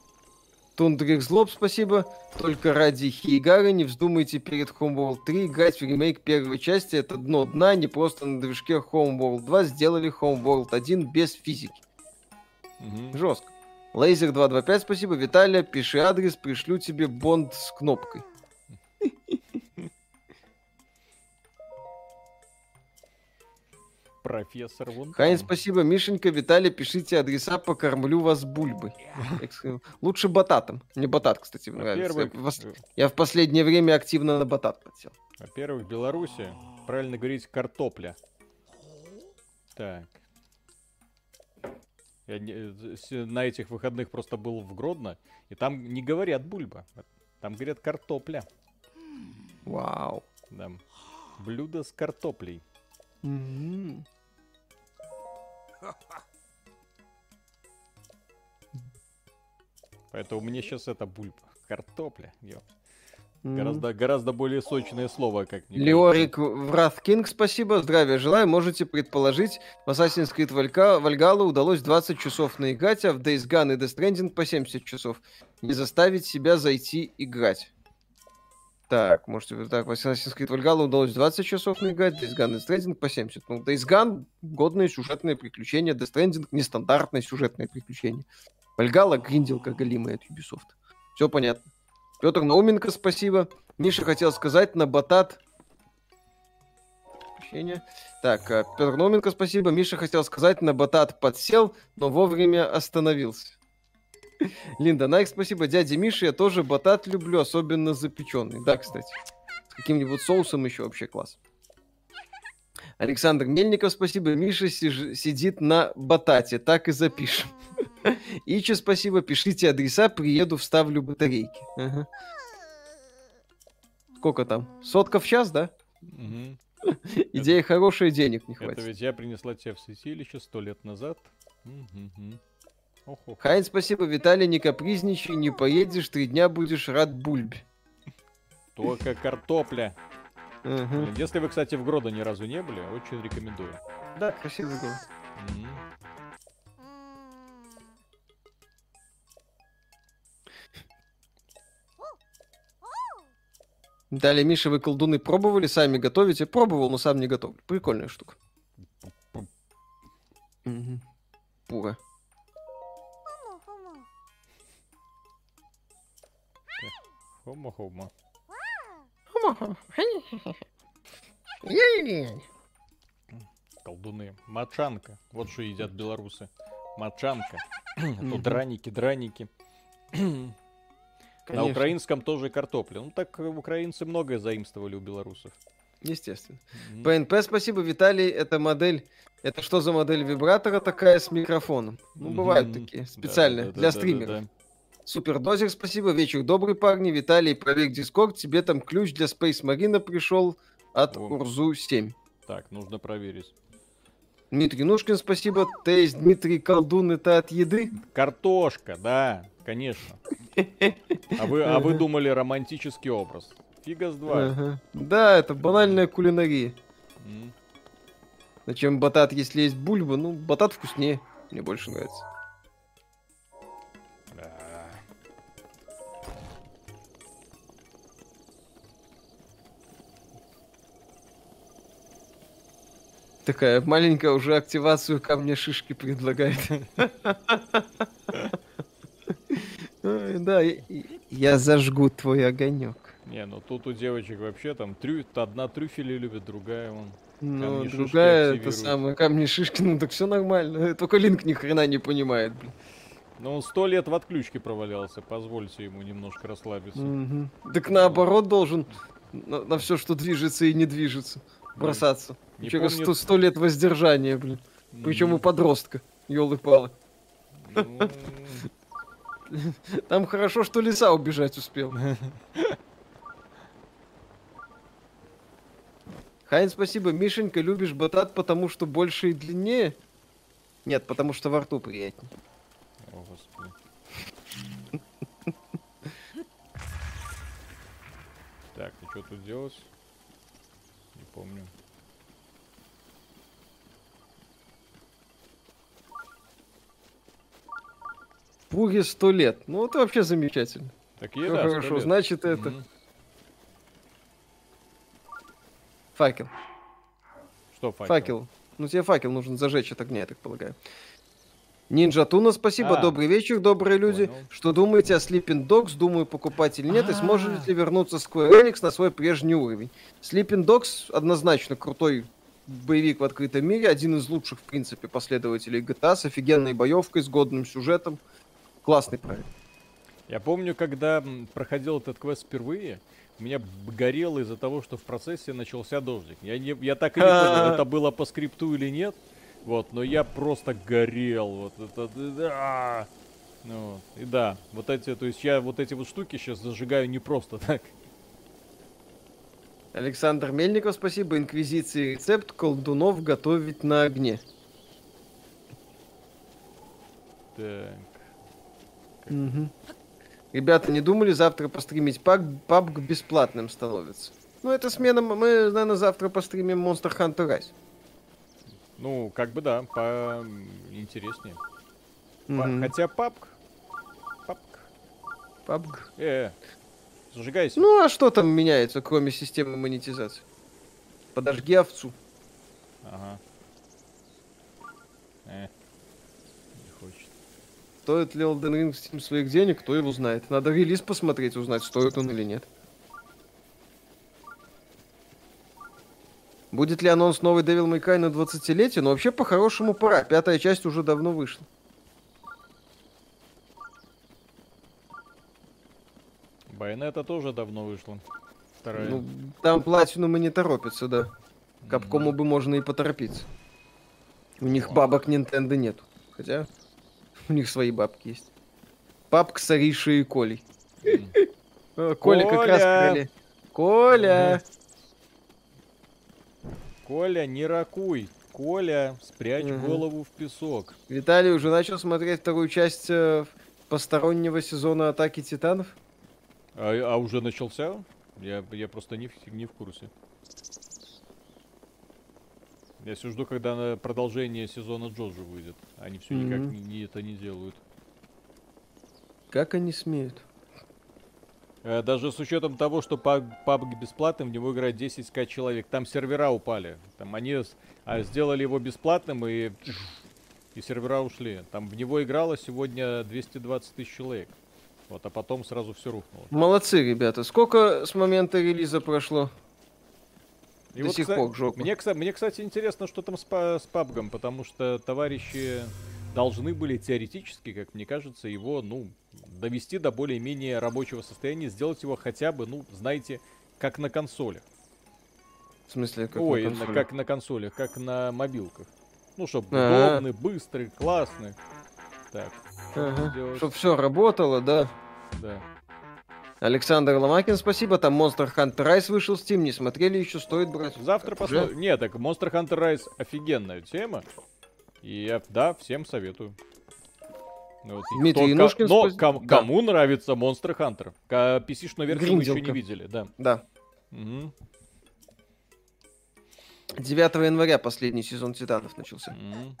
Тундрик Злоб, спасибо. Только ради Хигары не вздумайте перед Homeworld 3 играть в ремейк первой части. Это дно дна, не просто на движке Homeworld 2 сделали Homeworld 1 без физики. Угу. Жестко. Лазер 225, спасибо. Виталя, пиши адрес, пришлю тебе бонд с кнопкой. Профессор вон. Хайн, спасибо. Мишенька, Виталий, пишите адреса, покормлю вас бульбой. Лучше бататом. Мне батат, кстати, нравится. Я в последнее время активно на батат подсел. Во-первых, в Беларуси, правильно говорить, картопля. Так. Я на этих выходных просто был в Гродно, и там не говорят бульба, там говорят картопля. Вау. Да. Блюдо с картоплей. Mm-hmm. Поэтому мне сейчас это бульба. Картопля. Ё. Mm. Гораздо, гораздо более сочное слово, как мне Леорик Вратхкинг, спасибо, здравия желаю. Можете предположить, в Assassin's Creed Valhalla удалось 20 часов наиграть, а в Days Gone и Death Stranding по 70 часов. Не заставить себя зайти играть. Так, можете так, в Assassin's Creed Valhalla удалось 20 часов наиграть, Days Gone и Death Stranding по 70. Ну, Days Gone — годное сюжетное приключение, Death Stranding — нестандартное сюжетное приключение. Valhalla — гринделка голимая от Ubisoft. Все понятно. Петр Науменко, спасибо. Миша хотел сказать на батат... Так, э, Петр Науменко, спасибо. Миша хотел сказать, на батат подсел, но вовремя остановился. <laughs> Линда Найк, спасибо. Дядя Миша, я тоже батат люблю, особенно запеченный. Да, кстати. С каким-нибудь соусом еще вообще класс. Александр Мельников, спасибо. Миша сиж- сидит на батате, так и запишем. <laughs> Ичи, спасибо. Пишите адреса, приеду, вставлю батарейки. Ага. Сколько там? Сотка в час, да? Угу. <laughs> Идея хорошая, денег не хватит. Это ведь я принесла тебя в святилище сто лет назад. Угу. Хайн, спасибо, Виталий, не капризничай, не поедешь, три дня будешь рад бульбе. Только картопля. Угу. Если вы, кстати, в Гродо ни разу не были, очень рекомендую. Да, красивый город. Угу. Далее, Миша, вы колдуны пробовали, сами готовите? Пробовал, но сам не готов. Прикольная штука. Угу. Пуга. Хома-хома. Колдуны. Мачанка. Вот что едят белорусы. Мачанка. Тут драники, драники. На украинском тоже картопля. Ну так украинцы многое заимствовали у белорусов. Естественно. ПНП, спасибо, Виталий. Это модель. Это что за модель вибратора такая с микрофоном? Ну, бывают такие специальные для стримеров. Супер дозер, спасибо. Вечер добрый, парни. Виталий, проверь Дискорд. Тебе там ключ для Space Marine пришел от О. Урзу 7. Так, нужно проверить. Дмитрий Нушкин, спасибо. То есть Дмитрий Колдун это от еды? Картошка, да, конечно. <laughs> А вы, а вы думали романтический образ. фига с два. Ага. Да, это банальная кулинария. М. Зачем батат, если есть бульба? Ну, батат вкуснее. Мне больше нравится. Да. Такая маленькая уже активацию камня шишки предлагает. <laughs> Да, я зажгу твой огонек. Не, ну тут у девочек вообще там трю... одна трюфели любит, другая вон. Ну, другая, это самое, камни шишки, ну так все нормально. <laughs> Только Линк ни хрена не понимает, блин. Ну он сто лет в отключке провалялся, позвольте ему немножко расслабиться. Мгм. Так наоборот должен на, все, что движется и не движется, бросаться. Не Через помню- сто, сто лет воздержания, блин. Причем у М, подростка. Ёлы-палы. ну, <laughs> Там хорошо, что лиса убежать успел. Хайн, спасибо. Мишенька, любишь батат, потому что больше и длиннее? Нет, потому что во рту приятнее. О, господи. <laughs> Так, и что тут делать? Не помню. Пуге сто лет. Ну, это вообще замечательно. Так Ну, еда. хорошо, значит это факел. Что факел? Факел. Ну, тебе факел нужно зажечь от огня, я так полагаю. Нинджа Туна, спасибо. А. Добрый вечер, добрые люди. Понял. Что думаете о Sleeping Dogs? Думаю, покупать или нет. И А. сможет ли вернуться Square Enix на свой прежний уровень? Sleeping Dogs однозначно крутой боевик в открытом мире. Один из лучших, в принципе, последователей GTA с офигенной боевкой, с годным сюжетом. Классный проект. Я помню, когда проходил этот квест впервые, у меня горело из-за того, что в процессе начался дождик. Я, не, я так и не понял, это было по скрипту или нет. Вот, но я просто горел. Вот это. да. Ну, вот, и да, вот эти, то есть я вот эти вот штуки сейчас зажигаю не просто так. Александр Мельников, спасибо. Инквизиции рецепт колдунов готовить на огне. Так. Мгм. Ребята, не думали завтра постримить пабг бесплатным становится? Ну, это смена, мы, наверное, завтра постримим Monster Hunter Rise. Ну, как бы да, по интереснее. Мгм. Хотя папк. Папк. Пабг. Э, зажигайся. Ну, а что там меняется, кроме системы монетизации? Подожги овцу. Ага. Э. Стоит ли Elden Ring Steam своих денег, кто его знает. Надо релиз посмотреть, узнать, стоит он или нет. Будет ли анонс новой Devil May Cry на 20-летие? Ну, вообще, по-хорошему, пора. Пятая часть уже давно вышла. Байонета тоже давно вышла. Вторая. Ну, там платину не торопятся, да. Капкому бы можно и поторопиться. У них бабок Nintendo нету. Хотя у них свои бабки есть. Папка с Аришей и Колей. <laughs> Э, Коля как раз Коля! Коля! Коля, не ракуй. Коля, спрячь Мгм. голову в песок. Виталий уже начал смотреть вторую часть э, постороннего сезона Атаки Титанов? А, а уже начался? Я, я просто не, в- не в курсе. Я все жду, когда продолжение сезона Джоджо выйдет. Они все никак Мгм. не, не это не делают. Как они смеют? Э, Даже с учетом того, что PUBG бесплатным, в него играет 10к человек. Там сервера упали. Там они а, сделали его бесплатным и, и сервера ушли. Там в него играло сегодня 220 тысяч человек. Вот, а потом сразу все рухнуло. Молодцы, ребята. Сколько с момента релиза прошло? И До сих кста- пор жопа. Мне, мне, кстати, интересно, что там с, с PUBG, потому что товарищи должны были теоретически, как мне кажется, его, ну, довести до более-менее рабочего состояния, сделать его хотя бы, ну, знаете, как на консолях. В смысле, как Ой, на консоли? как на консолях, как на мобилках. Ну, чтобы А. удобный, быстрый, классный. Так, Ага. сделать? Чтоб все работало, да. да. Александр Ломакин, спасибо. Там Monster Hunter Rise вышел в Steam. Не смотрели еще, стоит брать. Завтра посмотрим. Нет, так Monster Hunter Rise офигенная тема. И я, да, всем советую. Вот, Дмитрий Янушкин, Но спас- ком- да. кому нравится Monster Hunter? Ка- PC-шную версию вы еще не Гринделка. видели, да. Да. Мгм. 9 января последний сезон Титанов начался. Мгм.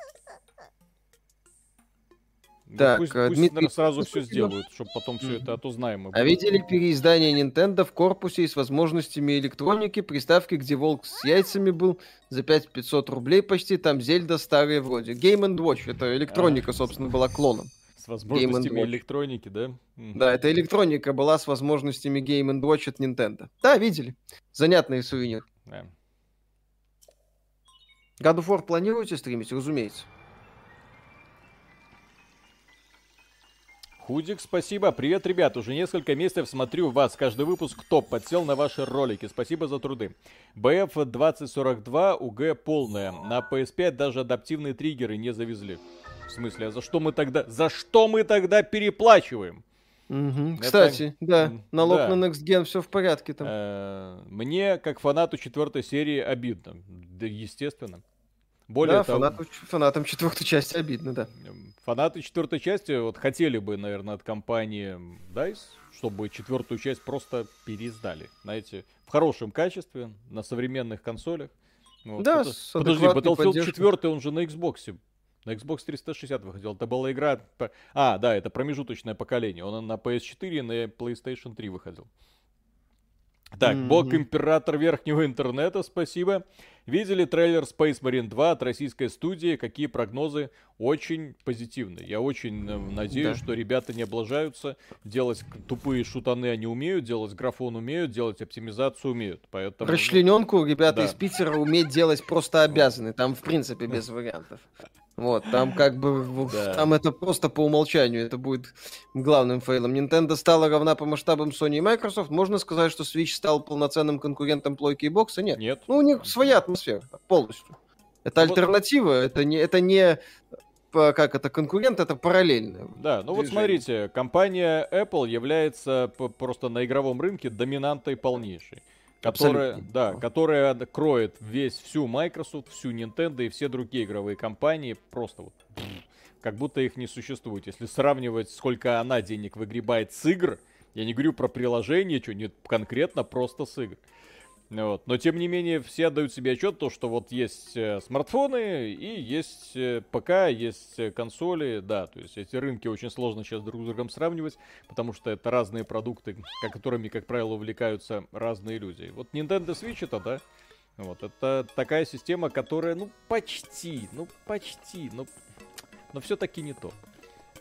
Так, пусть, э, пусть Дмитрий, наверно, сразу все сделают, чтобы потом все это, а то знаем. мы А видели переиздание Nintendo в корпусе и с возможностями электроники, приставки, где волк с яйцами был, за 5500 рублей почти, там Зельда старые вроде. Game Watch, это электроника, А. собственно, была клоном. С возможностями электроники, да? Да, это электроника была с возможностями Game Watch от Nintendo. Да, видели. Занятный сувенир. Да. God of War планируете стримить? Разумеется. Худик, спасибо. Привет, ребят. Уже несколько месяцев смотрю вас. Каждый выпуск топ. Подсел на ваши ролики. Спасибо за труды. BF 2042 УГ полная. На PS5 даже адаптивные триггеры не завезли. В смысле, а за что мы тогда... За что мы тогда переплачиваем? Мгм. Это- Кстати, да, налог да. на Next Gen все в порядке там. Э, Мне, как фанату четвертой серии, обидно. Да, естественно. Более да, того, фанату- фанатам четвертой части обидно, да. Фанаты четвертой части вот хотели бы, наверное, от компании DICE, чтобы четвертую часть просто переиздали. Знаете, в хорошем качестве, на современных консолях. Вот. Да, с Подожди, Battlefield поддержкой. 4, он же на Xbox. На Xbox 360 выходил. Это была игра... А, да, это промежуточное поколение. Он на PS4 и на PlayStation 3 выходил. Так, бог император верхнего интернета, спасибо. Видели трейлер Space Marine 2 от российской студии? Какие прогнозы? Очень позитивные. Я очень э, надеюсь, Да. что ребята не облажаются. Делать тупые шутаны они умеют, делать графон умеют, делать оптимизацию умеют. Поэтому... ну, Расчлененку ребята да. из Питера уметь делать просто обязаны. Там, в принципе, без вариантов. Вот, там как бы, Да. там это просто по умолчанию, это будет главным фейлом. Nintendo стала равна по масштабам Sony и Microsoft. Можно сказать, что Switch стал полноценным конкурентом плойки и бокса? Нет. Нет. Ну, у них своя атмосфера полностью. Это Ну вот- альтернатива, это не, это не как это конкурент, это параллельно. Да, ну вот движение. смотрите, компания Apple является просто на игровом рынке доминантой полнейшей. Которая, Абсолютно. да, которая кроет весь всю Microsoft, всю Nintendo и все другие игровые компании. Просто вот как будто их не существует. Если сравнивать, сколько она денег выгребает с игр, я не говорю про приложение, что нет, конкретно просто с игр. Вот. Но тем не менее все отдают себе отчет, то, что вот есть э, смартфоны и есть э, ПК, есть э, консоли, да, то есть эти рынки очень сложно сейчас друг с другом сравнивать, потому что это разные продукты, ко- которыми, как правило, увлекаются разные люди. Вот Nintendo Switch это, да, вот, это такая система, которая, ну, почти, ну, почти, ну, но все-таки не то.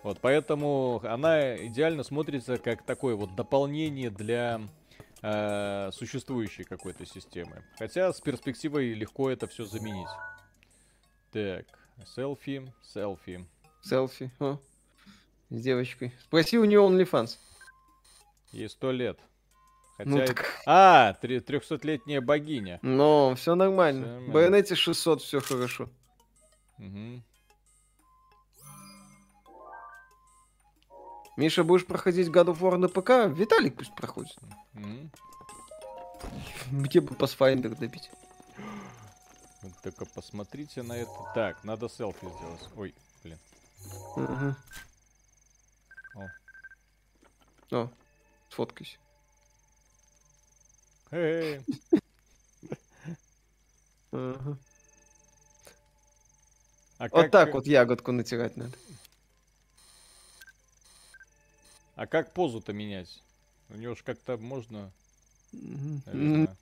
Вот, поэтому она идеально смотрится как такое вот дополнение для э, существующей какой-то системы. Хотя с перспективой легко это все заменить. Так, селфи, селфи. Селфи. О, с девочкой. Спроси у нее OnlyFans. Ей сто лет. Хотя... Ну, это- так, А, три- трехсотлетняя богиня. но все нормально. Всё нормально. В Байонете 600 все хорошо. Мгм. Миша, будешь проходить God of War на ПК? Виталик пусть проходит. Где бы Pathfinder добить? Вот только посмотрите на это. Так, надо селфи сделать. Ой, блин. Ага. О. О, сфоткайся. Эй. А Вот так вот ягодку натирать надо. А как позу-то менять? У него же как-то можно, наверное.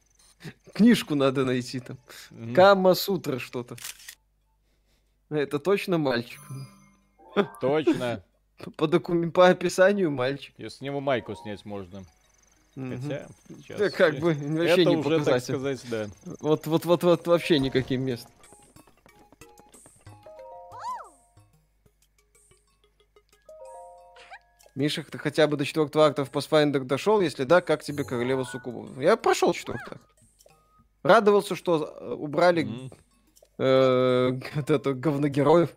Книжку надо найти там. Мгм. Кама Сутра что-то. Это точно мальчик. Точно. <laughs> По, докум- по описанию мальчик. И с него майку снять можно. Хотя, сейчас Да как бы вообще это не уже, так сказать, да. Вот, вот, вот, вот вообще никаким местом. Миша, ты хотя бы до четвертого акта в Pathfinder дошел? Если да, как тебе Королева Суккубов? Я прошел четвертый акт. Радовался, что э, убрали Мгм. э, <laughs> вот это говногероев.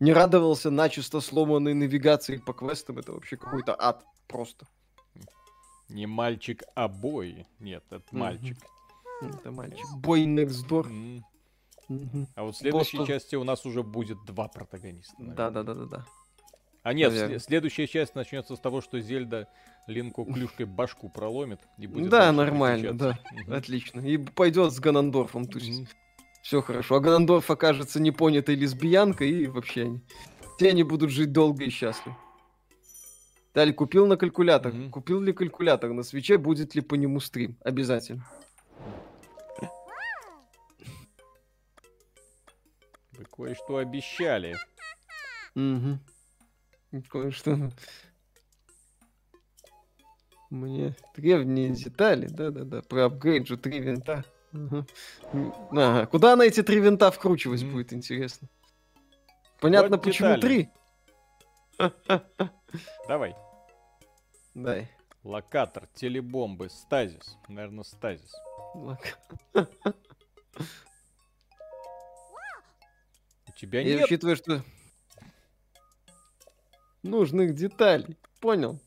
Не радовался начисто сломанной навигации по квестам. Это вообще какой-то ад просто. Не мальчик, а бой. Нет, это мальчик. Это мальчик. Бой next door. А вот в следующей Просто- части у нас уже будет два протагониста. наверное. Да, да, да, да, да. А нет, Наверное. сле- следующая часть начнется с того, что Зельда Линку клюшкой башку проломит и будет Да, нормально, да. Отлично. И пойдет с Ганандорфом тусить. Мгм. Все хорошо. А Ганандорф окажется непонятой лесбиянкой, и вообще они... Все они будут жить долго и счастливо. Далее, купил на калькулятор. Мгм. Купил ли калькулятор на свече, будет ли по нему стрим? Обязательно. Вы кое-что обещали. Угу. Кое-что. Мне древние детали, да-да-да, про апгрейд же три винта. Ага. Куда на эти три винта вкручивать Мгм. будет интересно? Понятно, Вот почему детали. три. <laughs> Давай. Дай. Локатор, телебомбы, стазис. Наверное, стазис. Лак. У тебя Я нет. учитывая, что нужных деталей. Понял.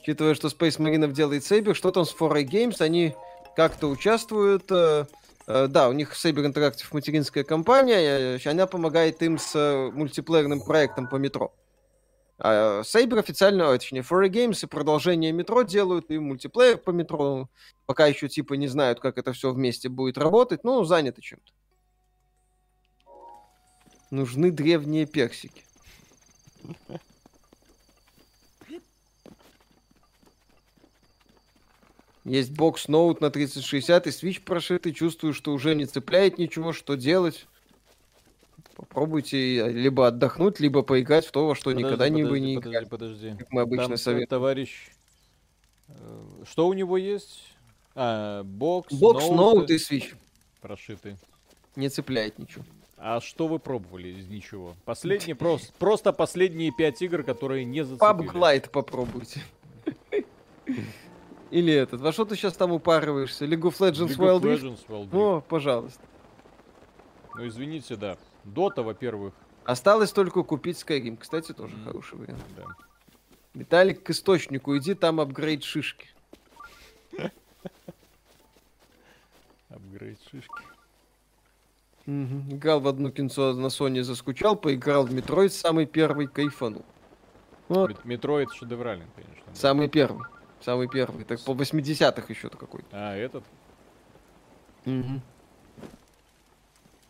Учитывая, что Space Marine делает Saber, что там с 4A Games, они как-то участвуют. э, э, да, у них Saber Interactive материнская компания, э, она помогает им с э, мультиплеерным проектом по метро. А Saber официально, а, точнее, 4A Games и продолжение метро делают, и мультиплеер по метро. Пока еще типа не знают, как это все вместе будет работать, но заняты чем-то. Нужны древние персики. Есть бокс ноут на 3060 и свич прошитый. Чувствую, что уже не цепляет ничего. Что делать? Попробуйте либо отдохнуть, либо поиграть в то, во что никогда не вы не играли. подожди, подожди. Как мы обычно Там советуем. товарищ... э, Что у него есть? А, бокс, Бокс ноут и свич. прошитый. Не цепляет ничего. А что вы пробовали из ничего? Последние, просто, просто последние пять игр, которые не зацепили. PUBG Lite попробуйте. <laughs> Или этот. Во что ты сейчас там упарываешься? League of Legends League Wild of? Legends, Wild Rift. О, пожалуйста. Ну, извините, да. Дота, во-первых, Осталось только купить Skyrim. Кстати, тоже Мгм. хороший вариант. да. Виталик, к источнику иди, там апгрейд шишки. <laughs> Апгрейд шишки. Играл в одно кинцо на Sony, заскучал, поиграл в Metroid самый первый, кайфанул. Вот, Metroid шедевральный, конечно. да. самый первый. Самый первый. Так по 80-х еще-то какой-то. А, этот?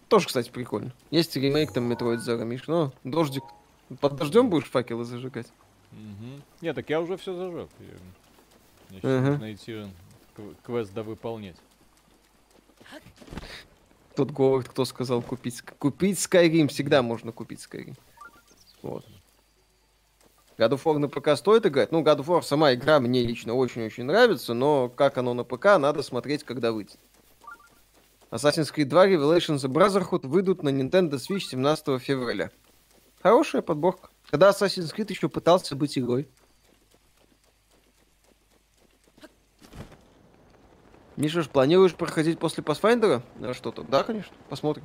Тоже, кстати, прикольно. Есть ремейк там Metroid Zero Mission. Ну, дождик. Под дождем будешь факелы зажигать? Мгм. Не, так я уже все зажег. Я- Мне сейчас нужно идти кв- квест довыполнять. Тут говорит, кто сказал купить. Купить Skyrim. Всегда можно купить Skyrim. Вот. God of War на ПК стоит играть? Ну, God of War сама игра мне лично очень-очень нравится, но как оно на ПК, надо смотреть, когда выйдет. Assassin's Creed 2 Revelations и Brotherhood выйдут на Nintendo Switch 17 февраля. Хорошая подборка. Когда Assassin's Creed еще пытался быть игрой. Миша, ж планируешь проходить после Pathfinder э, что-то? Да, конечно. Посмотрим.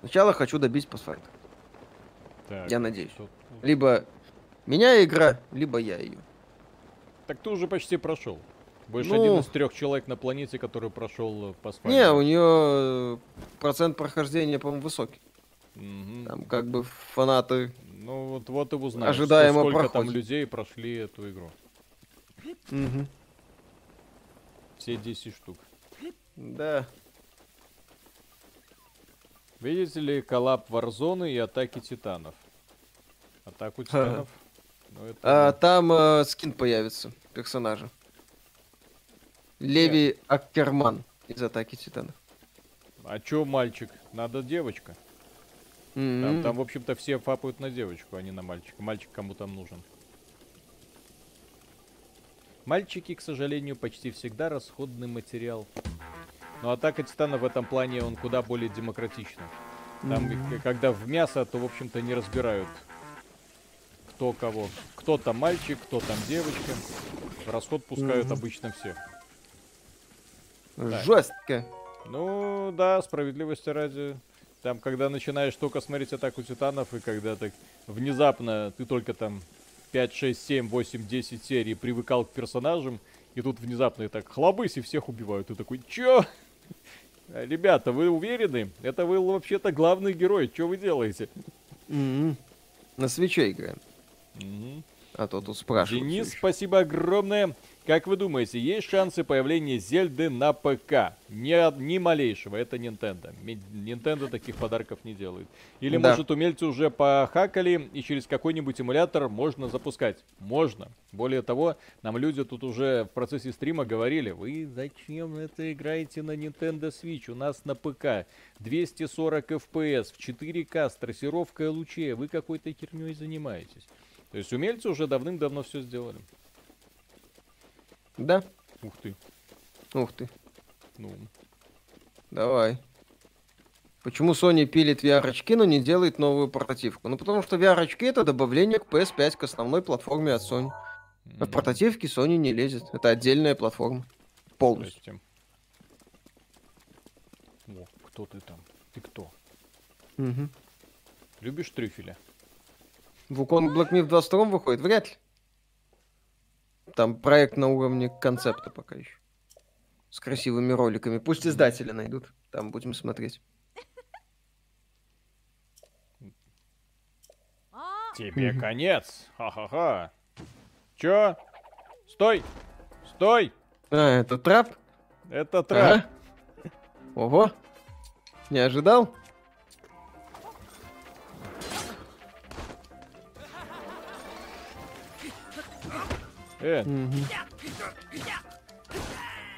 Сначала хочу добить Pathfinder. Так, Я надеюсь. что? Либо меня игра, либо я ее. Так ты уже почти прошел. Больше Ну. один из трех человек на планете, который прошел по Не, у нее процент прохождения, по-моему, высокий. Мгм. Там как бы фанаты. Ну вот, вот и узнаешь, Ожидаемо сколько там проходит. людей прошли эту игру. Мгм. Все 10 штук. Да. Видите ли коллаб Warzone и Атаки Титанов? Атаку <laughs> Титанов? Ну, это А, там э, скин появится персонажа. Леви Аккерман из Атаки Титанов. А чё мальчик? Надо девочка. Там, М. там, в общем-то, все фапают на девочку, а не на мальчика. Мальчик кому там нужен. Мальчики, к сожалению, почти всегда расходный материал. Но Атака Титана в этом плане, он куда более демократичный. Там, к- когда в мясо, то, в общем-то, не разбирают, кто кого. Кто там мальчик, кто там девочка. В расход пускают Мгм. обычно всех. Да. Жестко. Ну, да, справедливости ради. Там, когда начинаешь только смотреть Атаку Титанов, и когда так внезапно ты только там 5, 6, 7, 8, 10 серий привыкал к персонажам, и тут внезапно и так хлобысь и всех убивают. Ты такой, чё? Ребята, вы уверены? Это вы вообще-то главный герой. Что вы делаете? М. На свече играем. А то тут спрашивают. Денис, ещё. спасибо огромное. Как вы думаете, есть шансы появления Зельды на ПК? Ни, ни малейшего, это Nintendo. Nintendo таких подарков не делает. Или, Да. может, умельцы уже похакали и через какой-нибудь эмулятор можно запускать? Можно. Более того, нам люди тут уже в процессе стрима говорили, вы зачем это играете на Nintendo Switch? У нас на ПК 240 FPS в 4К с трассировкой лучей. Вы какой-то херней занимаетесь. То есть умельцы уже давным-давно все сделали. Да? Ух ты. Ух ты. Ну, Давай. Почему Sony пилит VR-очки, но не делает новую портативку? Ну, потому что VR-очки это добавление к PS5, к основной платформе от Sony. А в м, портативки Sony не лезет. Это отдельная платформа. Полностью. О, кто ты там? Ты кто? Мгм. Любишь трюфеля? Вуконг Black Myth 22 выходит? Вряд ли. Там проект на уровне концепта пока еще. С красивыми роликами. Пусть издатели найдут. Там будем смотреть. Тебе конец. Ха-ха-ха. Чё? Стой! Стой! А, это трап? Это трап. Ага. Ого. Не ожидал? Э.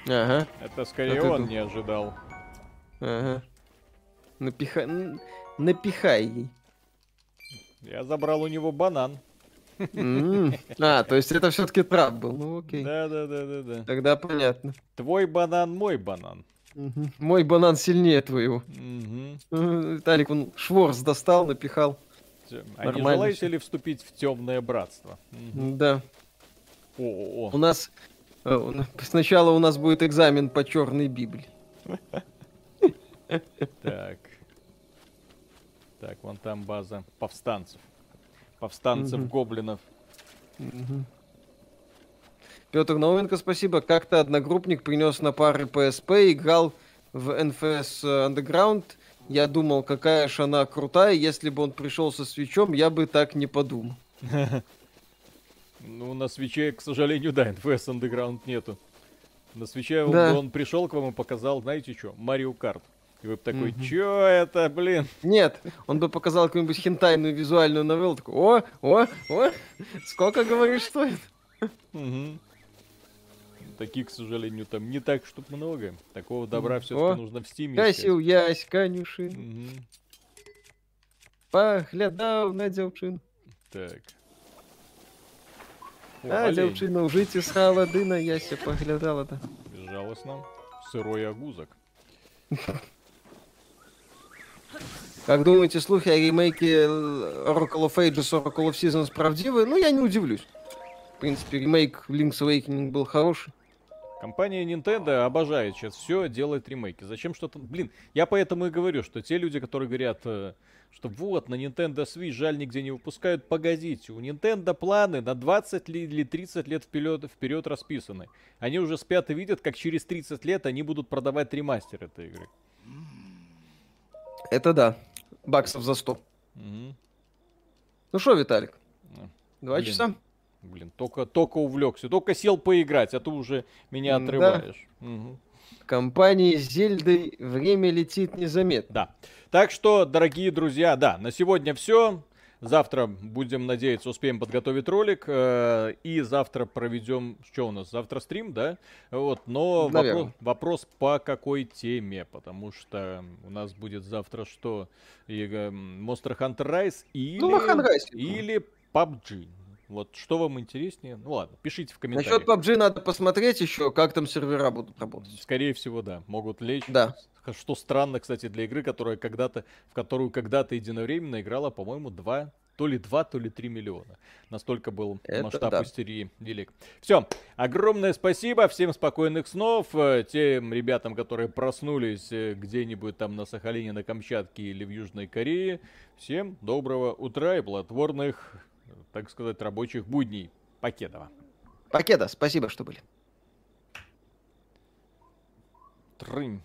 Ага, это скорее А он не ожидал. ага. Напихай... Напихай ей. Я забрал у него банан. А, то есть это все-таки трап был. Ну окей. Да-да-да-да-да. Тогда понятно. Твой банан, мой банан. Мой банан сильнее твоего. Мгм. Э, Виталик, он шворц достал, напихал. А не желаете ли вступить в темное братство? Да. О-о-о. У нас... э, у на- Сначала у нас будет экзамен по черной Библии. Так. Так, вон там база повстанцев. Повстанцев гоблинов. Петр Науменко, спасибо. Как-то одногруппник принес на пары PSP, играл в NFS Underground. Я думал, какая же она крутая. Если бы он пришел со свечом, я бы так не подумал. <laughs> Ну, на свече, к сожалению, да, NFS Underground нету. На свече он- Да. он, пришел к вам и показал, знаете что, Марио Карт. И вы бы такой, Мгм. чё это, блин? Нет, он бы показал какую-нибудь хентайную визуальную новеллу. Такой, о, о, о, сколько, говоришь, стоит? Мгм. Таких, к сожалению, там не так, чтоб много. Такого добра все-таки нужно в стиме Касил ясь, конюшин, Мгм. поглядав на дівчину. Так. О, А дівчина в житті срала дина, яся поглядала. Да. Безжалостно. Сырой огузок. Как думаете, слухи о ремейке Oracle of Ages, Oracle of Seasons правдивы? Ну, я не удивлюсь. В принципе, ремейк Link's Awakening был хороший. Компания Nintendo обожает сейчас все делать ремейки. Зачем что-то... Блин, я поэтому и говорю, что те люди, которые говорят, э, что вот, на Nintendo Switch жаль нигде не выпускают, погодите, у Nintendo планы на 20 ли- или 30 лет вперед, вперед расписаны. Они уже спят и видят, как через 30 лет они будут продавать ремастер этой игры. Это да. Баксов за 100. Мгм. Ну что, Виталик? Ну, Два блин. часа? Блин, только, только увлекся, только сел поиграть, а ты уже меня М, да. отрываешь. Мгм. Компании с Зельдой время летит незаметно. Да. Так что, дорогие друзья, да, на сегодня все. Завтра, будем надеяться, успеем подготовить ролик. э, и завтра проведем... Что у нас? Завтра стрим, да? Вот, но вопрос, вопрос по какой теме. Потому что у нас будет завтра что? И, э, Monster Hunter Rise или... Ну, на Ханрайсе. или PUBG. Вот что вам интереснее? Ну ладно, пишите в комментариях. Насчет PUBG надо посмотреть еще, как там сервера будут работать. Скорее всего, да, могут лечь. Да. Что странно, кстати, для игры, которая когда-то, в которую когда-то единовременно играла, по-моему, два, то ли 2, то ли 3 миллиона. Настолько был Это масштаб да. истерии велик. Все, огромное спасибо, всем спокойных снов. Э, Тем ребятам, которые проснулись э, где-нибудь там на Сахалине, на Камчатке или в Южной Корее, всем доброго утра и плодотворных, так сказать, рабочих будней. Покедова. Покеда, спасибо, что были. Трынь.